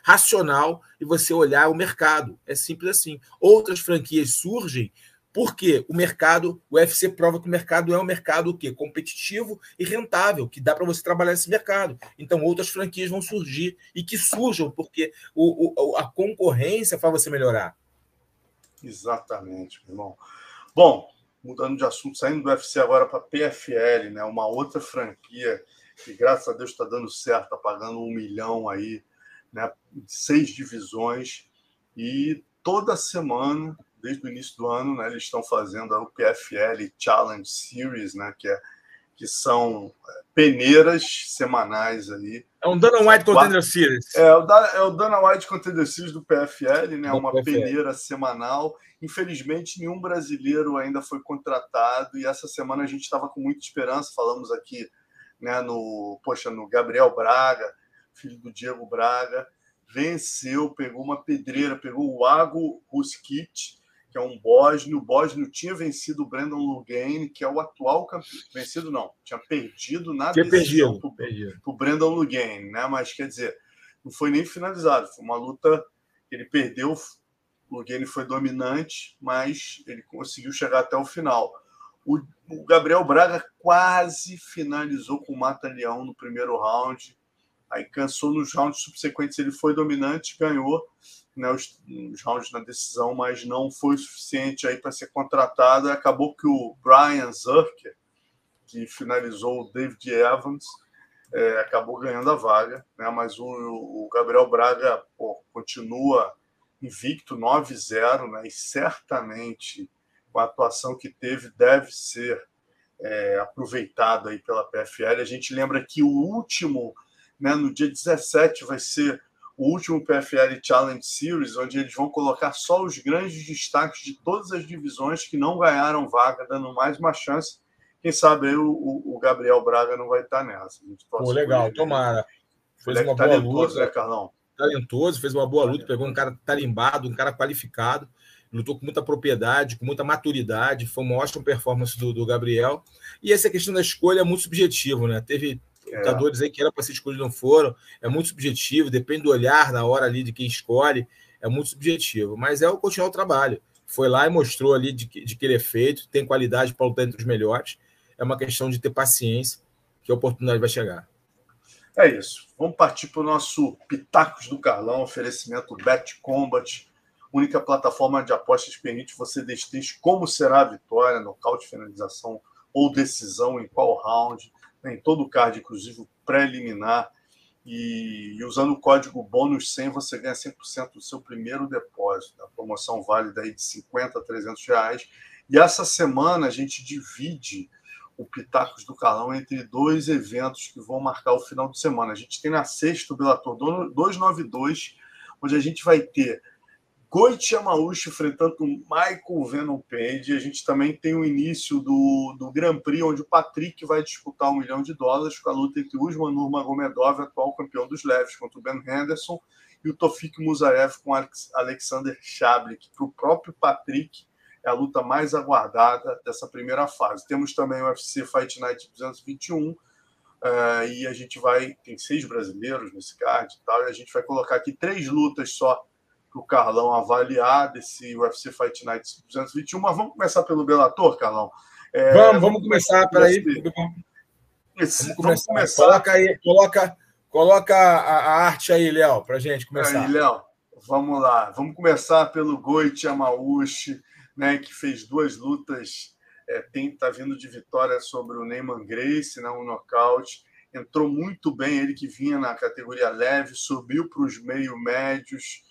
racional e você olhar o mercado. É simples assim. Outras franquias surgem porque o mercado, o UFC prova que o mercado é um mercado o quê? competitivo e rentável, que dá para você trabalhar nesse mercado. Então, outras franquias vão surgir e que surjam, porque o, o, a concorrência faz você melhorar. Exatamente, meu irmão. Bom, mudando de assunto, saindo do UFC agora para PFL, né? uma outra franquia que graças a Deus está dando certo, está pagando um milhão aí, né? Seis divisões e toda semana, desde o início do ano, né, eles estão fazendo a UPFL Challenge Series, né, que, é, que são é, peneiras semanais aí. É um Dana White Contender Series. É, o da, é o Dana White Contender Series do PFL, né, uma PFL. peneira semanal. Infelizmente, nenhum brasileiro ainda foi contratado e essa semana a gente estava com muita esperança, falamos aqui né, no, poxa, no Gabriel Braga, filho do Diego Braga, venceu, pegou uma pedreira, pegou o Ago Ruskic, que é um bósnio. O bósnio tinha vencido o Brandon Lugane, que é o atual campeão. Vencido não, tinha perdido na tinha decisão para o Brandon Lugane, né? Mas quer dizer, não foi nem finalizado, foi uma luta ele perdeu. O Lugane foi dominante, mas ele conseguiu chegar até o final. O, o Gabriel Braga quase finalizou com o Mata Leão no primeiro round Aí cansou nos rounds subsequentes, ele foi dominante, ganhou né, os, os rounds na decisão, mas não foi suficiente aí para ser contratado. Acabou que o Brian Zurker, que finalizou o David Evans, é, acabou ganhando a vaga, né? mas o, o Gabriel Braga pô, continua invicto 9-0, né? e certamente com a atuação que teve deve ser é, aí pela PFL. A gente lembra que o último né? No dia 17 vai ser o último PFL Challenge Series, onde eles vão colocar só os grandes destaques de todas as divisões que não ganharam vaga, dando mais uma chance. Quem sabe aí o, o Gabriel Braga não vai estar nessa. Pô, legal, tomara. Fez uma boa luta, né, Carlão? Talentoso, fez uma boa luta, pegou um cara tarimbado, um cara qualificado, lutou com muita propriedade, com muita maturidade, foi uma ótima performance do, do Gabriel. E essa questão da escolha é muito subjetivo, né? Teve lutadores aí que era para ser escolhido não foram. É muito subjetivo, depende do olhar na hora ali de quem escolhe. É muito subjetivo, mas é o continuar o trabalho. Foi lá e mostrou ali de, de que ele é feito, tem qualidade para lutar entre os melhores. É uma questão de ter paciência, que a oportunidade vai chegar. É isso. Vamos partir para o nosso Pitacos do Carlão, oferecimento Bet Combat, única plataforma de apostas que permite você decidir como será a vitória, nocaute, finalização ou decisão em qual round em todo o card, inclusive o preliminar. E, e, usando o código bônus 100, você ganha 100% do seu primeiro depósito. A promoção válida aí de 50 a 300 reais. E essa semana a gente divide o Pitacos do Calão entre dois eventos que vão marcar o final de semana. A gente tem na sexta o Bellator 292, onde a gente vai ter Goichi Yamauchi enfrentando o Michael Venom Page. A gente também tem o início do, do Grand Prix, onde o Patrick vai disputar um milhão de dólares com a luta entre Usman Nurmagomedov, atual campeão dos leves, contra o Ben Henderson, e o Tofik Musaev com Alex, Alexander Chablik. Para o próprio Patrick, é a luta mais aguardada dessa primeira fase. Temos também o UFC Fight Night 221, uh, eh, e a gente vai... Tem seis brasileiros nesse card e tal, e a gente vai colocar aqui três lutas só para o Carlão avaliar desse UFC Fight Night 221. Mas vamos começar pelo Bellator, Carlão. É, vamos, vamos começar, peraí. Vamos, vamos começar. Coloca aí, coloca, coloca a, a arte aí, Léo, para gente começar. Aí, Léo, vamos lá. Vamos começar pelo Goichi Amauchi, né, que fez duas lutas, é, tem, tá vindo de vitória sobre o Neyman Grace, né, um nocaute. Entrou muito bem, ele que vinha na categoria leve, subiu para os meio médios,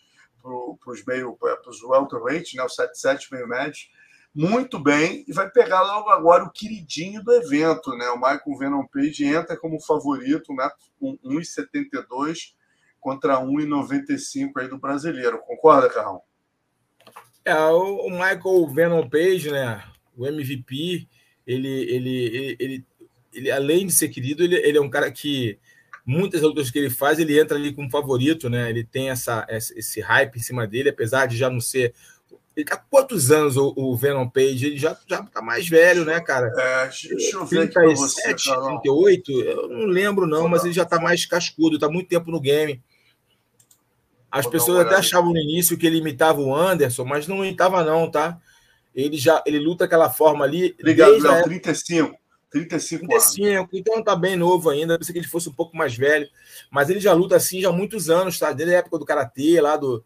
para os meio, para os welterweight, né, o 77 meio médio, muito bem, e vai pegar logo agora o queridinho do evento, né? O Michael Venom Page entra como favorito, né, com 1,72 contra 1,95 aí do brasileiro. Concorda, Carrão? É, o Michael Venom Page, né? O MVP, ele, ele, ele, ele, ele além de ser querido, ele, ele é um cara que muitas lutas que ele faz, ele entra ali como favorito, né? Ele tem essa, esse hype em cima dele, apesar de já não ser. Ele há quantos anos o, o Venom Page? Ele já, já tá mais velho, né, cara? É, deixa eu ver 37, aqui você, 38, eu não lembro, não, mas ele já tá mais cascudo, tá muito tempo no game. As pessoas até achavam no início que ele imitava o Anderson, mas não imitava, não, tá? Ele já ele luta aquela forma ali. Obrigado, Léo. 35. 35, 35 anos. então tá bem novo ainda. Pensei que ele fosse um pouco mais velho. Mas ele já luta assim já há muitos anos, tá? Desde a época do Karatê, lá do.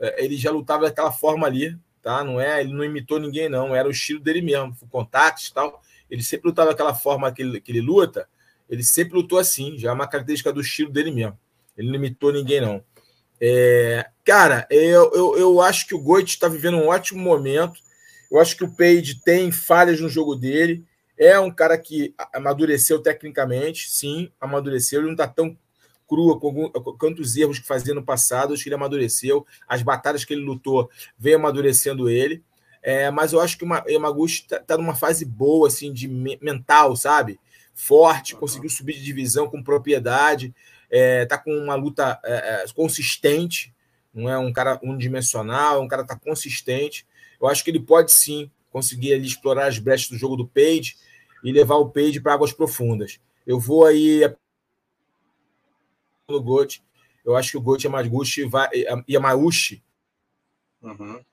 É, ele já lutava daquela forma ali, tá? Não é, ele não imitou ninguém, não. Era o estilo dele mesmo, contatos e tal. Ele sempre lutava daquela forma que ele, que ele luta. Ele sempre lutou assim, já é uma característica do estilo dele mesmo. Ele não imitou ninguém, não. É, cara, eu, eu, eu acho que o Goit está vivendo um ótimo momento. Eu acho que o Page tem falhas no jogo dele. É um cara que amadureceu tecnicamente, sim, amadureceu. Ele não está tão crua com, tantos erros que fazia no passado. Acho que ele amadureceu. As batalhas que ele lutou vem amadurecendo ele. É, mas eu acho que o Yamaguchi está tá numa fase boa, assim, de mental, sabe? Forte, conseguiu subir de divisão com propriedade, é, tá com uma luta é, é, consistente, não é um cara unidimensional, é um cara que tá consistente. Eu acho que ele pode sim conseguir ali, explorar as brechas do jogo do Page e levar o Page para águas profundas. Eu vou aí no Gote. Eu acho que o Gote Yamaguchi vai. Yamauchi. Uhum.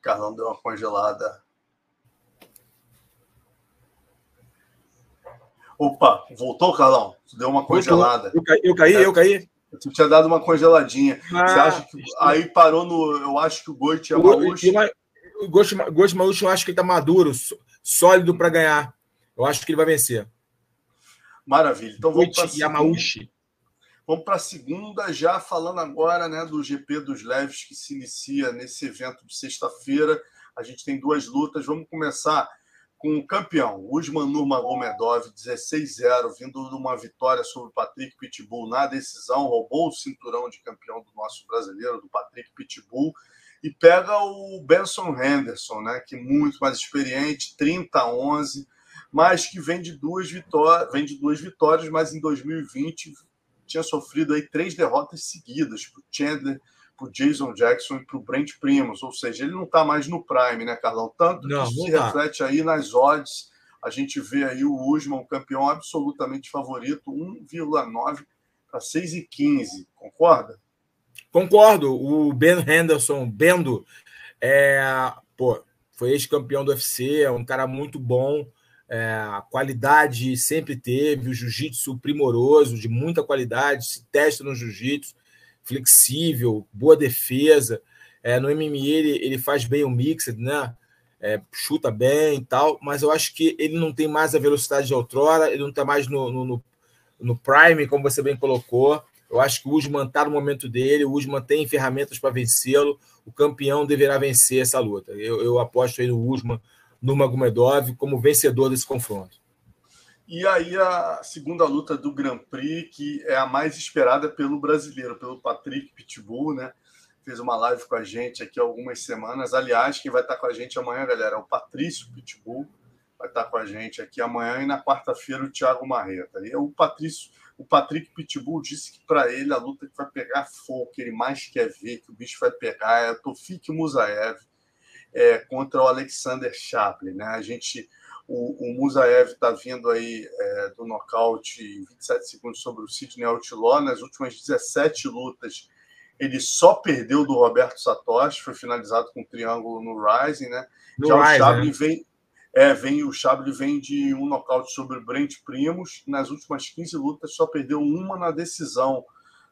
Carlão deu uma congelada. Opa, voltou, Carlão? Deu uma congelada. Eu caí, eu caí, é, eu caí. Tu tinha dado uma congeladinha. Ah, Você acha que aí parou no. Eu acho que o Goit é Maúcho. O Goit Maúcho, eu acho que ele tá maduro, sólido para ganhar. Eu acho que ele vai vencer. Maravilha. Então vamos para Yamauchi. Vamos para a segunda, já falando agora né, do GP dos Leves que se inicia nesse evento de sexta-feira. A gente tem duas lutas. Vamos começar com o campeão, Usman Nurmagomedov, 16-0, vindo de uma vitória sobre o Patrick Pitbull na decisão, roubou o cinturão de campeão do nosso brasileiro, do Patrick Pitbull, e pega o Benson Henderson, né, que muito mais experiente, 30-11, mas que vem de duas vitórias, vem de duas vitórias, mas em 2020 tinha sofrido aí três derrotas seguidas para o Chandler, para o Jason Jackson e para o Brent Primos, ou seja, ele não está mais no Prime, né, Carlão? Tanto não, que não se tá. reflete aí nas odds. A gente vê aí o Usman, campeão absolutamente favorito, 1,9 para 6,15. Concorda? Concordo. O Ben Henderson, Bendo, é, pô, foi ex-campeão do UFC, é um cara muito bom. É, a qualidade sempre teve, o jiu-jitsu primoroso, de muita qualidade, se testa no jiu-jitsu, flexível, boa defesa. É, no MMA ele, ele faz bem o mixed, né? É, chuta bem e tal, mas eu acho que ele não tem mais a velocidade de outrora, ele não está mais no, no, no, prime, como você bem colocou. Eu acho que o Usman está no momento dele, o Usman tem ferramentas para vencê-lo, o campeão deverá vencer essa luta. Eu, eu aposto aí no Usman Nurmagomedov como vencedor desse confronto. E aí a segunda luta do Grand Prix, que é a mais esperada pelo brasileiro, pelo Patrick Pitbull, né? Fez uma live com a gente aqui algumas semanas. Aliás, quem vai estar com a gente amanhã, galera, é o Patrício Pitbull. Vai estar com a gente aqui amanhã e na quarta-feira o Thiago Marreta. E o Patrício, o Patrick Pitbull disse que para ele a luta que vai pegar fogo, que ele mais quer ver, que o bicho vai pegar é o Tofik Musaev é, contra o Alexander Chaplin. Né? A gente, o, o Musaev está vindo aí é, do nocaute 27 segundos sobre o Sidney Outlaw. Nas últimas 17 lutas, ele só perdeu do Roberto Satoshi, foi finalizado com um triângulo no Rising. Né? No Já Rising, o Chaplin né? vem. É, vem, o Chablin vem de um nocaute sobre o Brent Primos. Nas últimas 15 lutas, só perdeu uma na decisão.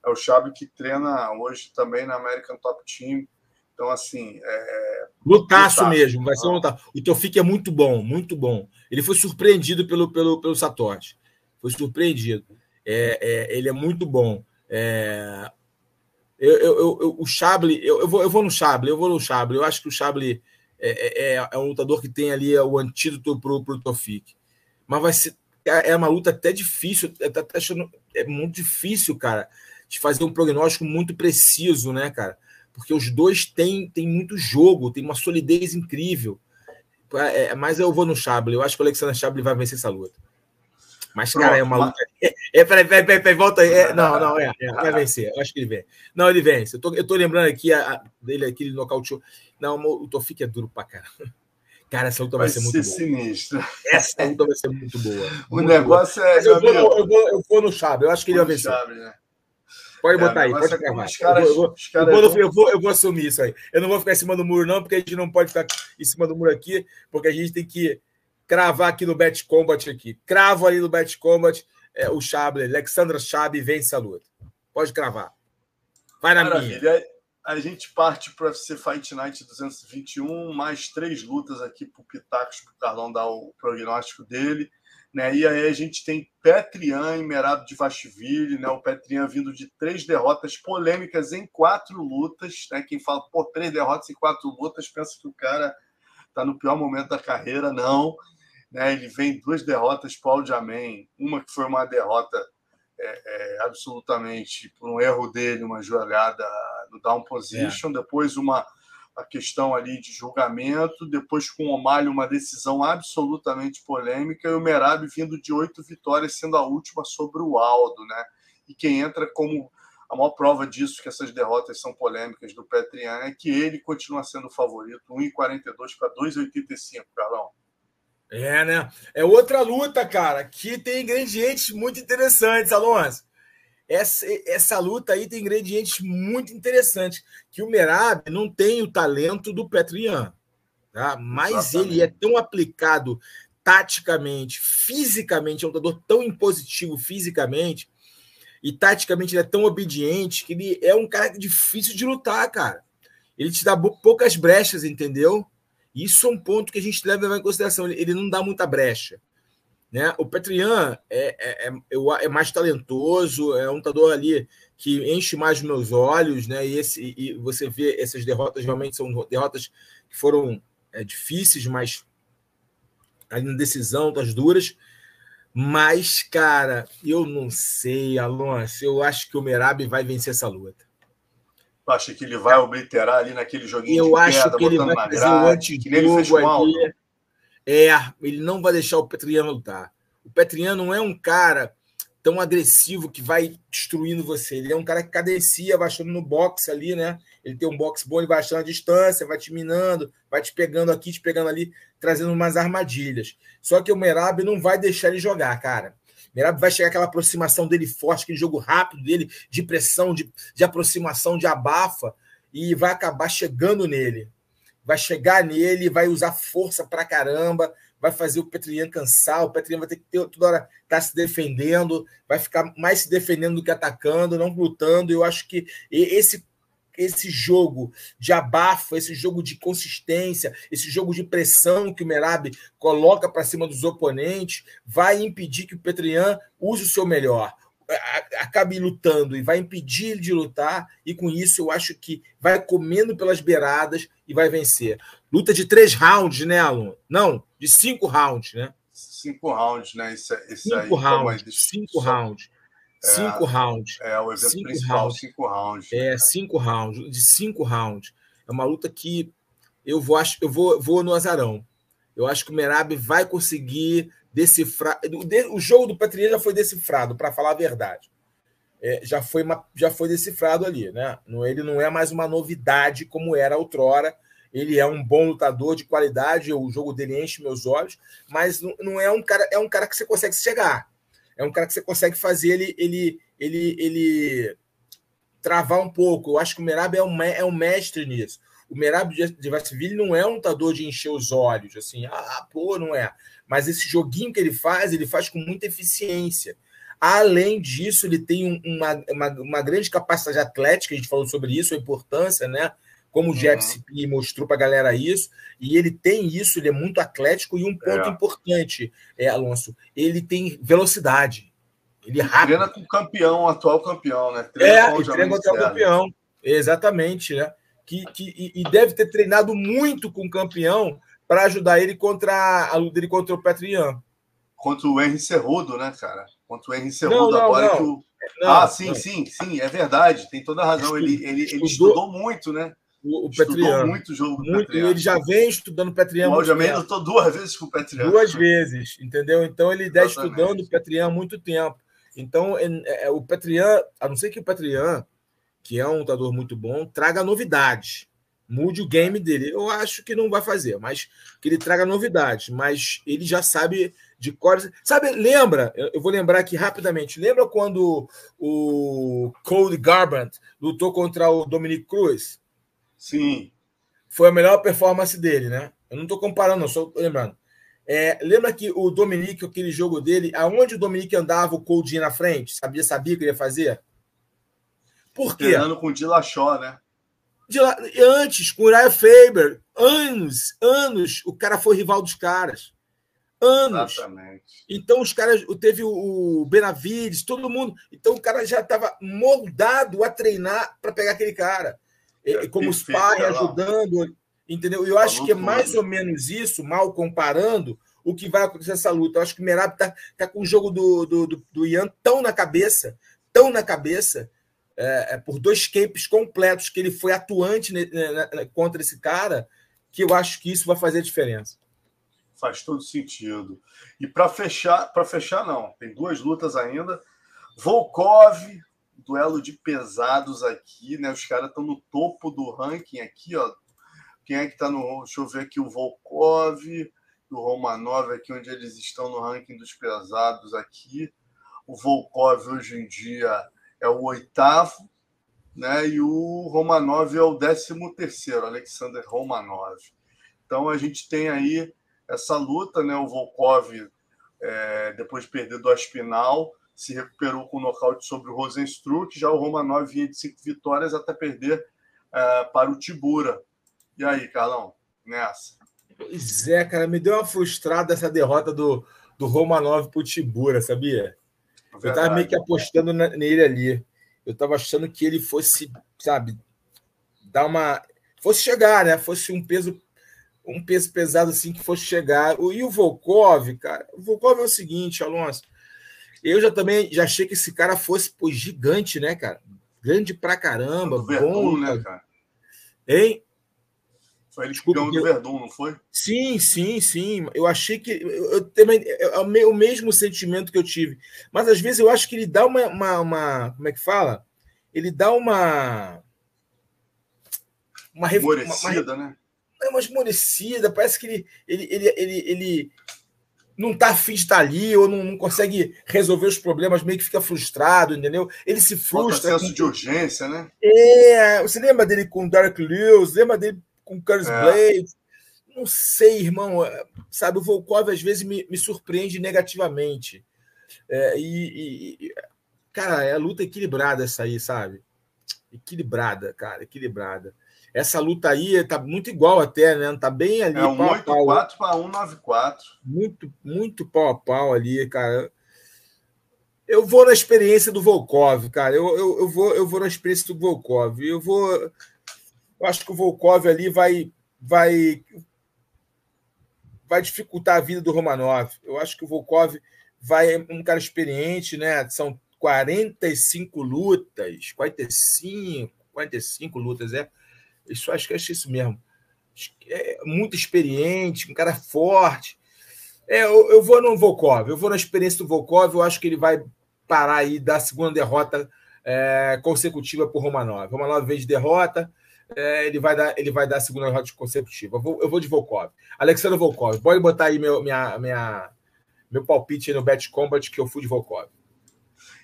É o Chablin que treina hoje também na American Top Team. Então, assim. É... Lutaço, lutaço mesmo, vai ser um lutaço. O Tofik é muito bom, muito bom. Ele foi surpreendido pelo, pelo, pelo Satoshi. Foi surpreendido. É, é, ele é muito bom. É... Eu, eu, eu, o Chable, eu, eu, vou, eu vou no Chable, eu vou no Chable. Eu acho que o Chable é, é, é um lutador que tem ali o antídoto para o Tofik. Mas vai ser. É, é uma luta até difícil, é, tá achando, é muito difícil, cara, de fazer um prognóstico muito preciso, né, cara? Porque os dois têm, têm muito jogo, tem uma solidez incrível. É, é, mas eu vou no Chable, eu acho que o Alexander Chable vai vencer essa luta. Mas, cara, Pronto, é uma luta. É, é, peraí, peraí, peraí, volta aí. É, não, não, é, é, vai vencer. Eu acho que ele vem. Não, ele vence. Eu tô, eu tô lembrando aqui a, a, dele, aquele nocauteou. Não, o Tofik é duro pra caramba. Cara, essa luta vai, vai ser, ser muito sinistra. boa. Essa luta vai ser muito boa. o negócio boa. é. Eu vou, eu, vou, eu vou no Chave, eu acho que ele vai vencer. Chave, né? Pode é, botar aí, pode gravar. Caras, eu, vou, eu, vou, vão... eu, vou, eu vou assumir isso aí. Eu não vou ficar em cima do muro, não, porque a gente não pode ficar em cima do muro aqui, porque a gente tem que cravar aqui no Bet Combat aqui. Cravo ali no Bet Combat, é, o Chable, Alexandra Chabe vence a luta. Pode cravar. Vai na Maravilha. minha. A gente parte para o UFC Fight Night 221, mais três lutas aqui para o Pitacos, para o Carlão dar o prognóstico dele. Né? E aí a gente tem Petrian e Merado de Vashvili, né? o Petrian vindo de três derrotas polêmicas em quatro lutas. Né? Quem fala, por três derrotas em quatro lutas, pensa que o cara está no pior momento da carreira. Não. Né? Ele vem duas derrotas para o Aljamain, uma que foi uma derrota é, é, absolutamente por um erro dele, uma jogada no down position, é. depois uma a questão ali de julgamento, depois com o Omalho uma decisão absolutamente polêmica e o Merab vindo de oito vitórias, sendo a última sobre o Aldo, né? E quem entra como a maior prova disso, que essas derrotas são polêmicas do Petrian, é que ele continua sendo o favorito, 1,42 para 2,85, Carlão. É, né? É outra luta, cara, que tem ingredientes muito interessantes, Alonso essa, essa luta aí tem ingredientes muito interessantes, que o Merab não tem o talento do Petrian, tá? mas Exatamente. ele é tão aplicado taticamente, fisicamente, é um lutador tão impositivo fisicamente, e taticamente ele é tão obediente que ele é um cara difícil de lutar, cara. Ele te dá poucas brechas, entendeu? Isso é um ponto que a gente deve levar em consideração. Ele não dá muita brecha. Né? O Petrian é, é, é, é, mais talentoso, é um lutador ali que enche mais meus olhos, né? E, esse, e você vê essas derrotas realmente são derrotas que foram é, difíceis, mas ali na decisão, das duras. Mas, cara, eu não sei, Alonso. Eu acho que o Merab vai vencer essa luta. Tu acha que ele vai obliterar ali naquele joguinho eu de acho que ele vai fazer grade, o antijogo ali. É, ele não vai deixar o Petriano lutar. O Petriano não é um cara tão agressivo que vai destruindo você. Ele é um cara que cadencia, vai achando no boxe ali, né? Ele tem um boxe bom, ele vai achando a distância, vai te minando, vai te pegando aqui, te pegando ali, trazendo umas armadilhas. Só que o Merab não vai deixar ele jogar, cara. O Merab vai chegar aquela aproximação dele forte, aquele jogo rápido dele, de pressão, de, de aproximação, de abafa, e vai acabar chegando nele vai chegar nele, vai usar força pra caramba, vai fazer o Petrian cansar, o Petrian vai ter que ter, toda hora estar tá se defendendo, vai ficar mais se defendendo do que atacando, não lutando. Eu acho que esse esse jogo de abafa, esse jogo de consistência, esse jogo de pressão que o Merab coloca para cima dos oponentes, vai impedir que o Petrian use o seu melhor acabe lutando e vai impedir ele de lutar, e com isso eu acho que vai comendo pelas beiradas e vai vencer. Luta de três rounds, né, Alan? Não, de cinco rounds, né? Cinco rounds, né? Isso, isso cinco aí, rounds, cinco rounds. É, cinco rounds. É, o evento cinco principal, rounds. cinco rounds. É, cinco rounds, de cinco rounds. É uma luta que eu vou, eu vou, vou no azarão. Eu acho que o Merab vai conseguir decifrar. O jogo do Petrier já foi decifrado, para falar a verdade. É, já, foi uma, já foi decifrado ali, né? Ele não é mais uma novidade como era outrora. Ele é um bom lutador de qualidade, o jogo dele enche meus olhos, mas não é um cara, é um cara que você consegue chegar. É um cara que você consegue fazer ele, ele, ele, ele travar um pouco. Eu acho que o Merab é um, é um mestre nisso. O Merab de Vassiville não é um lutador de encher os olhos, assim, ah, pô, não é. Mas esse joguinho que ele faz, ele faz com muita eficiência. Além disso, ele tem uma, uma, uma grande capacidade atlética, a gente falou sobre isso, a importância, né? Como o Jeff uhum. mostrou para a galera isso, e ele tem isso, ele é muito atlético, e um ponto é. importante, é, Alonso, ele tem velocidade. Ele é rápido. Treina com o campeão, atual campeão, né? Treina é, com o treina com o atual campeão. Exatamente, né? Que, que, e deve ter treinado muito com o campeão para ajudar ele contra a luta dele contra o Petrian. Contra o Henry Cerrudo, né, cara? Contra o Henry Cerrudo, agora não. que o. Não, ah, sim, não. sim, sim, é verdade, tem toda a razão. Ele, ele, ele estudou muito, né? O, o Petriano. muito o jogo muito, Petriano. Ele já vem estudando o Petriano. O Aljamain lutou duas vezes com o Petriano. Duas vezes, entendeu? Então ele está estudando o Petriano há muito tempo. Então é, é, o Petriano, a não ser que o Petriano, que é um lutador muito bom, traga novidades mude o game dele. Eu acho que não vai fazer, mas que ele traga novidades. Mas ele já sabe de cores. Sabe, lembra? Eu vou lembrar aqui rapidamente. Lembra quando o Cody Garbrandt lutou contra o Dominic Cruz? Sim. Foi a melhor performance dele, né? Eu não estou comparando, não, só lembrando. É, lembra que o Dominic, aquele jogo dele, aonde o Dominic andava, o Cody na frente? Sabia, sabia que ele ia fazer? Por quê? Treinando com o Dilachó, né? De lá, antes, com o Uriah Faber, anos, anos, o cara foi rival dos caras. Anos. Exatamente. Então os caras, teve o Benavides, todo mundo. Então o cara já estava moldado a treinar para pegar aquele cara. É, como os pais ajudando, entendeu? Eu acho que é mais ou menos isso, mal comparando, o que vai acontecer nessa luta. Eu acho que o Merab tá, tá com o jogo do, do, do, do Ian tão na cabeça, tão na cabeça, é, é, por dois camps completos que ele foi atuante ne, ne, contra esse cara, que eu acho que isso vai fazer diferença. Faz todo sentido. E para fechar, para fechar não, tem duas lutas ainda. Volkov, duelo de pesados aqui, né? Os caras estão no topo do ranking aqui, ó. Quem é que está no. Deixa eu ver aqui o Volkov, o Romanov, aqui onde eles estão no ranking dos pesados aqui. O Volkov hoje em dia é o oitavo, né? E o Romanov é o décimo terceiro, Alexander Romanov. Então a gente tem aí essa luta, né? O Volkov, é, depois de perder do Aspinal, se recuperou com o nocaute sobre o Rosenstruck. Já o Romanov vinha de cinco vitórias até perder é, para o Tibura. E aí, Carlão, nessa? Pois é, cara, me deu uma frustrada essa derrota do, do Romanov para o Tibura, sabia? Verdade. Eu estava meio que apostando nele ali. Eu estava achando que ele fosse, sabe, dar uma. Fosse chegar, né? Fosse um peso um peso pesado assim que fosse chegar. E o Volkov, cara, o Volkov é o seguinte, Alonso. Eu já também já achei que esse cara fosse pô, gigante, né, cara? Grande pra caramba, bom, né, cara? Hein? Foi ele Desculpa, do Verdun, não foi? Sim, sim, sim. Eu achei que. Eu, eu também. É o mesmo sentimento que eu tive. Mas às vezes eu acho que ele dá uma. uma, uma como é que fala? Ele dá uma. Uma Esmorecida, né? É uma esmorecida. Parece que ele, ele, ele, ele, ele não tá afim de estar ali ou não, não, consegue resolver os problemas, meio que fica frustrado, entendeu? Ele se frustra. Falta senso com... de urgência, né? É, você lembra dele com o Dark Lewis, lembra dele com Curtis é. Blades. Não sei, irmão. É, sabe, o Volkov às vezes me, me surpreende negativamente. É, e, e, cara, é a luta equilibrada essa aí, sabe? Equilibrada, cara, equilibrada. Essa luta aí tá muito igual até, né? Tá bem ali. É um 8-4 para 1-9-4. Muito, muito pau a pau ali, cara. Eu vou na experiência do Volkov, cara. Eu, eu, eu, vou, eu vou na experiência do Volkov. Eu vou. Eu acho que o Volkov ali vai, vai, vai dificultar a vida do Romanov. Eu acho que o Volkov vai um cara experiente, né? São 45 lutas, 45, 45 lutas, é. Isso acho que é isso mesmo. É muito experiente, um cara forte. É, eu, eu vou no Volkov, eu vou na experiência do Volkov, eu acho que ele vai parar aí da segunda derrota é, consecutiva para o Romanov. Romanov veio de derrota, é, ele, vai dar, ele vai dar a segunda rodada consecutiva. Eu vou, eu vou de Volkov. Alexandre Volkov. Pode botar aí meu, minha, minha, meu palpite no Bet Combat que eu fui de Volkov.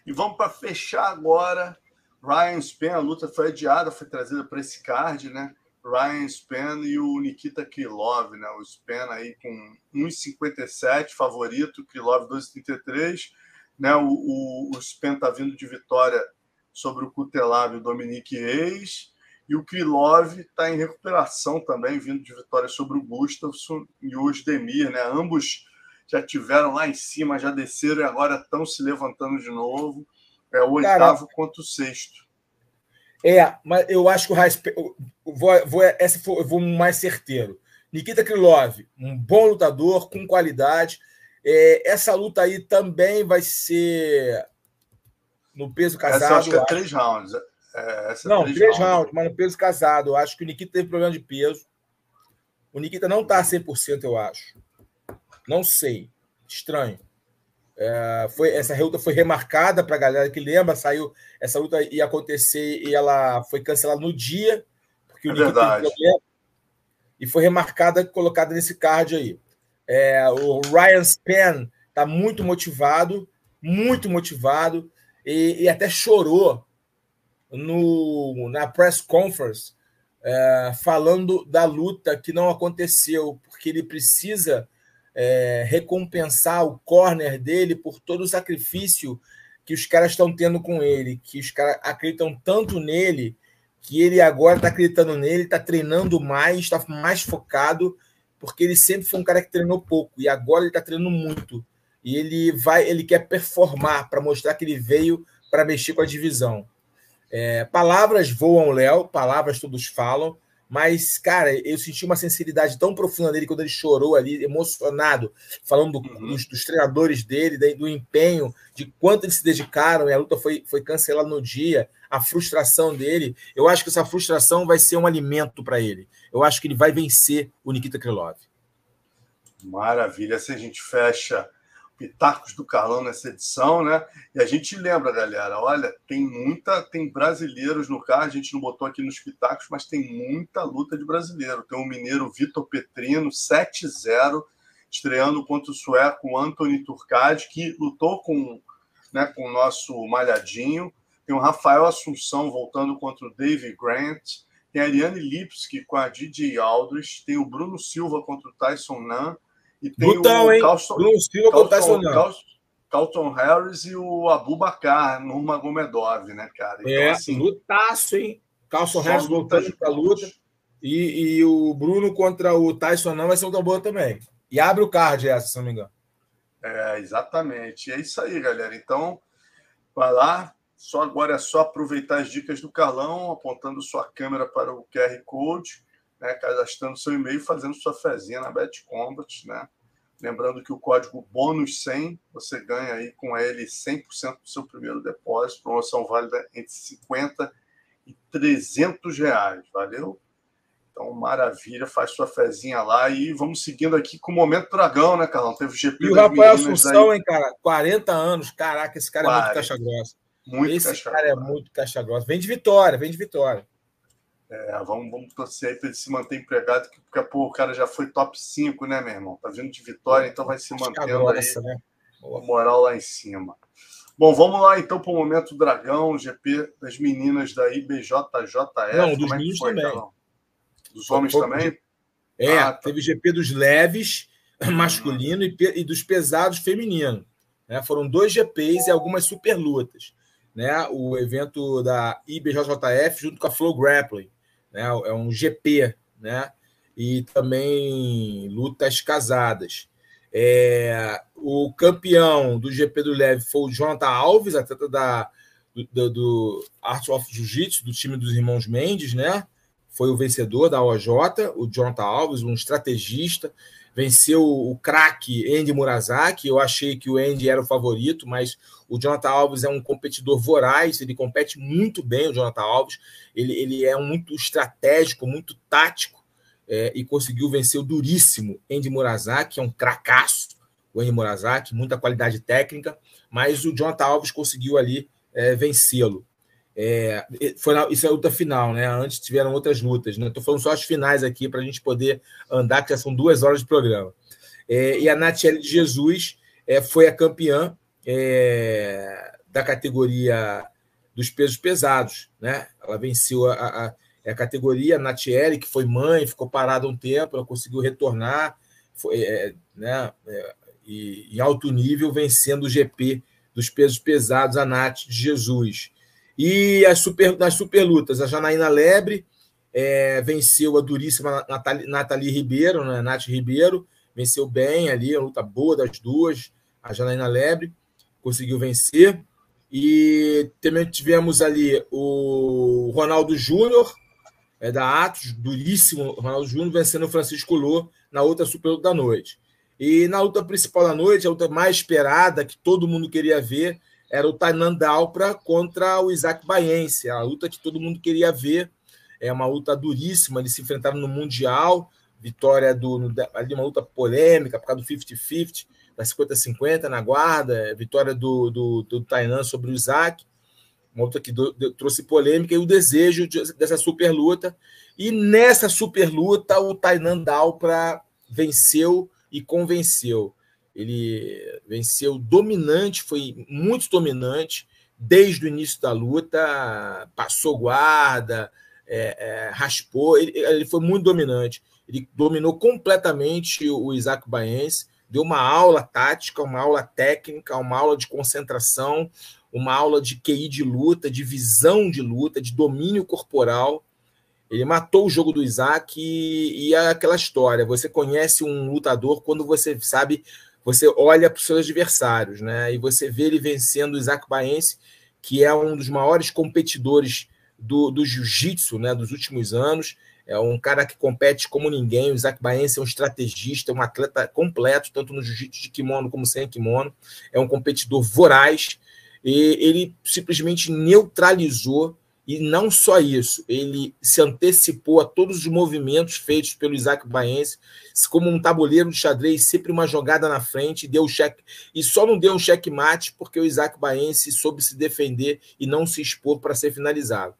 E vamos para fechar agora. Ryan Span, a luta foi adiada, foi trazida para esse card, né? Ryan Span e o Nikita Krylov, né? O Span aí com 1,57 favorito, Krylov 2,33, né? O, o, o Span tá vindo de vitória sobre o Kutelab e o Dominique Reis. E o Krylov está em recuperação também, vindo de vitória sobre o Gustafsson e o Osdemir, né? Ambos já tiveram lá em cima, já desceram e agora estão se levantando de novo. É o oitavo contra o sexto. É, mas eu acho que o Raiz. Vou, vou, essa foi, eu vou mais certeiro. Nikita Krylov, um bom lutador, com qualidade. É, essa luta aí também vai ser no peso casado. Essa acho que é três rounds. É, não, três, três rounds, mas no peso casado. Eu acho que o Nikita teve problema de peso. O Nikita não está 100%, eu acho. Não sei. Estranho. É, foi, essa luta foi remarcada para a galera que lembra. Saiu, essa luta ia acontecer e ela foi cancelada no dia, porque o é Nikita verdade. teve problema. E foi remarcada, colocada nesse card aí. É, o Ryan Span está muito motivado, muito motivado, e, e até chorou no, na press conference é, falando da luta que não aconteceu, porque ele precisa é, recompensar o corner dele por todo o sacrifício que os caras estão tendo com ele, que os caras acreditam tanto nele, que ele agora está acreditando nele, está treinando mais, está mais focado porque ele sempre foi um cara que treinou pouco e agora ele está treinando muito. E ele vai, ele quer performar para mostrar que ele veio para mexer com a divisão. É, palavras voam, Léo, palavras todos falam, mas, cara, eu senti uma sensibilidade tão profunda dele quando ele chorou ali, emocionado, falando do, uhum. dos, dos, treinadores dele, do empenho, de quanto eles se dedicaram, e a luta foi, foi cancelada no dia, a frustração dele. Eu acho que essa frustração vai ser um alimento para ele. Eu acho que ele vai vencer o Nikita Krylov. Maravilha. Assim a gente fecha Pitacos do Carlão nessa edição, né? E a gente lembra, galera, olha, tem muita, tem brasileiros no carro, a gente não botou aqui nos Pitacos, mas tem muita luta de brasileiro. Tem o mineiro Vitor Petrino, 7-0, estreando contra o sueco Anthony Turcade, que lutou com, né, com o nosso Malhadinho. Tem o Rafael Assunção voltando contra o Dave Grant. Tem a Ariane Lipski com a DJ Aldrich. Tem o Bruno Silva contra o Tyson Nan e tem Lutão, o hein? Carlson, Bruno Silva Carlson, Carlson, Carlton Harris e o Abu Bakar, Nurmagomedov, né, cara? Então, é, assim, lutaço, hein? Carlson Harris voltando para a luta. E, e o Bruno contra o Tyson não vai ser um boa também. E abre o card essa, se não me engano. É, exatamente. É isso aí, galera. Então, vai lá. Só agora é só aproveitar as dicas do Carlão, apontando sua câmera para o QR Code né, cadastrando seu e-mail, fazendo sua fezinha na Bet Combat, né? Lembrando que o código bônus 100 você ganha aí com ele 100% do seu primeiro depósito, promoção válida entre 50 e 300 reais, valeu? Então, maravilha, faz sua fezinha lá e vamos seguindo aqui com o Momento Dragão, né, Carlão? Teve o GP E o Rafael Assunção, aí. hein, cara? 40 anos, caraca, esse cara 40. é muito caixa grossa. Muito esse caixa cara é grossa. é muito caixa grossa. Vem de vitória, vem de vitória. É, vamos, vamos torcer aí para ele se manter empregado, porque pô, o cara já foi top 5, né, meu irmão? Tá vindo de vitória, então vai se mantendo aí. Né? Moral lá em cima. Bom, vamos lá então para o momento Dragão, GP das meninas da IBJJF. Não, dos é meninos foi, também. Então? Dos homens também? É, ah, tá. teve GP dos leves masculino e, e, dos pesados feminino. Né? Foram dois GPs e algumas super lutas. Né? O evento da IBJJF junto com a Flow Grappling né? É um GP, né? E também lutas casadas. É, o campeão do GP do Leve foi o Jonathan Alves, atleta da, do, do Art of Jiu-Jitsu, do time dos irmãos Mendes, né? Foi o vencedor da OJ, o Jonathan Alves, um estrategista. Venceu o craque Andy Murazaki. Eu achei que o Andy era o favorito, mas o Jonathan Alves é um competidor voraz, ele compete muito bem, o Jonathan Alves. Ele, ele é muito estratégico, muito tático, é, e conseguiu vencer o duríssimo Andy Murazaki, é um cracaço, o Andy Murazaki, muita qualidade técnica, mas o Jonathan Alves conseguiu ali é, vencê-lo. É, foi na, isso é a luta final, né? Antes tiveram outras lutas, né? Estou falando só as finais aqui para a gente poder andar, que já são duas horas de programa. É, e a Natiele de Jesus é, foi a campeã é, da categoria dos pesos pesados. Né? Ela venceu a, a, a categoria a Natiele, que foi mãe, ficou parada um tempo, ela conseguiu retornar foi, é, né? É, e, em alto nível, vencendo o GP dos pesos pesados, a Nath de Jesus. E as super, nas superlutas, a Janaína Lebre é, venceu a duríssima Nathalie, Nathalie Ribeiro, né? Nath Ribeiro, venceu bem ali, a luta boa das duas, a Janaína Lebre conseguiu vencer. E também tivemos ali o Ronaldo Júnior, é, da Atos, duríssimo, Ronaldo Júnior vencendo o Francisco Lô na outra super luta da noite. E na luta principal da noite, a luta mais esperada, que todo mundo queria ver, era o Tainan Dalpra contra o Isaac Baense, a luta que todo mundo queria ver. É uma luta duríssima, eles se enfrentaram no Mundial, vitória do no, ali uma luta polêmica por causa do 50-50 da 50-50 na guarda, vitória do, do, do Tainan sobre o Isaac, uma outra que do, do, trouxe polêmica, e o desejo de, dessa super luta. E nessa super luta, o Tainan Dalpra venceu e convenceu. Ele venceu dominante, foi muito dominante, desde o início da luta, passou guarda, é, é, raspou, ele, ele, foi muito dominante. Ele dominou completamente o Isaac Baense, deu uma aula tática, uma aula técnica, uma aula de concentração, uma aula de QI de luta, de visão de luta, de domínio corporal. Ele matou o jogo do Isaac e, e é aquela história. Você conhece um lutador quando você sabe, você olha para os seus adversários, né? E você vê ele vencendo o Isaac Baense, que é um dos maiores competidores do, do jiu-jitsu né, dos últimos anos. É um cara que compete como ninguém. O Isaac Baense é um estrategista, um atleta completo, tanto no jiu-jitsu de kimono como sem kimono. É um competidor voraz. E ele simplesmente neutralizou e não só isso, ele se antecipou a todos os movimentos feitos pelo Isaac Baense, como um tabuleiro de xadrez, sempre uma jogada na frente, deu cheque. E só não deu um checkmate porque o Isaac Baense soube se defender e não se expor para ser finalizado.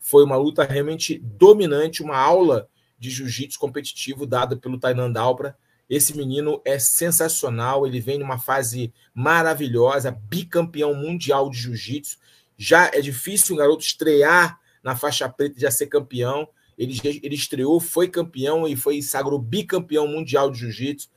Foi uma luta realmente dominante, uma aula de jiu-jitsu competitivo dada pelo Tainan Dalpra. Esse menino é sensacional, ele vem numa fase maravilhosa, bicampeão mundial de jiu-jitsu já é difícil um garoto estrear na faixa preta e já ser campeão. Ele, ele estreou, foi campeão e foi sagrou bicampeão mundial de jiu-jitsu.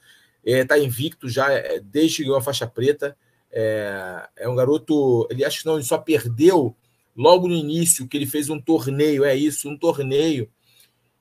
Está é, invicto já é, desde que ganhou a faixa preta. É, é, um garoto. Ele acho que não, ele só perdeu logo no início, que ele fez um torneio, é isso, um torneio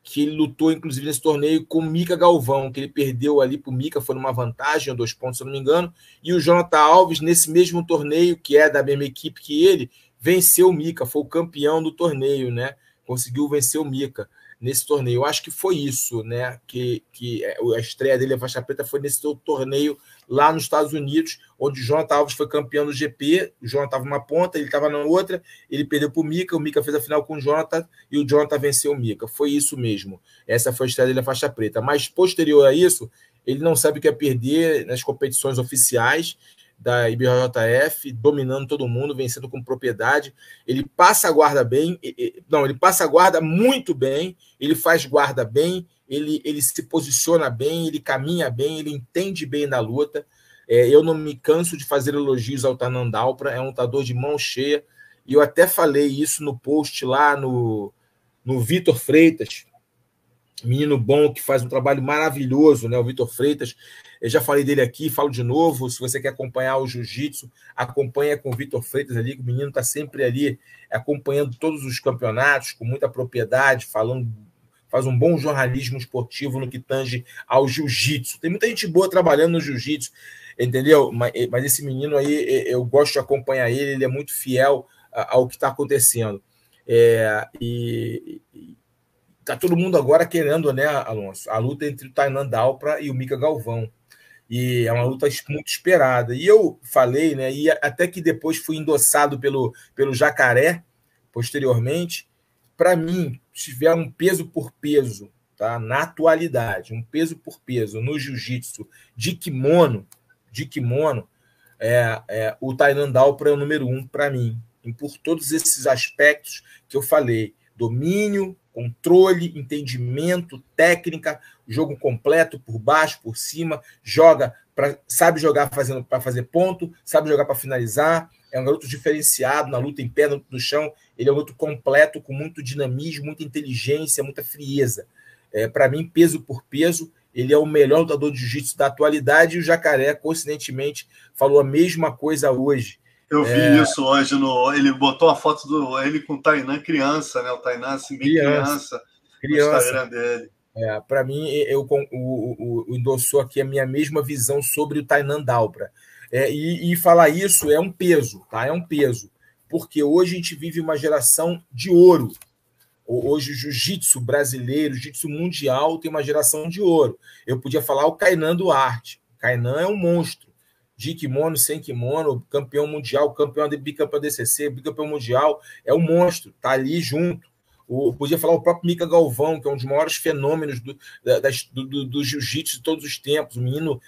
que ele lutou, inclusive, nesse torneio com Mica Galvão, que ele perdeu ali para o Mica, foi numa vantagem, dois pontos, se eu não me engano, e o Jonathan Alves, nesse mesmo torneio, que é da mesma equipe que ele, venceu o Mika, foi o campeão do torneio, né? Conseguiu vencer o Mika nesse torneio. Eu acho que foi isso, né? Que, que é, a estreia dele, a faixa preta, foi nesse torneio lá nos Estados Unidos, onde o Jonathan Alves foi campeão do GP. O Jonathan estava numa ponta, ele estava na outra, ele perdeu para o Mika, o Mika fez a final com o Jonathan e o Jonathan venceu o Mika. Foi isso mesmo. Essa foi a estreia dele, a faixa preta. Mas posterior a isso, ele não sabe o que é perder nas competições oficiais da IBJF, dominando todo mundo, vencendo com propriedade. Ele passa a guarda bem, não, ele passa a guarda muito bem, ele faz guarda bem, ele, ele se posiciona bem, ele caminha bem, ele entende bem da luta. É, eu não me canso de fazer elogios ao Tanandalpra, é um lutador de mão cheia, e eu até falei isso no post lá no, no Vitor Freitas, menino bom que faz um trabalho maravilhoso, né? O Vitor Freitas. Eu já falei dele aqui, falo de novo. Se você quer acompanhar o jiu-jitsu, acompanha com o Vitor Freitas ali, que o menino está sempre ali acompanhando todos os campeonatos com muita propriedade, falando, faz um bom jornalismo esportivo no que tange ao jiu-jitsu. Tem muita gente boa trabalhando no jiu-jitsu, entendeu? Mas, mas, esse menino aí, eu gosto de acompanhar ele, ele é muito fiel ao que está acontecendo. É, e, tá todo mundo agora querendo, né, Alonso, a luta entre o Tainan Dalpra e o Mika Galvão. E é uma luta muito esperada. E eu falei, né, e até que depois fui endossado pelo, pelo Jacaré, posteriormente, para mim, se tiver um peso por peso, tá? Na atualidade, um peso por peso no jiu-jitsu de kimono, de kimono, é, é, o Tainan Dalpra é o número um para mim. E por todos esses aspectos que eu falei, domínio, controle, entendimento, técnica, jogo completo por baixo, por cima, joga pra, sabe jogar fazendo para fazer ponto, sabe jogar para finalizar. É um garoto diferenciado na luta em pé, no, no chão. Ele é um garoto completo, com muito dinamismo, muita inteligência, muita frieza. É, para mim, peso por peso, ele é o melhor lutador de jiu-jitsu da atualidade e o Jacaré, coincidentemente, falou a mesma coisa hoje. Eu vi é... isso hoje no. Ele botou a foto do ele com o Tainan criança, né? O Tainan assim, bem criança, criança, no Instagram dele. É, para mim, eu, o, o, o, endossou aqui a minha mesma visão sobre o Tainan Dalpra. É, e, e falar isso é um peso, tá? É um peso. Porque hoje a gente vive uma geração de ouro. Hoje o jiu-jitsu brasileiro, o jiu-jitsu mundial tem uma geração de ouro. Eu podia falar o Kainan Duarte. O Kainan é um monstro de kimono, sem kimono, campeão mundial, campeão de bicampeão DCC, bicampeão mundial, é um monstro, tá ali junto. O, podia falar o próprio Mika Galvão, que é um dos maiores fenômenos do, do, do, do jiu-jitsu de todos os tempos, um menino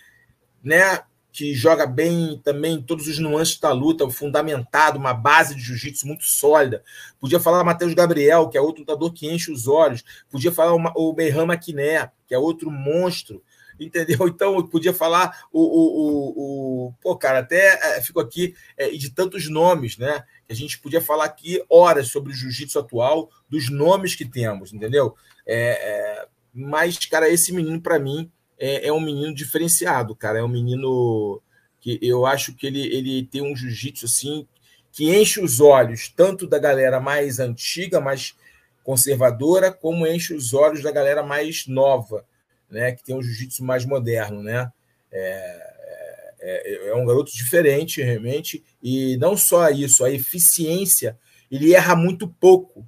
né, que joga bem também todos os nuances da luta, fundamentado, uma base de jiu-jitsu muito sólida. Podia falar Matheus Gabriel, que é outro lutador que enche os olhos. Podia falar o, o Berram Maquiné, que é outro monstro entendeu? Então, eu podia falar o, o, o, o pô, cara, até é, fico aqui é, de tantos nomes, né? A gente podia falar aqui horas sobre o jiu-jitsu atual, dos nomes que temos, entendeu? É, é, mas, cara, esse menino, para mim, é, é, um menino diferenciado, cara. É um menino que eu acho que ele, ele tem um jiu-jitsu assim que enche os olhos tanto da galera mais antiga, mais conservadora, como enche os olhos da galera mais nova, né? Que tem um jiu-jitsu mais moderno, né? É, é, é, um garoto diferente, realmente, e não só isso, a eficiência, ele erra muito pouco.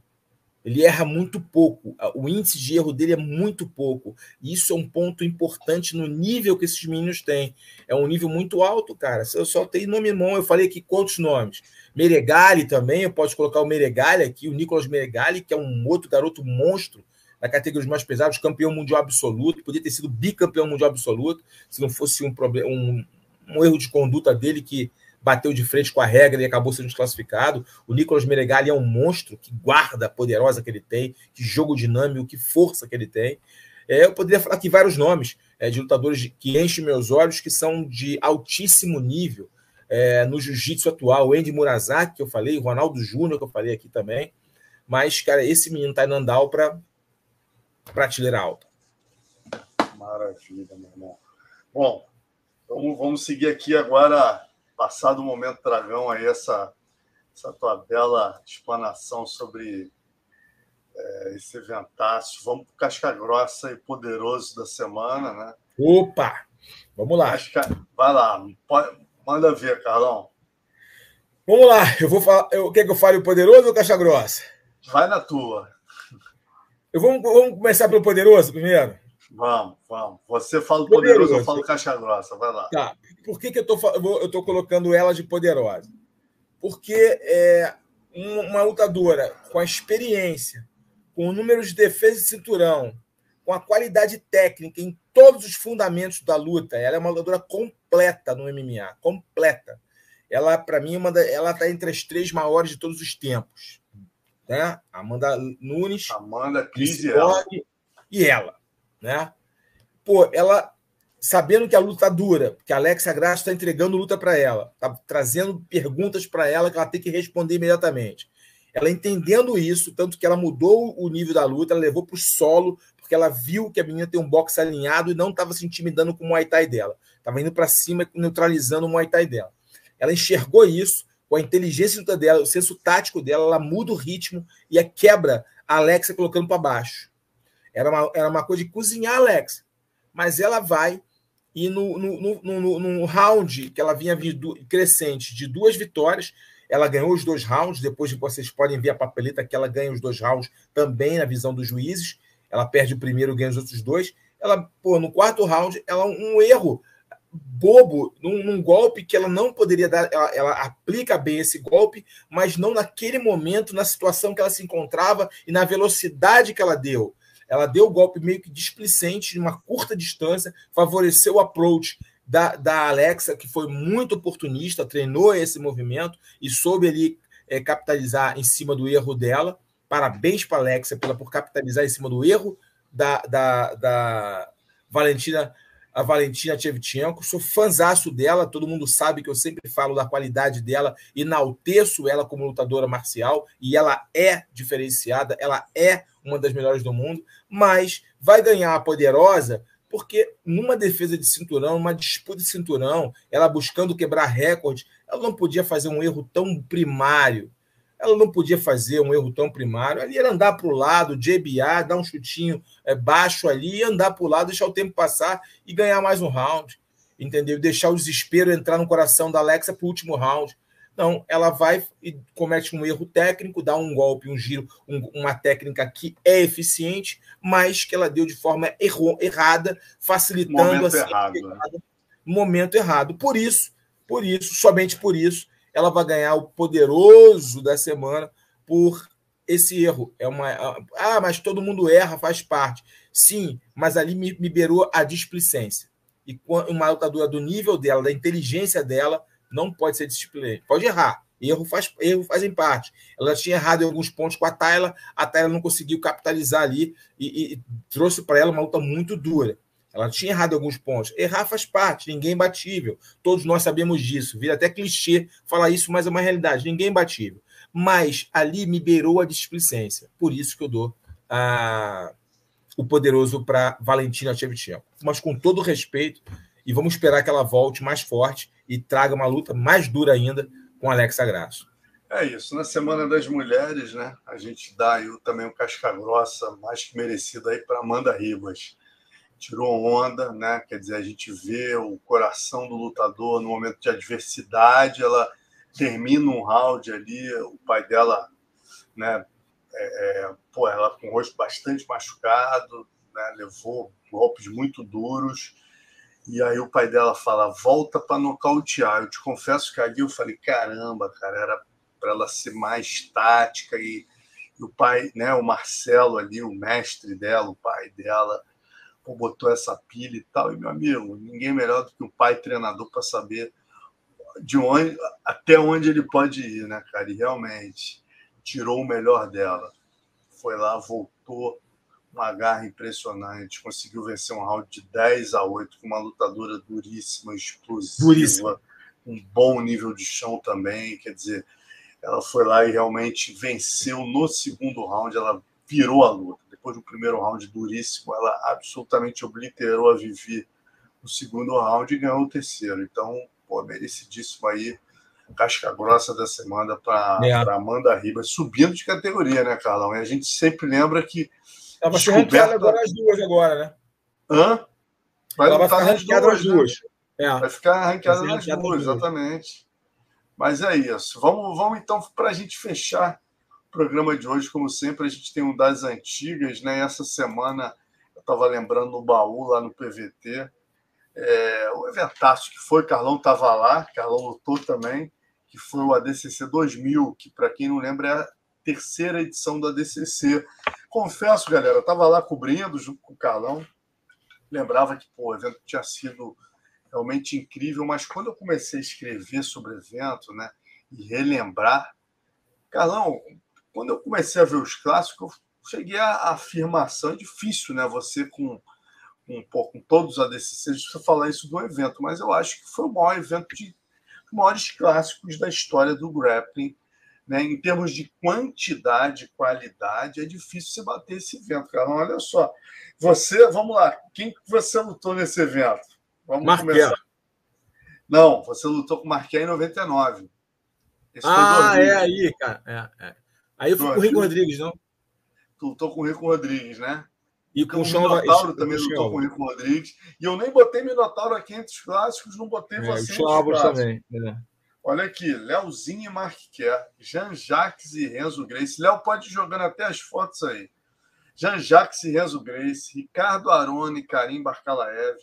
Ele erra muito pouco. O índice de erro dele é muito pouco. E isso é um ponto importante no nível que esses meninos têm. É um nível muito alto, cara. Eu só tenho nome mão. Eu falei aqui quantos nomes. Meregali também, eu posso colocar o Meregali aqui, o Nicolas Meregali, que é um outro garoto monstro na categoria mais pesados, campeão mundial absoluto, podia ter sido bicampeão mundial absoluto, se não fosse um problema, um, um erro de conduta dele que bateu de frente com a regra e acabou sendo desclassificado. O Nicolas Meregali é um monstro, que guarda poderosa que ele tem, que jogo dinâmico, que força que ele tem. É, eu poderia falar aqui vários nomes é, de lutadores que enchem meus olhos, que são de altíssimo nível é, no jiu-jitsu atual. Andy Murazaki, que eu falei, Ronaldo Júnior, que eu falei aqui também. Mas, cara, esse menino tá indo andar para prateleira alta. Maravilha, meu irmão. Bom, vamos, vamos seguir aqui agora passado o momento dragão aí, essa, essa tua bela explanação sobre é, esse eventaço. Vamos para o Casca Grossa e Poderoso da semana, né? Opa! Vamos lá. Casca... Vai lá, pode... manda ver, Carlão. Vamos lá, eu vou falar. Eu, quer que eu fale o Poderoso ou Caixa Grossa? Vai na tua. Eu vamos, vamos começar pelo Poderoso primeiro? Vamos, vamos. Você fala poderoso, poderoso. eu falo caixa grossa. Vai lá. Tá. Por que, que eu estou colocando ela de poderosa? Porque é uma lutadora com a experiência, com o número de defesa de cinturão, com a qualidade técnica em todos os fundamentos da luta. Ela é uma lutadora completa no MMA, completa. Ela, para mim, é ela está entre as três maiores de todos os tempos. Né? Amanda Nunes, Amanda Cris e ela né? Pô, ela sabendo que a luta tá dura, que a Alexa Graça está entregando luta para ela, tá trazendo perguntas para ela que ela tem que responder imediatamente. Ela entendendo isso, tanto que ela mudou o nível da luta, ela levou para o solo, porque ela viu que a menina tem um boxe alinhado e não estava se intimidando com o Muay Thai dela. Estava indo para cima, neutralizando o Muay Thai dela. Ela enxergou isso, com a inteligência dela, o senso tático dela, ela muda o ritmo e a quebra a Alexa colocando para baixo. Era uma, era uma coisa de cozinhar Alex. Mas ela vai e no, no, no, no, round que ela vinha crescente de duas vitórias, ela ganhou os dois rounds. Depois vocês podem ver a papeleta que ela ganha os dois rounds também na visão dos juízes. Ela perde o primeiro, ganha os outros dois. Ela, pô, no quarto round, ela um erro bobo num, num, golpe que ela não poderia dar. Ela, ela, aplica bem esse golpe, mas não naquele momento, na situação que ela se encontrava e na velocidade que ela deu. Ela deu o golpe meio que displicente, de uma curta distância, favoreceu o approach da, da Alexa, que foi muito oportunista, treinou esse movimento e soube ali é, capitalizar em cima do erro dela. Parabéns para a Alexa pela, por capitalizar em cima do erro da, da, da Valentina a Valentina Tchevchenko. Sou fãzaço dela, todo mundo sabe que eu sempre falo da qualidade dela, enalteço ela como lutadora marcial, e ela é diferenciada, ela é uma das melhores do mundo, mas vai ganhar a poderosa porque numa defesa de cinturão, uma disputa de cinturão, ela buscando quebrar recorde, ela não podia fazer um erro tão primário. Ela não podia fazer um erro tão primário. Ali era andar para o lado, JBA, dar um chutinho é, baixo ali, andar para o lado, deixar o tempo passar e ganhar mais um round. Entendeu? Deixar o desespero entrar no coração da Alexa para o último round. Não, ela vai e comete um erro técnico, dá um golpe, um giro, um, uma técnica que é eficiente, mas que ela deu de forma erro, errada, facilitando momento assim, errado, né? momento errado. Por isso, por isso, somente por isso, ela vai ganhar o poderoso da semana por esse erro. É uma ah, mas todo mundo erra, faz parte. Sim, mas ali me, beirou a displicência. E uma lutadora do nível dela, da inteligência dela, não pode ser disciplina. Pode errar. Erro, faz, erro fazem parte. Ela tinha errado em alguns pontos com a Tayla, a Tayla não conseguiu capitalizar ali e, e trouxe para ela uma luta muito dura. Ela tinha errado alguns pontos. Errar faz parte, ninguém é imbatível. Todos nós sabemos disso. Vira até clichê falar isso, mas é uma realidade. Ninguém é imbatível. Mas ali me beirou a displicência. Por isso que eu dou a, o poderoso para Valentina Shevchenko. Mas com todo respeito, e vamos esperar que ela volte mais forte e traga uma luta mais dura ainda com Alexa Grasso. É isso. Na Semana das Mulheres, né? A gente dá aí também um casca grossa mais que merecido aí para Amanda Ribas. Tirou onda, né? Quer dizer, a gente vê o coração do lutador no momento de adversidade. Ela termina um round ali, o pai dela, né? É, é, pô, ela com o rosto bastante machucado, né? Levou golpes muito duros. E aí o pai dela fala: volta para nocautear. Eu te confesso que ali eu falei: caramba, cara, era para ela ser mais tática e, e, o pai, né, o Marcelo ali, o mestre dela, o pai dela, pô, botou essa pilha e tal. E meu amigo, ninguém melhor do que o pai treinador para saber de onde até onde ele pode ir, né, cara? E realmente tirou o melhor dela. Foi lá, voltou, uma garra impressionante, conseguiu vencer um round de 10 a 8 com uma lutadora duríssima, explosiva, duríssima. um bom nível de chão também, quer dizer, ela foi lá e realmente venceu no segundo round, ela virou a luta. Depois do primeiro round duríssimo, ela absolutamente obliterou a Vivi no segundo round e ganhou o terceiro. Então, pô, merecidíssimo aí. Casca grossa da semana para é. Amanda Ribas, subindo de categoria, né, Carlão? E a gente sempre lembra que. Ela vai descoberta... agora as duas agora, né? Hã? Vai ela vai ficar ranqueada nas duas. Né? É. Vai ficar ranqueada nas duas, exatamente. Mas é isso. Vamos, vamos então, para a gente fechar programa de hoje, como sempre, a gente tem um das antigas, né? Essa semana eu estava lembrando no baú lá no PVT. É, o eventaço que foi, Carlão estava lá, Carlão lutou também, que foi o ADCC 2000, que para quem não lembra é a terceira edição do ADCC. Confesso, galera, eu estava lá cobrindo junto com o Carlão, lembrava que pô, o evento tinha sido realmente incrível, mas quando eu comecei a escrever sobre o evento, né, e relembrar, Carlão, quando eu comecei a ver os clássicos, eu cheguei à afirmação, é difícil, né, você com, com, com todos os ADCCs, você falar isso do evento, mas eu acho que foi o maior evento de maiores clássicos da história do grappling, né, em termos de quantidade qualidade, é difícil você bater esse evento, Carlão. Olha só, você, vamos lá, quem você lutou nesse evento? Vamos começar. Não, você lutou com o Marquinhos em 99. Esse ah, é aí, cara. É, é. Aí eu fui com o Rico Rodrigues, não? Tu lutou com o Rico Rodrigues, né? E com o Minotauro também lutou com o Rico Rodrigues. E eu nem botei Minotauro aqui entre os clássicos, não botei é, você também. É. Olha aqui, Léozinho e Marquer, Jean-Jacques e Renzo Grace. Léo pode ir jogando até as fotos aí. Jean-Jacques e Renzo Grace, Ricardo Arone Karim Barcalaev,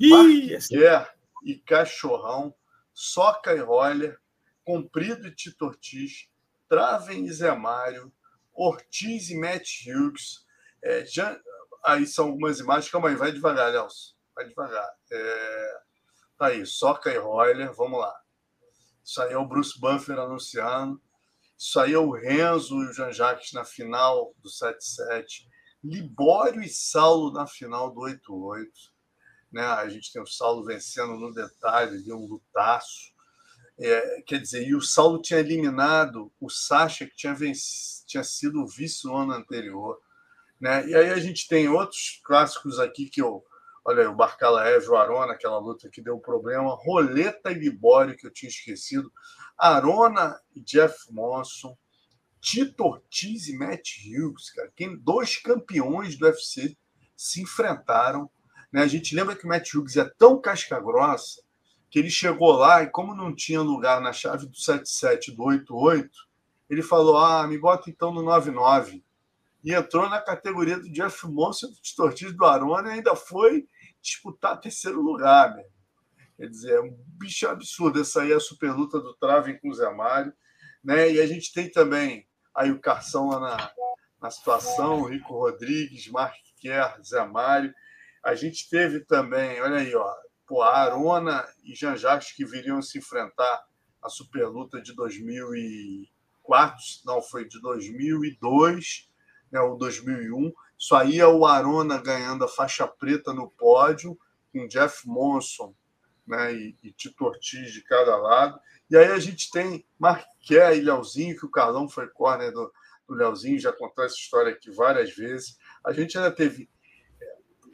Marquer e Cachorrão, Soca e Roller, Comprido e Tito Ortiz, Traven e Zé Mário, Ortiz e Matt Hughes. É, já... Aí são algumas imagens. Calma aí, vai devagar, Nelson. Vai devagar. É... Tá aí, Soca e Roller, vamos lá. Isso aí é o Bruce Buffer anunciando. Isso aí é o Renzo e o Jean Jacques na final do 7-7. Libório e Saulo na final do 8-8 né? A gente tem o Saulo vencendo no detalhe de um lutaço. É, quer dizer, e o Saulo tinha eliminado o Sacha, que tinha, venci, tinha sido o vice no ano anterior. Né? E aí a gente tem outros clássicos aqui que eu. Olha aí, o Barcalaev, o Arona, aquela luta que deu problema. Roleta e Libório, que eu tinha esquecido. Arona e Jeff Monson. Tito Ortiz e Matt Hughes, cara. Quem, dois campeões do UFC se enfrentaram né? A gente lembra que o Matt Hughes é tão casca grossa que ele chegou lá e, como não tinha lugar na chave do 77 do 88, ele falou: Ah, me bota então no 99. E entrou na categoria do Jeff Monson, do Tortis do Arona e ainda foi disputar terceiro lugar. Né? Quer dizer, é um bicho absurdo. Essa aí é a super luta do Traven com o Zé Mário. Né? E a gente tem também aí o Carção lá na, na situação, o Rico Rodrigues, Mark Kerr, Zé Mário. A gente teve também, olha aí, ó, pô, a Arona e Jean Jacques que viriam se enfrentar a superluta de 2004, não, foi de 2002, né, ou 2001. Isso aí é o Arona ganhando a faixa preta no pódio, com Jeff Monson né, e, e Tito Ortiz de cada lado. E aí a gente tem Marqué e Leozinho, que o Carlão foi corner do, do Leozinho, já contou essa história aqui várias vezes. A gente ainda teve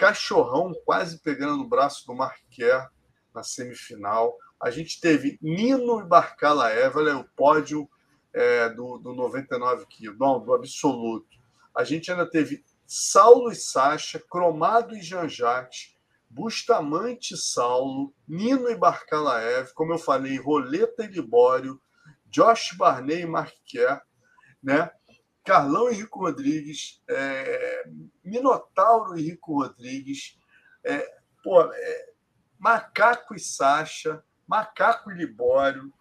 Cachorrão quase pegando no braço do Marquer na semifinal. A gente teve Nino e Barcala Eva, o pódio é, do, do 99 quilos, não, do absoluto. A gente ainda teve Saulo e Sacha, Cromado e Janjate, Bustamante e Saulo, Nino e Barcalaev, como eu falei, Roleta e Libório, Josh Barney e Mark Kerr, né? Carlão e Rico Rodrigues, é, Minotauro e Rico Rodrigues, é, pô, é, Macaco e Sacha, Macaco e Libório.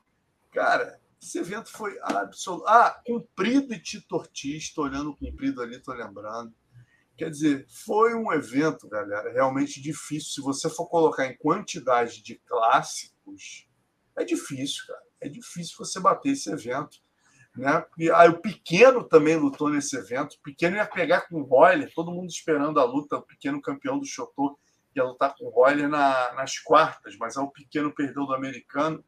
Cara, esse evento foi absoluto. Ah, Cumprido e Tito Ortiz, estou olhando o Cumprido ali, estou lembrando. Quer dizer, foi um evento, galera, realmente difícil. Se você for colocar em quantidade de clássicos, é difícil, cara. É difícil você bater esse evento. Né? E aí, o Pequeno também lutou nesse evento. O Pequeno ia pegar com o Royler, todo mundo esperando a luta. O Pequeno campeão do Chotô ia lutar com o Royler na, nas quartas, mas aí o Pequeno perdeu do americano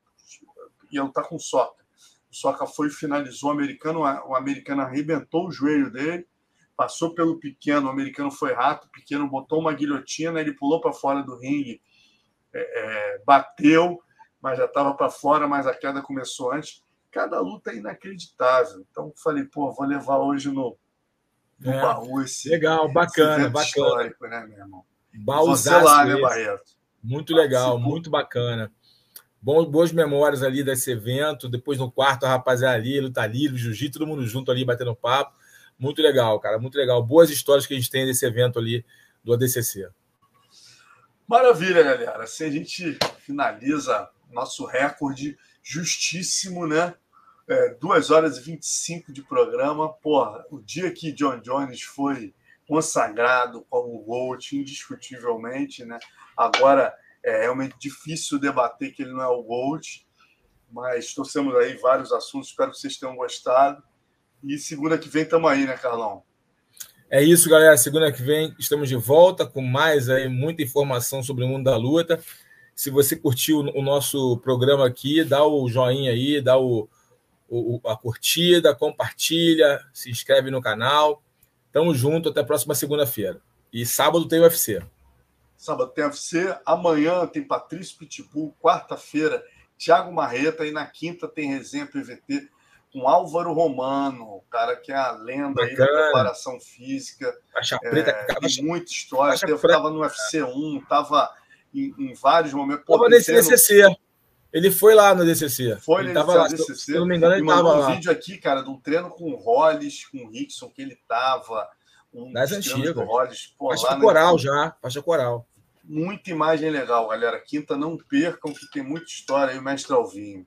ia lutar com o Soca. O Soca foi e finalizou o americano, o americano arrebentou o joelho dele, passou pelo Pequeno, o americano foi rato, o Pequeno botou uma guilhotina, ele pulou para fora do ringue, é, é, bateu, mas já estava para fora, mas a queda começou antes cada luta é inacreditável. Então falei, pô, vou levar hoje no, no é, baú esse. Legal, bacana, esse bacana. histórico, né, meu irmão? Você lá, né, Barreto? Muito legal, muito bacana. Bom, boas memórias ali desse evento. Depois no quarto, a rapaziada ali, luta livre, jiu-jitsu, todo mundo junto ali, batendo papo. Muito legal, cara, muito legal. Boas histórias que a gente tem desse evento ali do ADCC. Maravilha, galera. Assim a gente finaliza nosso recorde justíssimo, né? É, 2 horas e 25 de programa. Porra, o dia que John Jones foi consagrado como GOAT, indiscutivelmente, né? Agora é realmente difícil debater que ele não é o GOAT, mas torcemos aí vários assuntos, espero que vocês tenham gostado. E segunda que vem estamos aí, né, Carlão? É isso, galera. Segunda que vem estamos de volta com mais aí muita informação sobre o mundo da luta. Se você curtiu o nosso programa aqui, dá o joinha aí, dá o, o, a curtida, compartilha, se inscreve no canal. Tamo junto, até a próxima segunda-feira. E sábado tem UFC. Sábado tem UFC, amanhã tem Patrício Pitbull, quarta-feira Thiago Marreta e na quinta tem resenha PVT com Álvaro Romano, o cara que é a lenda Bacana. aí da preparação física. Faixa preta, é, tem muita história. Estava no UFC 1, estava em, em, vários momentos. Estava nesse DCC. Ele foi lá no DCC. Foi ele tava lá. DCC. Se não me engano, ele estava um lá. um vídeo aqui, cara, de um treino com o Hollis, com o Rickson, que ele estava. Um Das antigas. Hollis, pô, faixa coral já, faixa coral. Muita imagem legal, galera. Quinta, não percam, que tem muita história aí, o mestre Alvinho.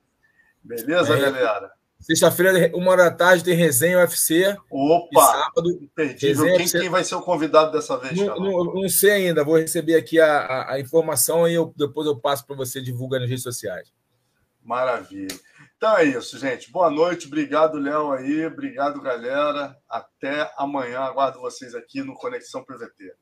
Beleza, é. galera? Sexta-feira, uma hora da tarde, tem resenha UFC. Opa! sábado, imperdível. Quem, UFC... quem vai ser o convidado dessa vez, não, não, não, sei ainda, vou receber aqui a, a, a informação e eu, depois eu passo para você divulgar nas redes sociais. Maravilha. Então é isso, gente. Boa noite. Obrigado, Léo, aí. Obrigado, galera. Até amanhã. Aguardo vocês aqui no Conexão PVT.